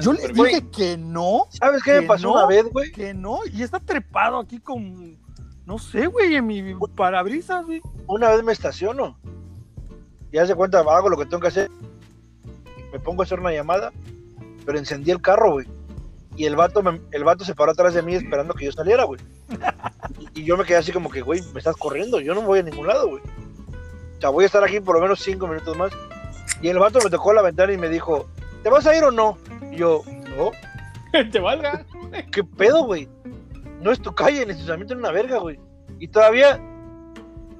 Speaker 4: Yo les dije que no,
Speaker 3: ¿Sabes qué me pasó
Speaker 4: no.
Speaker 3: una vez, güey?
Speaker 4: que no, y está trepado aquí con, no sé, güey, en mi parabrisas, güey.
Speaker 3: Una vez me estaciono. Y hace cuenta, hago lo que tengo que hacer. Me pongo a hacer una llamada, pero encendí el carro, güey. Y el vato, me- el vato se paró atrás de mí esperando que yo saliera, güey. Y, y yo me quedé así como que, güey, me estás corriendo. Yo no voy a ningún lado, güey. O sea, voy a estar aquí por lo menos cinco minutos más. Y el vato me tocó la ventana y me dijo, ¿te vas a ir o no? Y yo, no.
Speaker 2: Te valga.
Speaker 3: ¿Qué pedo, güey? No es tu calle, el estacionamiento es una verga, güey. Y todavía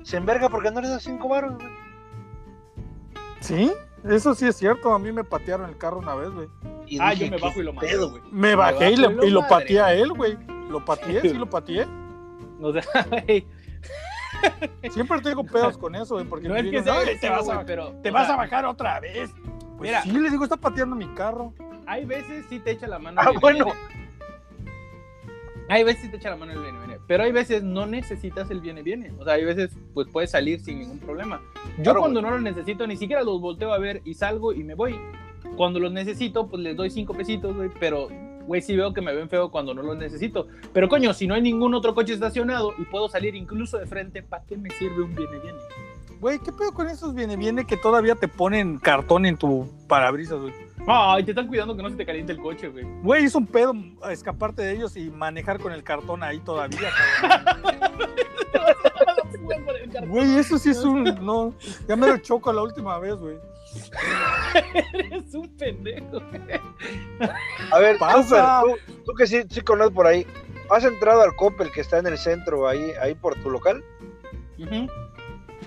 Speaker 3: se enverga porque no le das cinco baros, güey.
Speaker 4: Sí, eso sí es cierto. A mí me patearon el carro una vez, güey.
Speaker 3: Y
Speaker 2: Ah,
Speaker 3: dije,
Speaker 2: yo me
Speaker 3: ¿qué
Speaker 2: bajo y lo güey.
Speaker 4: Me bajé y, le-
Speaker 2: bajo y lo
Speaker 4: lo pateé a él, güey. Lo pateé, sí lo pateé.
Speaker 2: O sea, güey,
Speaker 4: Siempre tengo pedos con eso, güey, porque
Speaker 2: no es que
Speaker 4: digan,
Speaker 2: sea
Speaker 4: "Ay, te vas, a,
Speaker 2: pero.
Speaker 4: te vas
Speaker 2: sea,
Speaker 4: a bajar otra vez. Pues
Speaker 2: Mira.
Speaker 4: sí, le digo, está pateando mi carro.
Speaker 2: Hay veces sí te echa la mano.
Speaker 3: Ah,
Speaker 2: el
Speaker 3: bueno.
Speaker 2: Hay veces sí te echa la mano el viene, viene. Pero hay veces no necesitas el viene, viene. O sea, hay veces pues puedes salir sin ningún problema. Yo
Speaker 3: Claro,
Speaker 2: cuando no los necesito, ni siquiera los volteo a ver y salgo y me voy. Cuando los necesito, pues les doy cinco pesitos, güey. Pero, güey, sí veo que me ven feo cuando no los necesito. Pero, coño, si no hay ningún otro coche estacionado y puedo salir incluso de frente, ¿para qué me sirve un viene, viene?
Speaker 4: Güey, ¿qué pedo con esos viene, viene que todavía te ponen cartón en tu parabrisas, güey?
Speaker 2: Ay, te están cuidando que no se te caliente el coche, güey.
Speaker 4: Güey, es un pedo escaparte de ellos y manejar con el cartón ahí todavía, cabrón. Güey, eso sí es un. No, ya me lo choco la última vez, güey.
Speaker 2: Eres un pendejo.
Speaker 3: A ver,
Speaker 4: Pasa.
Speaker 3: Cooper, tú, tú que sí, sí conoces por ahí, ¿has entrado al Coppel que está en el centro, ahí, ahí por tu local?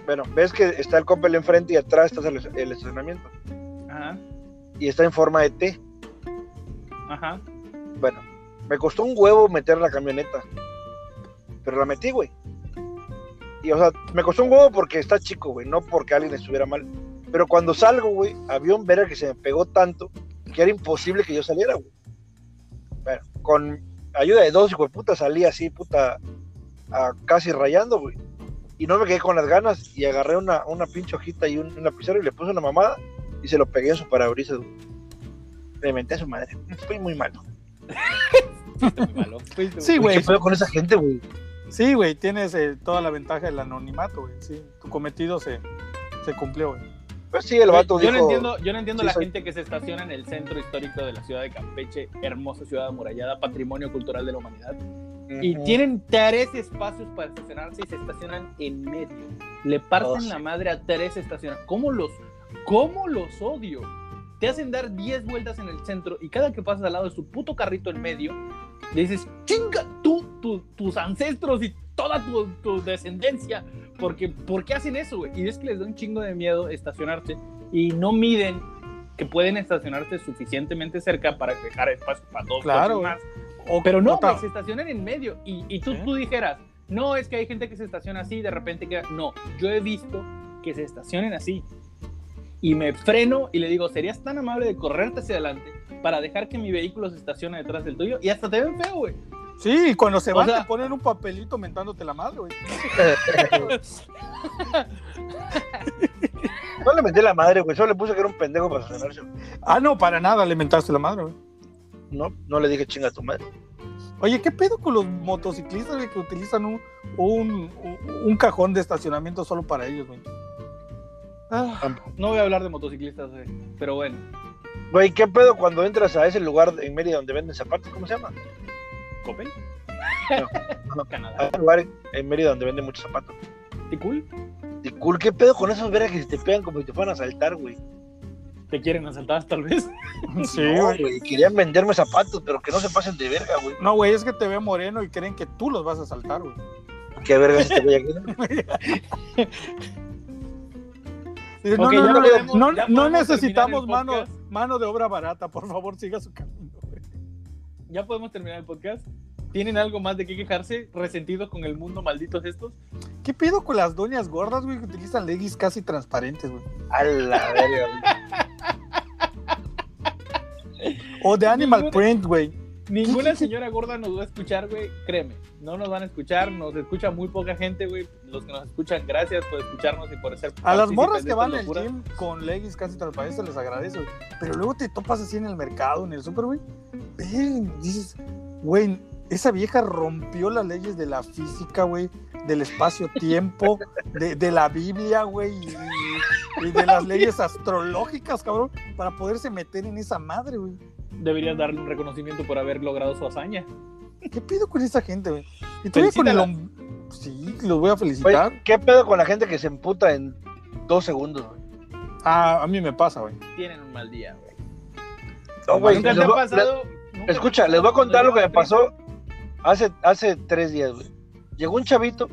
Speaker 3: Bueno, ves que está el Coppel enfrente y atrás está el, el estacionamiento.
Speaker 2: Ajá,
Speaker 3: Y está en forma de T.
Speaker 2: ajá.
Speaker 3: Bueno, me costó un huevo meter la camioneta. Pero la metí, güey. Y, o sea, me costó un huevo porque está chico, güey, no porque alguien estuviera mal. Pero cuando salgo, güey, había un verga que se me pegó tanto que era imposible que yo saliera, güey. Bueno, con ayuda de dos, hijo de puta, salí así, puta, a casi rayando, güey. Y no me quedé con las ganas y agarré una, una pinche hojita y un, un lapicero y le puse una mamada y se lo pegué en su parabrisas, güey. Le menté a su madre. Fui muy malo.
Speaker 2: Fuiste muy malo.
Speaker 4: Sí, güey.
Speaker 3: ¿Qué pedo con esa gente, güey?
Speaker 4: Sí, güey, tienes eh, toda la ventaja del anonimato, güey. Sí, tu cometido se, se cumplió, güey.
Speaker 3: Pues sí, el vato
Speaker 2: yo
Speaker 3: dijo.
Speaker 2: no entiendo, yo no entiendo
Speaker 3: Sí,
Speaker 2: la
Speaker 3: soy-
Speaker 2: gente que se estaciona en el centro histórico de la ciudad de Campeche, hermosa ciudad amurallada, patrimonio cultural de la humanidad. Y
Speaker 3: Ujú.
Speaker 2: tienen tres espacios para estacionarse y se estacionan en medio. Le parten
Speaker 3: Oh, sí.
Speaker 2: la madre a tres estaciones. ¿Cómo los, ¿Cómo los odio? Te hacen dar 10 vueltas en el centro y cada que pasas al lado de su puto carrito en medio, le dices, chinga, tú, tú, tus ancestros y toda tu, tu descendencia. Porque, ¿Por qué hacen eso, güey? Y es que les da un chingo de miedo estacionarse y no miden que pueden estacionarse suficientemente cerca para dejar espacio para dos
Speaker 4: Claro,
Speaker 2: más.
Speaker 4: O-
Speaker 2: Pero no, güey, se estacionan en medio. Y, y tú,
Speaker 4: ¿Eh?
Speaker 2: tú dijeras, no, es que hay gente que se estaciona así, de repente queda. No, yo he visto que se estacionen así. Y me freno y le digo, ¿serías tan amable de correrte hacia adelante para dejar que mi vehículo se estacione detrás del tuyo? Y hasta te ven feo, güey.
Speaker 4: Sí, y cuando se
Speaker 2: O
Speaker 4: van
Speaker 2: sea-
Speaker 4: te ponen un papelito mentándote la madre, güey.
Speaker 3: No le metí la madre, güey. Solo le puse que era un pendejo para estacionarse. güey.
Speaker 4: Ah, no, para nada le mentaste la madre, güey.
Speaker 3: No, no le dije chinga a tu madre.
Speaker 4: Oye, ¿qué pedo con los motociclistas que utilizan un, un, un cajón de estacionamiento solo para ellos, güey?
Speaker 2: Ah, no voy a hablar de motociclistas, güey. Pero bueno,
Speaker 3: Güey, ¿qué pedo cuando entras a ese lugar en Mérida donde venden zapatos? ¿Cómo se llama?
Speaker 2: ¿Coppel?
Speaker 3: No.
Speaker 2: Canadá.
Speaker 3: Hay un lugar en Mérida donde venden muchos zapatos.
Speaker 2: ¿Te cool?
Speaker 3: Y cool, ¿qué pedo con esos vergas que se te pegan como si te fueran a saltar, güey?
Speaker 2: ¿Te quieren asaltar tal vez?
Speaker 4: Sí,
Speaker 3: no,
Speaker 4: güey.
Speaker 3: Querían venderme zapatos, pero que no se pasen de verga, güey.
Speaker 4: No, güey, es que te ve moreno y creen que tú los vas a saltar, güey.
Speaker 3: ¿Qué verga es este güey aquí?
Speaker 4: Dice, No, no, no,
Speaker 2: podemos-
Speaker 4: no, necesitamos mano, mano de obra barata, por favor, siga su camino, güey.
Speaker 2: ¿Ya podemos terminar el podcast? ¿Tienen algo más de qué quejarse? ¿Resentidos con el mundo malditos estos?
Speaker 4: ¿Qué pedo con las doñas gordas, güey, que utilizan leggings casi transparentes, güey?
Speaker 3: A la verga, güey.
Speaker 4: O de animal print, güey.
Speaker 2: Ninguna señora gorda nos va a escuchar, güey. Créeme, no nos van a escuchar. Nos escucha muy poca gente, güey. Los que nos escuchan, gracias por escucharnos y por ser
Speaker 4: A las morras que van al gym con leggings casi transparentes les agradece, güey. Pero luego te topas así en el mercado, en el super, güey. Ven, dices, güey, esa vieja rompió las leyes de la física, güey, del espacio-tiempo, de, de la Biblia, güey, y, y de las leyes astrológicas, cabrón, para poderse meter en esa madre, güey.
Speaker 2: Deberías darle un reconocimiento por haber logrado su hazaña.
Speaker 4: ¿Qué pido con esa gente, güey? Y todavía con el hom- Sí, los voy a felicitar.
Speaker 3: ¿qué pedo con la gente que se emputa en dos segundos, güey?
Speaker 4: Ah, a mí me pasa, güey.
Speaker 2: Tienen un mal día, güey.
Speaker 3: No, güey,
Speaker 2: ¿Nunca te ha pasado?
Speaker 3: les-
Speaker 2: ¿Nunca te ha
Speaker 3: escucha,
Speaker 2: pasado
Speaker 3: les voy a contar lo que me pasó hace, hace tres días, güey. Llegó un chavito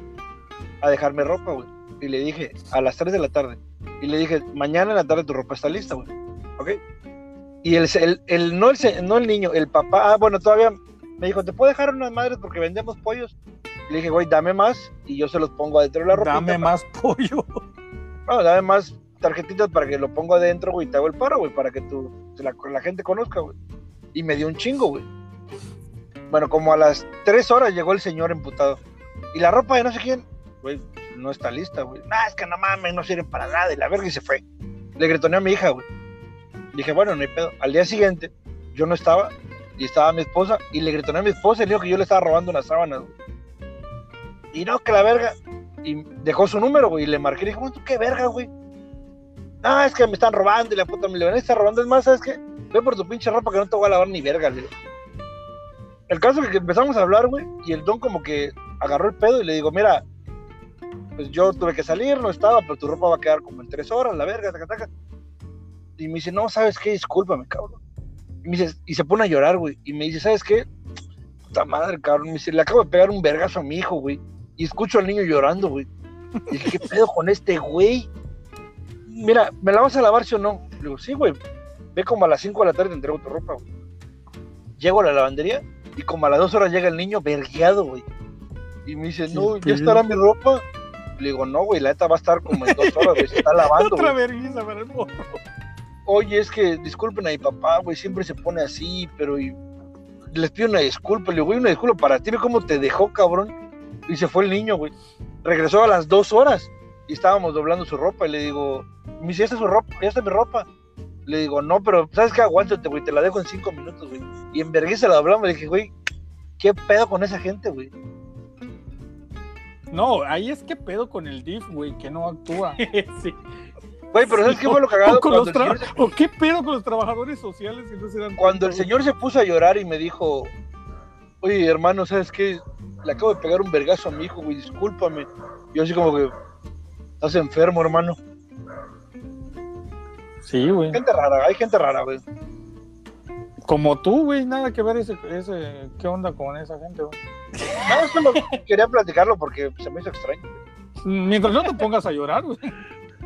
Speaker 3: a dejarme ropa, güey. Y le dije, a las 3 de la tarde. Y le dije, mañana en la tarde tu ropa está lista, güey. ¿Ok? Y el, el, el- no, el, no el niño, el papá, ah, bueno, todavía me dijo, ¿te puedo dejar unas madres porque vendemos pollos? Le dije, güey, dame más y yo se los pongo adentro de la ropa.
Speaker 4: Dame más pollo.
Speaker 3: No, dame más tarjetitas para que lo pongo adentro, güey, y te hago el paro, güey, para que tú, la, la gente conozca, güey. Y me dio un chingo, güey. Bueno, como a las tres horas llegó el señor emputado. Y la ropa de no sé quién, güey, no está lista, güey. Nah, es que no mames, no sirven para nada. Y la verga y se fue. Le gritoneé a mi hija, güey. Dije, bueno, no hay pedo. Al día siguiente, yo no estaba, y estaba mi esposa, y le gritoneé a mi esposa y le dijo que yo le estaba robando unas sábanas, güey. Y no, que la verga. Y dejó su número, güey, y le marqué. Y dije, "Güey, ¿tú qué verga, güey? No, es que me están robando y la puta me le van a estar robando. Es más, ¿sabes qué? Ve por tu pinche ropa que no te voy a lavar ni verga, le. El caso es que empezamos a hablar, güey, y el don como que agarró el pedo y le digo, mira, pues yo tuve que salir, no estaba, pero tu ropa va a quedar como en tres horas, la verga, taca, taca. Y me dice, no, ¿sabes qué? Discúlpame, cabrón. Y, me dice, y se pone a llorar, güey. Y me dice, ¿sabes qué? Puta madre, cabrón. Me dice, le acabo de pegar un vergazo a mi hijo, güey. Y escucho al niño llorando, güey. Y dije, ¿qué pedo con este güey? Mira, ¿me la vas a lavar, sí o no? Le digo, sí, güey. Ve como a las 5 de la tarde te entrego tu ropa, güey. Llego a la lavandería y como a las 2 horas llega el niño vergueado, güey. Y me dice, no, ¿ya estará mi ropa? Le digo, no, güey, la neta va a estar como en dos horas, güey, se está lavando,
Speaker 4: Otra
Speaker 3: güey.
Speaker 4: vergüenza para el morro.
Speaker 3: Oye, es que disculpen a mi papá, güey, siempre se pone así, pero y- les pido una disculpa. Le digo, güey, una disculpa para ti, ve cómo te dejó, cabrón. Y se fue el niño, güey. Regresó a las dos horas y estábamos doblando su ropa. Y le digo, me dice, ¿ya está su ropa? ¿Ya está mi ropa? Le digo, no, pero ¿sabes qué? Aguántate, güey, te la dejo en cinco minutos, güey. Y en vergüenza la doblamos. Le dije, güey, ¿qué pedo con esa gente, güey?
Speaker 4: No, ahí es que pedo con el DIF, güey, que no actúa.
Speaker 2: sí.
Speaker 3: Güey, pero ¿sabes qué fue lo cagado?
Speaker 4: O, con los
Speaker 3: señor,
Speaker 4: ¿O qué pedo con los trabajadores sociales que no se dan
Speaker 3: cuando el señor se puso a llorar y me dijo, oye, hermano, ¿sabes qué? Le acabo de pegar un vergazo a mi hijo, güey, discúlpame. Yo así como que, estás enfermo, hermano.
Speaker 4: Sí, güey.
Speaker 3: Gente rara, hay gente rara, güey.
Speaker 4: Como tú, güey, nada que ver ese, ese, ¿qué onda con esa gente, güey?
Speaker 3: No, solo quería platicarlo porque se me hizo extraño.
Speaker 4: Mientras no te pongas a llorar, güey,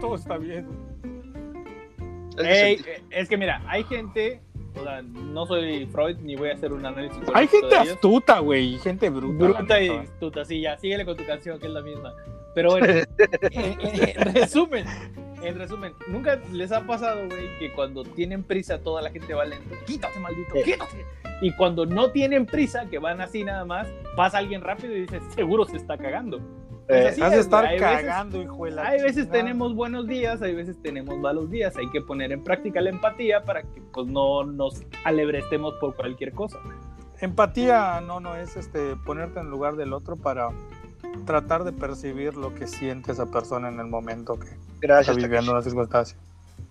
Speaker 4: todo está bien.
Speaker 3: Es que
Speaker 2: Ey, es que mira, hay gente, o sea, no soy Freud ni voy a hacer un análisis.
Speaker 4: Hay gente astuta, güey, y gente bruta.
Speaker 2: Bruta y astuta, sí, ya, síguele con tu canción, que es la misma. Pero bueno, en, en- en resumen, en resumen, ¿nunca les ha pasado, güey, que cuando tienen prisa toda la gente va lento? Quítate, maldito,
Speaker 3: Sí.
Speaker 2: quítate. Y cuando no tienen prisa, que van así nada más, pasa alguien rápido y dices, seguro se está cagando. Pues
Speaker 3: Eh,
Speaker 4: Has de estar
Speaker 2: hay veces-
Speaker 4: cagando, hijo de la
Speaker 2: Hay veces
Speaker 4: chingada.
Speaker 2: tenemos buenos días, hay veces tenemos malos días. Hay que poner en práctica la empatía para que pues no nos alebrestemos por cualquier cosa.
Speaker 4: Empatía no, no es este ponerte en lugar del otro para tratar de percibir lo que siente esa persona en el momento que está viviendo una circunstancia.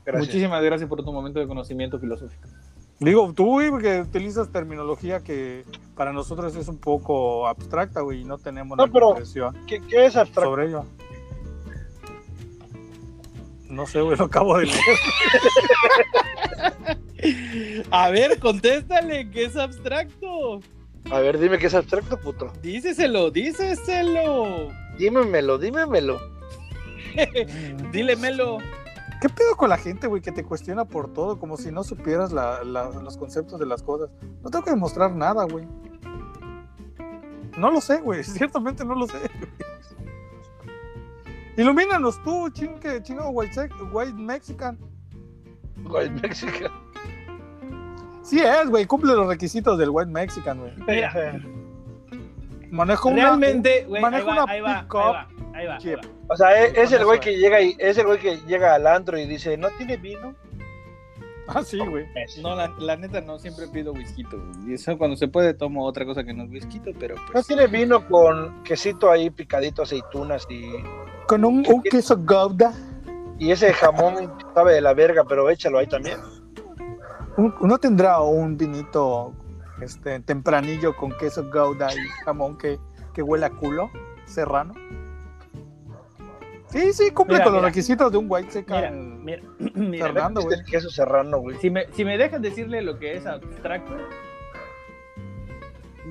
Speaker 3: gracias.
Speaker 2: Muchísimas gracias por tu momento de conocimiento filosófico.
Speaker 4: Digo, tú, güey, porque utilizas terminología que para nosotros es un poco abstracta, güey, y no tenemos
Speaker 3: No,
Speaker 4: la
Speaker 3: pero-
Speaker 4: comprensión
Speaker 3: ¿Qué, qué es abstracto?
Speaker 4: sobre ello. No sé, güey, lo acabo de leer.
Speaker 2: A ver, contéstale, que es abstracto.
Speaker 3: A ver, dime qué es abstracto, puto.
Speaker 2: Díceselo, díceselo.
Speaker 3: Dímemelo, dímemelo.
Speaker 2: Dílemelo.
Speaker 4: ¿Qué pedo con la gente, güey, que te cuestiona por todo, como si no supieras la- la- los conceptos de las cosas? No tengo que demostrar nada, güey. No lo sé, güey, ciertamente no lo sé. Ilumínanos tú, chingue, chingo white, white Mexican.
Speaker 3: White Mexican.
Speaker 4: Sí es, güey, cumple los requisitos del white Mexican, güey.
Speaker 2: Mira,
Speaker 4: Manejo una...
Speaker 2: realmente, güey, ahí
Speaker 4: una
Speaker 2: ahí va, ahí va, ahí.
Speaker 3: O sea, es, es el güey que llega y es el güey que llega al antro y dice, ¿no tiene vino?
Speaker 4: Ah, sí, güey.
Speaker 2: No, la, la neta no siempre pido whisky, güey. Y eso cuando se puede tomo otra cosa que no es whisky, pero
Speaker 3: No
Speaker 2: pues.
Speaker 3: tiene vino con quesito ahí picadito, aceitunas y,
Speaker 4: Con un, un queso gouda.
Speaker 3: y ese jamón sabe de la verga, pero échalo ahí también.
Speaker 4: Un- Uno tendrá un vinito este, tempranillo con queso gouda y jamón que, que huele a culo, serrano. Sí, sí, cumple
Speaker 2: Mira,
Speaker 4: con los requisitos de un white
Speaker 2: Mira,
Speaker 4: secan.
Speaker 2: mira, mira,
Speaker 4: Fernando, güey.
Speaker 3: queso serrano, güey.
Speaker 2: Si me, si me dejan decirle lo que es abstracto,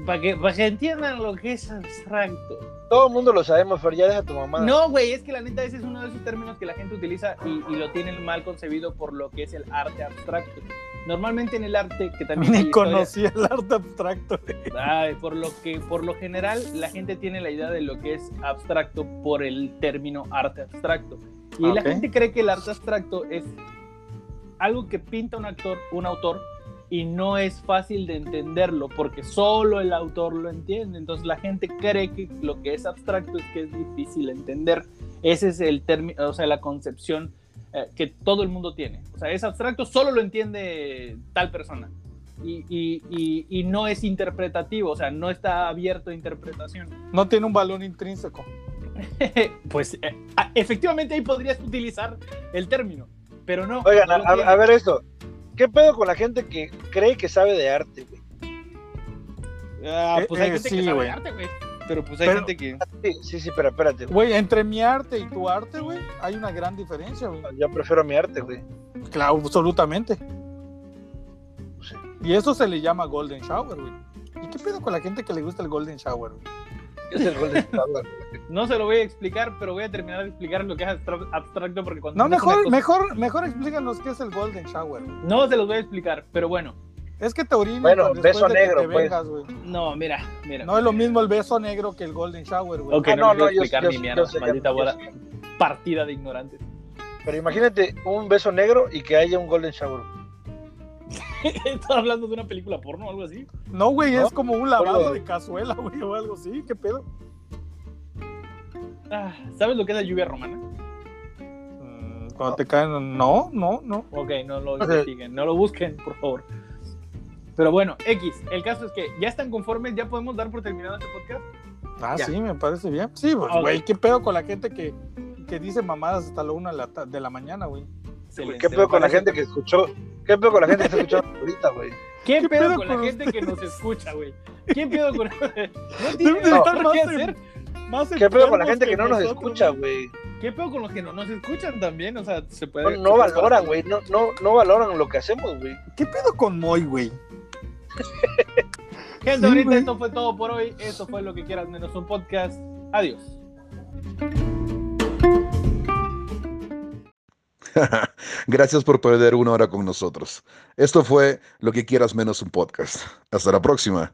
Speaker 2: para que, para que entiendan lo que es abstracto.
Speaker 3: Todo el mundo lo sabemos, pero ya deja tu mamá.
Speaker 2: No, güey, es que la neta ese es uno de esos términos que la gente utiliza y, y lo tienen mal concebido por lo que es el arte abstracto. Normalmente en el arte, que también
Speaker 4: Ni conocía el arte abstracto.
Speaker 2: Ay, por lo que por lo general la gente tiene la idea de lo que es abstracto por el término arte abstracto y la
Speaker 4: Ok.
Speaker 2: gente cree que el arte abstracto es algo que pinta un actor un autor y no es fácil de entenderlo porque solo el autor lo entiende entonces la gente cree que lo que es abstracto es que es difícil de entender ese es el término o sea la concepción eh, que todo el mundo tiene o sea es abstracto solo lo entiende tal persona y, y- y- y no es interpretativo, o sea, no está abierto a interpretación.
Speaker 4: No tiene un balón intrínseco.
Speaker 2: pues eh, ah, efectivamente ahí podrías utilizar el término, pero no.
Speaker 3: Oigan,
Speaker 2: no
Speaker 3: a, ver esto. ¿Qué pedo con la gente que cree que sabe de arte, güey?
Speaker 2: Ah, pues hay
Speaker 4: Eh,
Speaker 2: gente
Speaker 4: sí,
Speaker 2: que sabe de arte, güey. Pero pues hay
Speaker 4: Pero-
Speaker 2: gente que.
Speaker 3: Sí, sí, sí, pero espérate. güey.
Speaker 4: Entre mi arte y tu arte, güey, hay una gran diferencia, güey.
Speaker 3: Yo prefiero mi arte, güey.
Speaker 4: Claro, absolutamente.
Speaker 3: Sí.
Speaker 4: Y eso se le llama Golden Shower, güey. ¿Y qué pedo con la gente que le gusta el Golden Shower, güey?
Speaker 3: Es el Golden Shower.
Speaker 2: No se lo voy a explicar, pero voy a terminar de explicar lo que es abstra- abstracto porque cuando.
Speaker 4: No, mejor,
Speaker 2: cosa-
Speaker 4: mejor, mejor explícanos qué es el Golden Shower. güey.
Speaker 2: No se los voy a explicar, pero bueno.
Speaker 4: Es que te orinas
Speaker 3: Bueno,
Speaker 4: después
Speaker 3: beso
Speaker 4: de que
Speaker 3: negro,
Speaker 4: te
Speaker 3: pues.
Speaker 4: vengas, güey.
Speaker 2: No, mira, mira.
Speaker 4: No es lo mismo el beso negro que el Golden Shower, güey.
Speaker 2: Ok,
Speaker 3: Ah,
Speaker 2: no, a
Speaker 3: yo-
Speaker 2: explicar
Speaker 3: yo-
Speaker 2: ni
Speaker 3: yo
Speaker 2: mierda,
Speaker 3: que-
Speaker 2: maldita bola. Partida de ignorantes.
Speaker 3: Pero imagínate un beso negro y que haya un Golden Shower.
Speaker 2: ¿Estás hablando de una película porno o algo así?
Speaker 4: No, güey,
Speaker 3: ¿No?
Speaker 4: es como un lavado de cazuela, güey, o algo así. ¿Qué pedo?
Speaker 2: Ah, ¿Sabes lo que es la lluvia romana?
Speaker 4: Mm, Cuando te caen. No, no, no.
Speaker 2: Ok, no lo investiguen, no lo busquen, por favor. Pero bueno, X, el caso es que ya están conformes, ya podemos dar por terminado este podcast.
Speaker 4: Ah,
Speaker 3: Ya.
Speaker 4: sí, me parece bien. Sí, pues, güey, ¿qué pedo con la gente que, que dice mamadas hasta la una de la, ta- de la mañana, güey?
Speaker 3: ¿Qué pedo con la gente que escuchó? ¿Qué pedo con la gente que está escuchando ahorita, güey?
Speaker 2: ¿Qué,
Speaker 4: ¿Qué
Speaker 2: pedo,
Speaker 4: pedo
Speaker 2: con
Speaker 4: con
Speaker 2: la gente que nos escucha, güey? ¿Qué pedo con.? No tiene nada
Speaker 4: en-
Speaker 2: hacer.
Speaker 4: Más
Speaker 3: ¿Qué pedo con la gente que no nos
Speaker 4: nosotros,
Speaker 3: escucha,
Speaker 4: güey.
Speaker 2: ¿Qué pedo con los que no nos escuchan también? O sea, se
Speaker 3: No,
Speaker 2: puede.
Speaker 3: no valoran, güey. No, no, no valoran lo que hacemos, güey.
Speaker 4: ¿Qué pedo con Moy, güey?
Speaker 2: Gente,
Speaker 4: Sí,
Speaker 2: ahorita esto fue todo por hoy. Esto fue lo que quieras menos un podcast. Adiós.
Speaker 1: Gracias por perder una hora con nosotros. Esto fue Lo que quieras menos un podcast. Hasta la próxima.